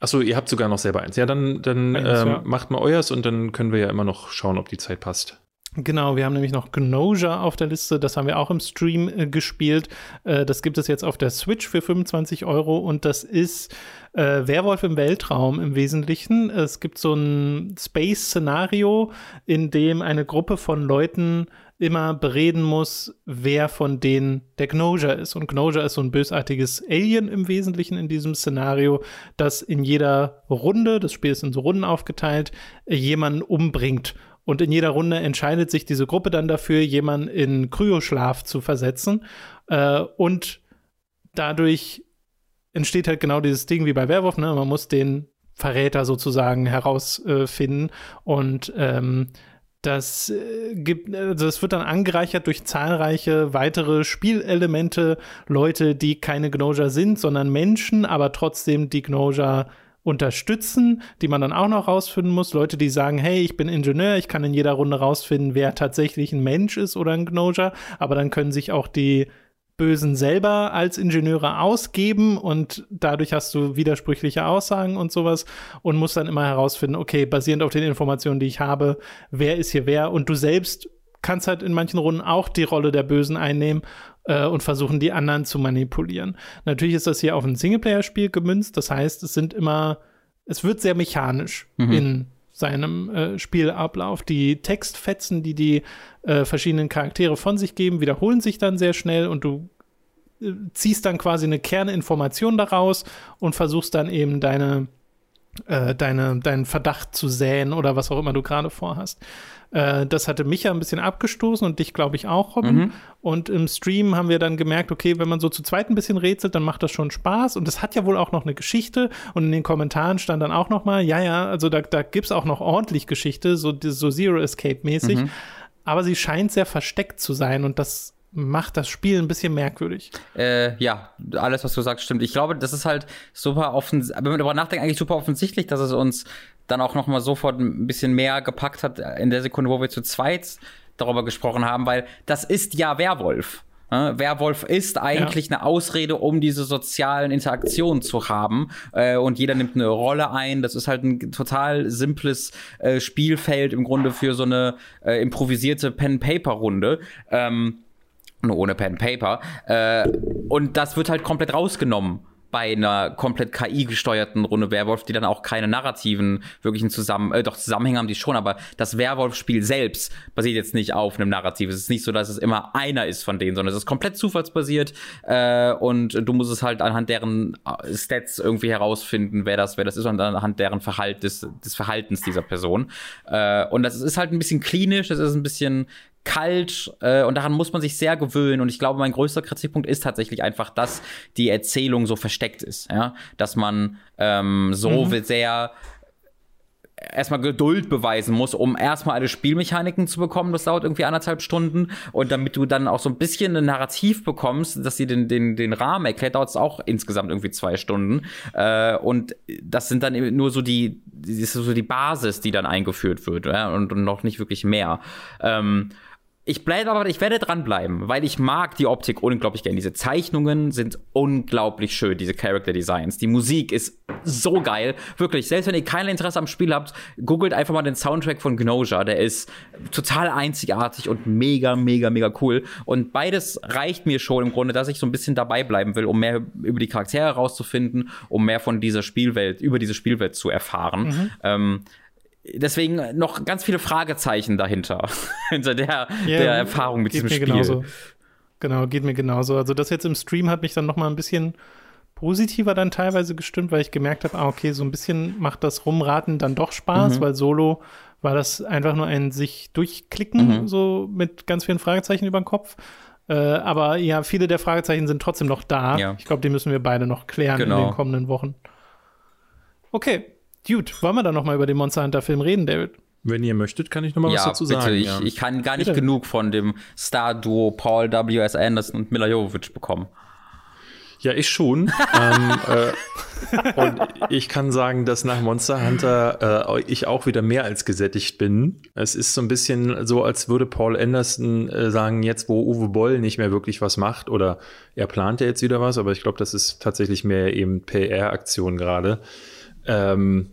Achso, ihr habt sogar noch selber eins. Ja, dann, dann Eins, ähm, ja. macht mal euers und dann können wir ja immer noch schauen, ob die Zeit passt. Genau, wir haben nämlich noch Gnosia auf der Liste. Das haben wir auch im Stream äh, gespielt. Äh, das gibt es jetzt auf der Switch für 25 Euro und das ist äh, Werwolf im Weltraum im Wesentlichen. Es gibt so ein Space-Szenario, in dem eine Gruppe von Leuten immer bereden muss, wer von denen der Gnosia ist. Und Gnosia ist so ein bösartiges Alien im Wesentlichen in diesem Szenario, das in jeder Runde, das Spiel ist in so Runden aufgeteilt, jemanden umbringt. Und in jeder Runde entscheidet sich diese Gruppe dann dafür, jemanden in Kryoschlaf zu versetzen. Äh, und dadurch entsteht halt genau dieses Ding wie bei Werwolf, ne? Man muss den Verräter sozusagen herausfinden. und ähm, das äh, gibt, also das wird dann angereichert durch zahlreiche weitere Spielelemente, Leute, die keine Gnoja sind, sondern Menschen, aber trotzdem die Gnoja unterstützen, die man dann auch noch rausfinden muss. Leute, die sagen, hey, ich bin Ingenieur, ich kann in jeder Runde rausfinden, wer tatsächlich ein Mensch ist oder ein Gnoja, aber dann können sich auch die Bösen selber als Ingenieure ausgeben und dadurch hast du widersprüchliche Aussagen und sowas und musst dann immer herausfinden, okay, basierend auf den Informationen, die ich habe, wer ist hier wer und du selbst kannst halt in manchen Runden auch die Rolle der Bösen einnehmen äh, und versuchen, die anderen zu manipulieren. Natürlich ist das hier auf ein Singleplayer-Spiel gemünzt, das heißt, es sind immer, es wird sehr mechanisch in seinem äh, Spielablauf. Die Textfetzen, die die äh, verschiedenen Charaktere von sich geben, wiederholen sich dann sehr schnell und du äh, ziehst dann quasi eine Kerninformation daraus und versuchst dann eben deine, äh, deine, deinen Verdacht zu säen oder was auch immer du gerade vorhast. Äh, das hatte mich ja ein bisschen abgestoßen und dich, glaube ich, auch, Robin. Und im Stream haben wir dann gemerkt, okay, wenn man so zu zweit ein bisschen rätselt, dann macht das schon Spaß. Und es hat ja wohl auch noch eine Geschichte. Und in den Kommentaren stand dann auch noch mal, ja, ja, also da, da gibt es auch noch ordentlich Geschichte, so, so Zero Escape-mäßig. Aber sie scheint sehr versteckt zu sein und das macht das Spiel ein bisschen merkwürdig. Äh, ja, alles, was du sagst, stimmt. Ich glaube, das ist halt super offensichtlich, wenn man darüber nachdenkt, eigentlich super offensichtlich, dass es uns dann auch noch mal sofort ein bisschen mehr gepackt hat in der Sekunde, wo wir zu zweit darüber gesprochen haben, weil das ist ja Werwolf. Ja, Werwolf ist eigentlich eine Ausrede, um diese sozialen Interaktionen zu haben. Äh, und jeder nimmt eine Rolle ein. Das ist halt ein total simples äh, Spielfeld im Grunde für so eine äh, improvisierte Pen-Paper-Runde. Ähm, nur ohne Pen Paper. Äh, und das wird halt komplett rausgenommen bei einer komplett KI-gesteuerten Runde Werwolf, die dann auch keine narrativen wirklichen Zusammen äh, doch Zusammenhänge haben die schon, aber das Werwolf-Spiel selbst basiert jetzt nicht auf einem Narrativ. Es ist nicht so, dass es immer einer ist von denen, sondern es ist komplett zufallsbasiert äh, und du musst es halt anhand deren äh, Stats irgendwie herausfinden, wer das, wer das ist und anhand deren Verhalt des, des Verhaltens dieser Person. Äh, und das ist halt ein bisschen klinisch, es ist ein bisschen kalt äh, und daran muss man sich sehr gewöhnen und ich glaube mein größter Kritikpunkt ist tatsächlich einfach dass die Erzählung so versteckt ist ja dass man ähm, so sehr erstmal Geduld beweisen muss, um erstmal alle Spielmechaniken zu bekommen. Das dauert irgendwie anderthalb Stunden. Und damit du dann auch so ein bisschen ein Narrativ bekommst, dass sie den, den, den Rahmen erklärt, dauert es auch insgesamt irgendwie zwei Stunden. Äh, und das sind dann eben nur so die, das ist so die Basis, die dann eingeführt wird, ja? und, und noch nicht wirklich mehr. Ähm, ich bleibe aber, ich werde dranbleiben, weil ich mag die Optik unglaublich gern. Diese Zeichnungen sind unglaublich schön, diese Character Designs. Die Musik ist so geil. Wirklich, selbst wenn ihr kein Interesse am Spiel habt, googelt einfach mal den Soundtrack von Gnosia. Der ist total einzigartig und mega, mega, mega cool. Und beides reicht mir schon im Grunde, dass ich so ein bisschen dabei bleiben will, um mehr über die Charaktere herauszufinden, um mehr von dieser Spielwelt, über diese Spielwelt zu erfahren. Ähm, deswegen noch ganz viele Fragezeichen dahinter, *laughs* hinter der, Ja, der Erfahrung mit geht diesem mir Spiel. genauso. genau, geht mir genauso. Also das jetzt im Stream hat mich dann noch mal ein bisschen positiver dann teilweise gestimmt, weil ich gemerkt habe, ah, okay, so ein bisschen macht das Rumraten dann doch Spaß, mhm. weil Solo war das einfach nur ein sich durchklicken, mhm. so mit ganz vielen Fragezeichen über den Kopf. Äh, aber ja, viele der Fragezeichen sind trotzdem noch da. Ja. Ich glaube, die müssen wir beide noch klären genau. in den kommenden Wochen. Okay, Dude, wollen wir dann noch mal über den Monster Hunter Film reden, David? Wenn ihr möchtet, kann ich noch mal ja, was dazu bitte. sagen. Ich, ja. ich kann gar nicht bitte. genug von dem Star-Duo Paul W.S. Anderson und Mila Jovovich bekommen. Ja, ich schon. *laughs* ähm, äh, und ich kann sagen, dass nach Monster Hunter äh, ich auch wieder mehr als gesättigt bin. Es ist so ein bisschen so, als würde Paul Anderson äh, sagen, jetzt wo Uwe Boll nicht mehr wirklich was macht oder er plant ja jetzt wieder was, aber ich glaube, das ist tatsächlich mehr eben PR-Aktion gerade. Ähm,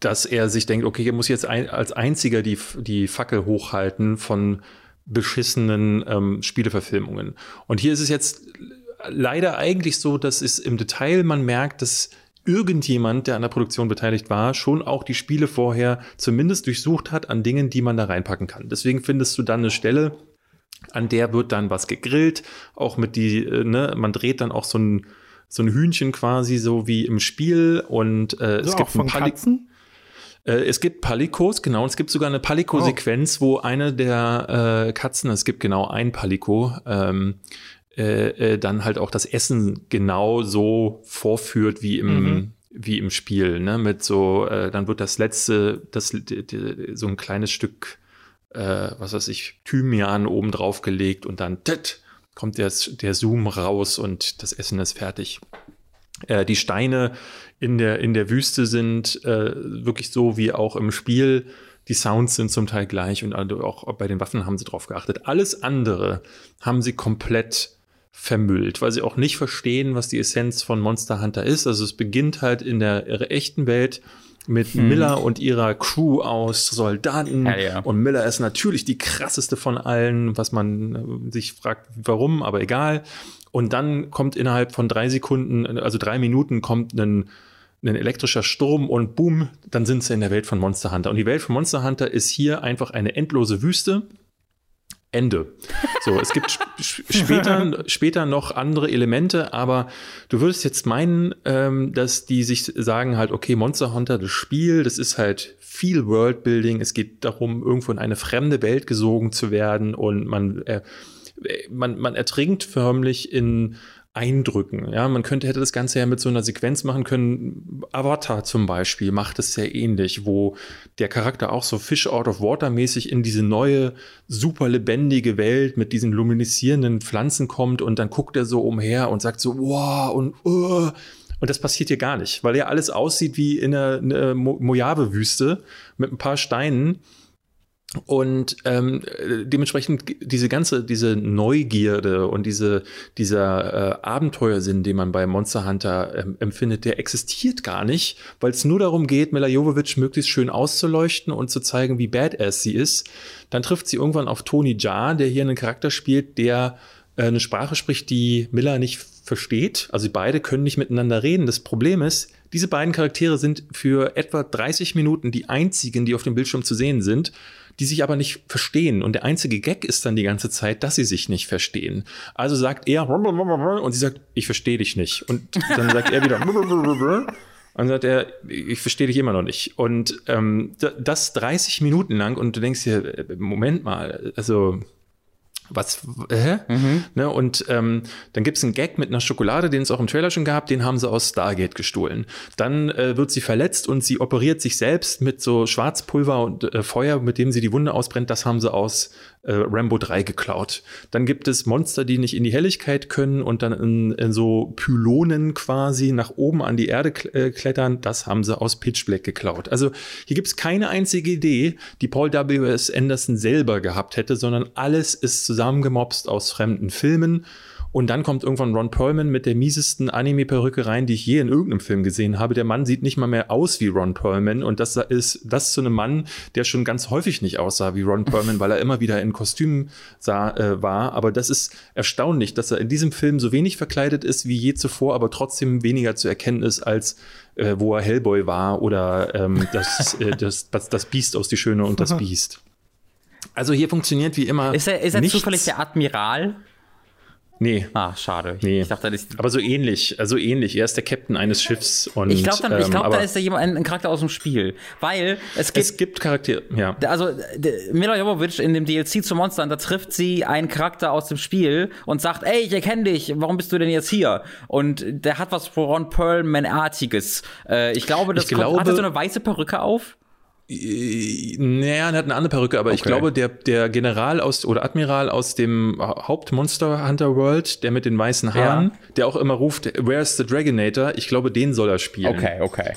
dass er sich denkt, okay, er muss jetzt ein, als einziger die, die Fackel hochhalten von beschissenen ähm, Spieleverfilmungen. Und hier ist es jetzt leider eigentlich so, dass es im Detail man merkt, dass irgendjemand, der an der Produktion beteiligt war, schon auch die Spiele vorher zumindest durchsucht hat an Dingen, die man da reinpacken kann. Deswegen findest du dann eine Stelle, an der wird dann was gegrillt, auch mit die, äh, ne, man dreht dann auch so ein, so ein Hühnchen quasi, so wie im Spiel und äh, so es gibt von Katzen? Äh, es gibt Palikos, genau. Es gibt sogar eine Paliko-Sequenz, oh. wo eine der äh, Katzen, es gibt genau ein Paliko, ähm, äh, äh, dann halt auch das Essen genau so vorführt wie im, mhm. wie im Spiel. Ne? Mit so, äh, dann wird das letzte, das, die, die, so ein kleines Stück, äh, was weiß ich, Thymian oben drauf gelegt und dann tit, kommt der, der Zoom raus und das Essen ist fertig. Äh, die Steine in der, in der Wüste sind äh, wirklich so wie auch im Spiel. Die Sounds sind zum Teil gleich und also auch bei den Waffen haben sie drauf geachtet. Alles andere haben sie komplett vermüllt, weil sie auch nicht verstehen, was die Essenz von Monster Hunter ist. Also es beginnt halt in der echten Welt mit hm. Miller und ihrer Crew aus Soldaten. Ja, ja. Und Miller ist natürlich die krasseste von allen, was man äh, sich fragt, warum, aber egal. Und dann kommt innerhalb von drei Sekunden, also drei Minuten, kommt ein, ein elektrischer Sturm und boom, dann sind sie in der Welt von Monster Hunter. Und die Welt von Monster Hunter ist hier einfach eine endlose Wüste Ende. So, es gibt später, *laughs* später noch andere Elemente, aber du würdest jetzt meinen, ähm, dass die sich sagen halt, okay, Monster Hunter, das Spiel, das ist halt viel Worldbuilding. Es geht darum, irgendwo in eine fremde Welt gesogen zu werden und man, äh, man, man ertrinkt förmlich in Eindrücken. Ja, man könnte, hätte das Ganze ja mit so einer Sequenz machen können. Avatar zum Beispiel macht es sehr ähnlich, wo der Charakter auch so Fish out of water mäßig in diese neue, super lebendige Welt mit diesen luminisierenden Pflanzen kommt und dann guckt er so umher und sagt so, wow, und, uh, und das passiert hier gar nicht, weil ja alles aussieht wie in einer, einer Mojave-Wüste mit ein paar Steinen und ähm, dementsprechend diese ganze, diese Neugierde und diese, dieser äh, Abenteuersinn, den man bei Monster Hunter ähm, empfindet, der existiert gar nicht, weil es nur darum geht, Mila Jovovich möglichst schön auszuleuchten und zu zeigen, wie badass sie ist. Dann trifft sie irgendwann auf Tony Jaa, der hier einen Charakter spielt, der äh, eine Sprache spricht, die Miller nicht versteht. Also beide können nicht miteinander reden. Das Problem ist, diese beiden Charaktere sind für etwa 30 Minuten die einzigen, die auf dem Bildschirm zu sehen sind die sich aber nicht verstehen. Und der einzige Gag ist dann die ganze Zeit, dass sie sich nicht verstehen. Also sagt er und sie sagt, ich verstehe dich nicht. Und dann *laughs* sagt er wieder und dann sagt er, ich verstehe dich immer noch nicht. Und ähm, das 30 Minuten lang und du denkst dir, äh, Moment mal, also was, hä? Mhm. Ne, und ähm, dann gibt's einen Gag mit einer Schokolade, den es auch im Trailer schon gab, den haben sie aus Stargate gestohlen. Dann äh, wird sie verletzt und sie operiert sich selbst mit so Schwarzpulver und äh, Feuer, mit dem sie die Wunde ausbrennt. Das haben sie aus äh, Rambo 3 geklaut. Dann gibt es Monster, die nicht in die Helligkeit können und dann in, in so Pylonen quasi nach oben an die Erde äh, klettern. Das haben sie aus Pitch Black geklaut. Also hier gibt's keine einzige Idee, die Paul W.S. Anderson selber gehabt hätte, sondern alles ist zusammengemopst aus fremden Filmen und dann kommt irgendwann Ron Perlman mit der miesesten Anime-Perücke rein, die ich je in irgendeinem Film gesehen habe. Der Mann sieht nicht mal mehr aus wie Ron Perlman. Und das ist das zu einem Mann, der schon ganz häufig nicht aussah wie Ron Perlman, weil er immer wieder in Kostümen sah, äh, war. Aber das ist erstaunlich, dass er in diesem Film so wenig verkleidet ist wie je zuvor, aber trotzdem weniger zu erkennen ist als äh, wo er Hellboy war oder ähm, das, äh, das, das, das Biest aus Die Schöne und das *laughs* Biest. Also hier funktioniert wie immer. Ist er, ist er zufällig der Admiral? Nee. Ah, schade. Nee. Ich dachte, aber so ähnlich, also ähnlich. Er ist der Captain eines Schiffs und ich glaube, ähm, glaub, da ist da jemand ein, Charakter aus dem Spiel, weil es gibt es gibt Charaktere, ja. Also Mila Jovovich in dem DLC zu Monstern, da trifft sie einen Charakter aus dem Spiel und sagt, ey, ich erkenne dich, warum bist du denn jetzt hier? Und der hat was Ron Perlman-artiges. Äh, ich glaube, das ich kommt, glaube, hat er so eine weiße Perücke auf? Naja, er hat eine andere Perücke, aber okay. ich glaube, der, der General aus oder Admiral aus dem Hauptmonster Hunter World, der mit den weißen Haaren, ja. der auch immer ruft, Where's the Dragonator? Ich glaube, den soll er spielen. Okay, okay.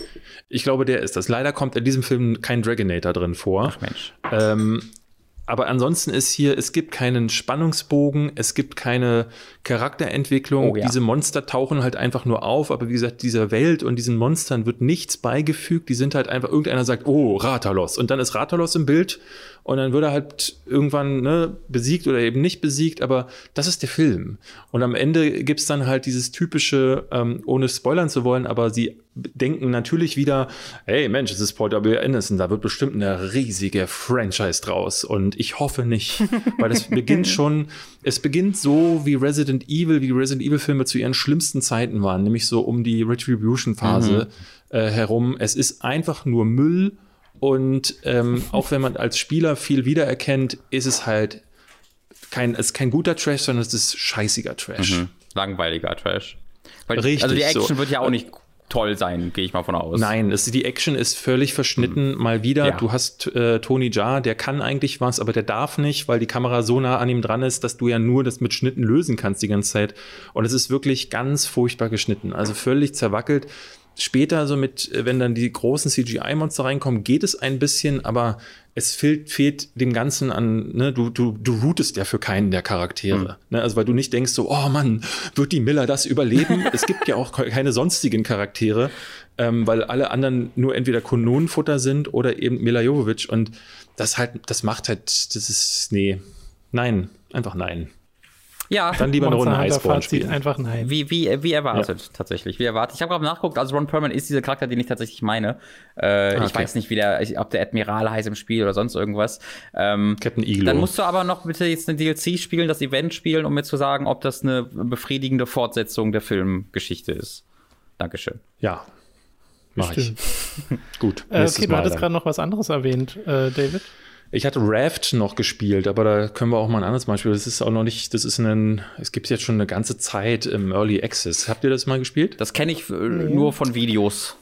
Ich glaube, der ist das. Leider kommt in diesem Film kein Dragonator drin vor. Ach Mensch. Ähm, aber ansonsten ist hier, es gibt keinen Spannungsbogen, es gibt keine Charakterentwicklung. Oh, ja. Diese Monster tauchen halt einfach nur auf, aber wie gesagt, dieser Welt und diesen Monstern wird nichts beigefügt. Die sind halt einfach, irgendeiner sagt, oh, Ratalos. Und dann ist Ratalos im Bild und dann wird er halt irgendwann ne, besiegt oder eben nicht besiegt, aber das ist der Film. Und am Ende gibt's dann halt dieses typische, ähm, ohne spoilern zu wollen, aber sie denken natürlich wieder, hey Mensch, es ist Paul W. Anderson, da wird bestimmt eine riesige Franchise draus. Und ich hoffe nicht, weil das *laughs* beginnt schon, es beginnt so wie Resident Evil, wie Resident Evil Filme zu ihren schlimmsten Zeiten waren, nämlich so um die Retribution Phase mhm. äh, herum. Es ist einfach nur Müll und ähm, auch wenn man als Spieler viel wiedererkennt, ist es halt kein, es ist kein guter Trash, sondern es ist scheißiger Trash. Mhm. Langweiliger Trash. Weil, Richtig. Also die Action so. wird ja auch nicht toll sein, gehe ich mal von aus. Nein, es, die Action ist völlig verschnitten, mhm. mal wieder. Ja. Du hast äh, Tony Jaa, der kann eigentlich was, aber der darf nicht, weil die Kamera so nah an ihm dran ist, dass du ja nur das mit Schnitten lösen kannst die ganze Zeit. Und es ist wirklich ganz furchtbar geschnitten, also völlig zerwackelt. Später, so mit, wenn dann die großen CGI-Monster reinkommen, geht es ein bisschen, aber es fehlt, fehlt dem Ganzen an, ne, du, du, du rootest ja für keinen der Charaktere. Mhm. Ne, also weil du nicht denkst so, oh Mann, wird die Miller das überleben? *laughs* es gibt ja auch keine sonstigen Charaktere, ähm, weil alle anderen nur entweder Kanonenfutter sind oder eben Mila Jovovich. Und das halt, das macht halt, das ist, nee, nein, einfach nein. Ja, dann lieber eine Runde Iceborne spielen. Einfach nein. Wie, wie, wie erwartet, ja. tatsächlich. Wie erwartet. Ich habe gerade nachgeguckt, also Ron Perlman ist dieser Charakter, den ich tatsächlich meine. Äh, ah, Ich weiß nicht, wie der, ob der Admiral heißt im Spiel oder sonst irgendwas. Ähm, Captain Iglo. Dann musst du aber noch bitte jetzt eine DLC spielen, das Event spielen, um mir zu sagen, ob das eine befriedigende Fortsetzung der Filmgeschichte ist. Dankeschön. Ja, Mach ich. *laughs* Gut. Äh, okay, du hattest gerade noch was anderes erwähnt, äh, David. Ich hatte Raft noch gespielt, aber da können wir auch mal ein anderes Mal spielen. Das ist auch noch nicht, das ist ein, es gibt jetzt schon eine ganze Zeit im Early Access. Habt ihr das mal gespielt? Das kenne ich äh, nur von Videos.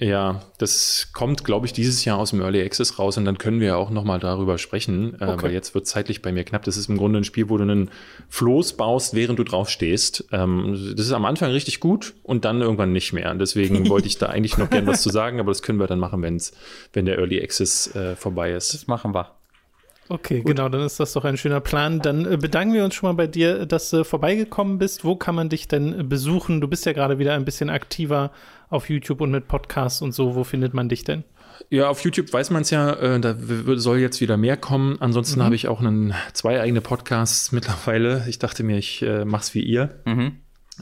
Ja, das kommt, glaube ich, dieses Jahr aus dem Early Access raus und dann können wir auch noch mal darüber sprechen, okay. äh, weil jetzt wird zeitlich bei mir knapp. Das ist im Grunde ein Spiel, wo du einen Floß baust, während du drauf stehst. Ähm, das ist am Anfang richtig gut und dann irgendwann nicht mehr. Und deswegen *laughs* wollte ich da eigentlich noch gern was zu sagen, aber das können wir dann machen, wenn's, wenn der Early Access äh, vorbei ist. Das machen wir. Okay, Gut. genau, dann ist das doch ein schöner Plan. Dann äh, bedanken wir uns schon mal bei dir, dass du vorbeigekommen bist. Wo kann man dich denn äh, besuchen? Du bist ja gerade wieder ein bisschen aktiver auf YouTube und mit Podcasts und so. Wo findet man dich denn? Ja, auf YouTube weiß man es ja, äh, da soll jetzt wieder mehr kommen. Ansonsten mhm. habe ich auch einen, zwei eigene Podcasts *laughs* mittlerweile. Ich dachte mir, ich äh, mach's wie ihr. Mhm.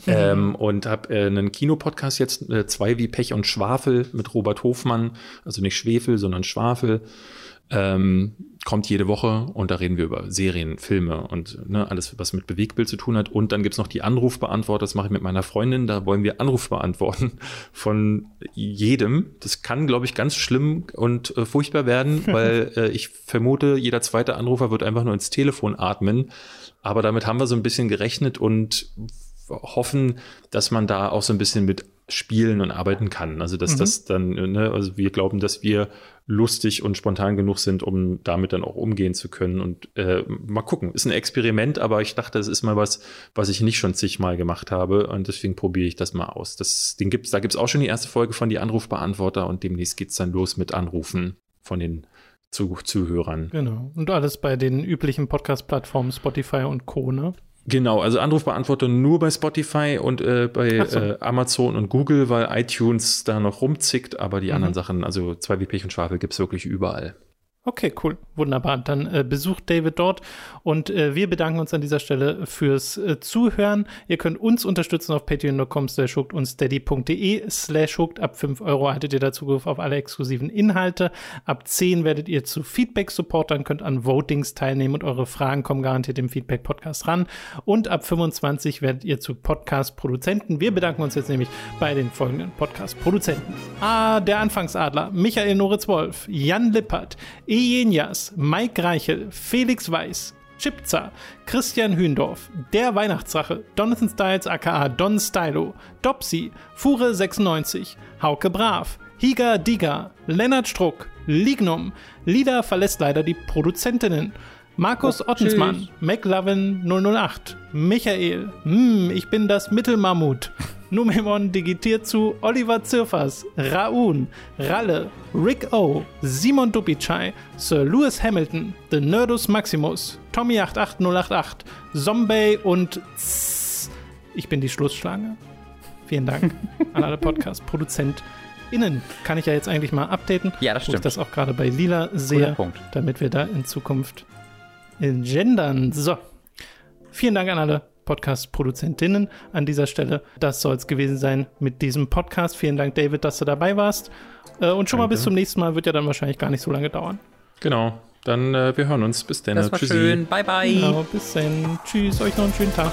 Ähm, und habe äh, einen Kinopodcast jetzt, äh, zwei wie Pech und Schwafel mit Robert Hofmann, also nicht Schwefel, sondern Schwafel. Ähm, kommt jede Woche und da reden wir über Serien, Filme und ne, alles, was mit Bewegtbild zu tun hat. Und dann gibt's noch die Anrufbeantworter, das mache ich mit meiner Freundin, da wollen wir Anruf beantworten *laughs* von jedem. Das kann, glaube ich, ganz schlimm und äh, furchtbar werden, *laughs* weil äh, ich vermute, jeder zweite Anrufer wird einfach nur ins Telefon atmen. Aber damit haben wir so ein bisschen gerechnet und hoffen, dass man da auch so ein bisschen mit spielen und arbeiten kann. Also dass mhm. das dann, ne, also wir glauben, dass wir lustig und spontan genug sind, um damit dann auch umgehen zu können. Und äh, mal gucken, ist ein Experiment, aber ich dachte, das ist mal was, was ich nicht schon zigmal gemacht habe und deswegen probiere ich das mal aus. Das, den gibt's, da gibt's auch schon die erste Folge von die Anrufbeantworter und demnächst geht's dann los mit Anrufen von den zu Zuhörern. Genau. Und alles bei den üblichen Podcast-Plattformen Spotify und Co. Ne? Genau, also Anrufbeantworter nur bei Spotify und äh, bei so. äh, Amazon und Google, weil iTunes da noch rumzickt, aber die mhm. anderen Sachen, also zwei wie Pech und Schwafel, gibt's wirklich überall. Okay, cool. Wunderbar. Dann äh, besucht David dort und äh, wir bedanken uns an dieser Stelle fürs äh, Zuhören. Ihr könnt uns unterstützen auf patreon.com slash und steady.de slash. Ab 5 Euro hattet ihr da Zugriff auf alle exklusiven Inhalte. Ab 10 werdet ihr zu Feedback-Supportern, könnt an Votings teilnehmen und eure Fragen kommen garantiert im Feedback-Podcast ran. Und ab 25 werdet ihr zu Podcast-Produzenten. Wir bedanken uns jetzt nämlich bei den folgenden Podcast-Produzenten. Ah, der Anfangsadler, Michael Noritz-Wolf, Jan Lippert, Ejenjas, Mike Reichel, Felix Weiß, Chipza, Christian Hühndorf, Der Weihnachtsrache, Donathan Styles aka Don Stylo, Dopsy, Fure96, Hauke Brav, Higa Diga, Lennart Struck, Lignum, Lida verlässt leider die Produzentinnen, Markus oh, Ottensmann, McLovin 008, Michael, hm, ich bin das Mittelmammut, Numemon digitiert zu Oliver Zirfers, Raun, Ralle, Rick O, Simon Dupichai, Sir Lewis Hamilton, The Nerdus Maximus, Tommy88088, Zombie und Zzz. Ich bin die Schlussschlange. Vielen Dank *laughs* an alle Podcast-ProduzentInnen. Kann ich ja jetzt eigentlich mal updaten. Ja, das stimmt. ich das auch gerade bei Lila sehe, damit wir da in Zukunft gendern. So. Vielen Dank an alle Podcast-Produzentinnen an dieser Stelle. Das soll es gewesen sein mit diesem Podcast. Vielen Dank, David, dass du dabei warst. Äh, und schon Danke. mal bis zum nächsten Mal. Wird ja dann wahrscheinlich gar nicht so lange dauern. Genau. Dann äh, wir hören uns. Bis dann. Das war Tschüssi. schön. Bye, bye. Genau, bis dann. Tschüss. Euch noch einen schönen Tag.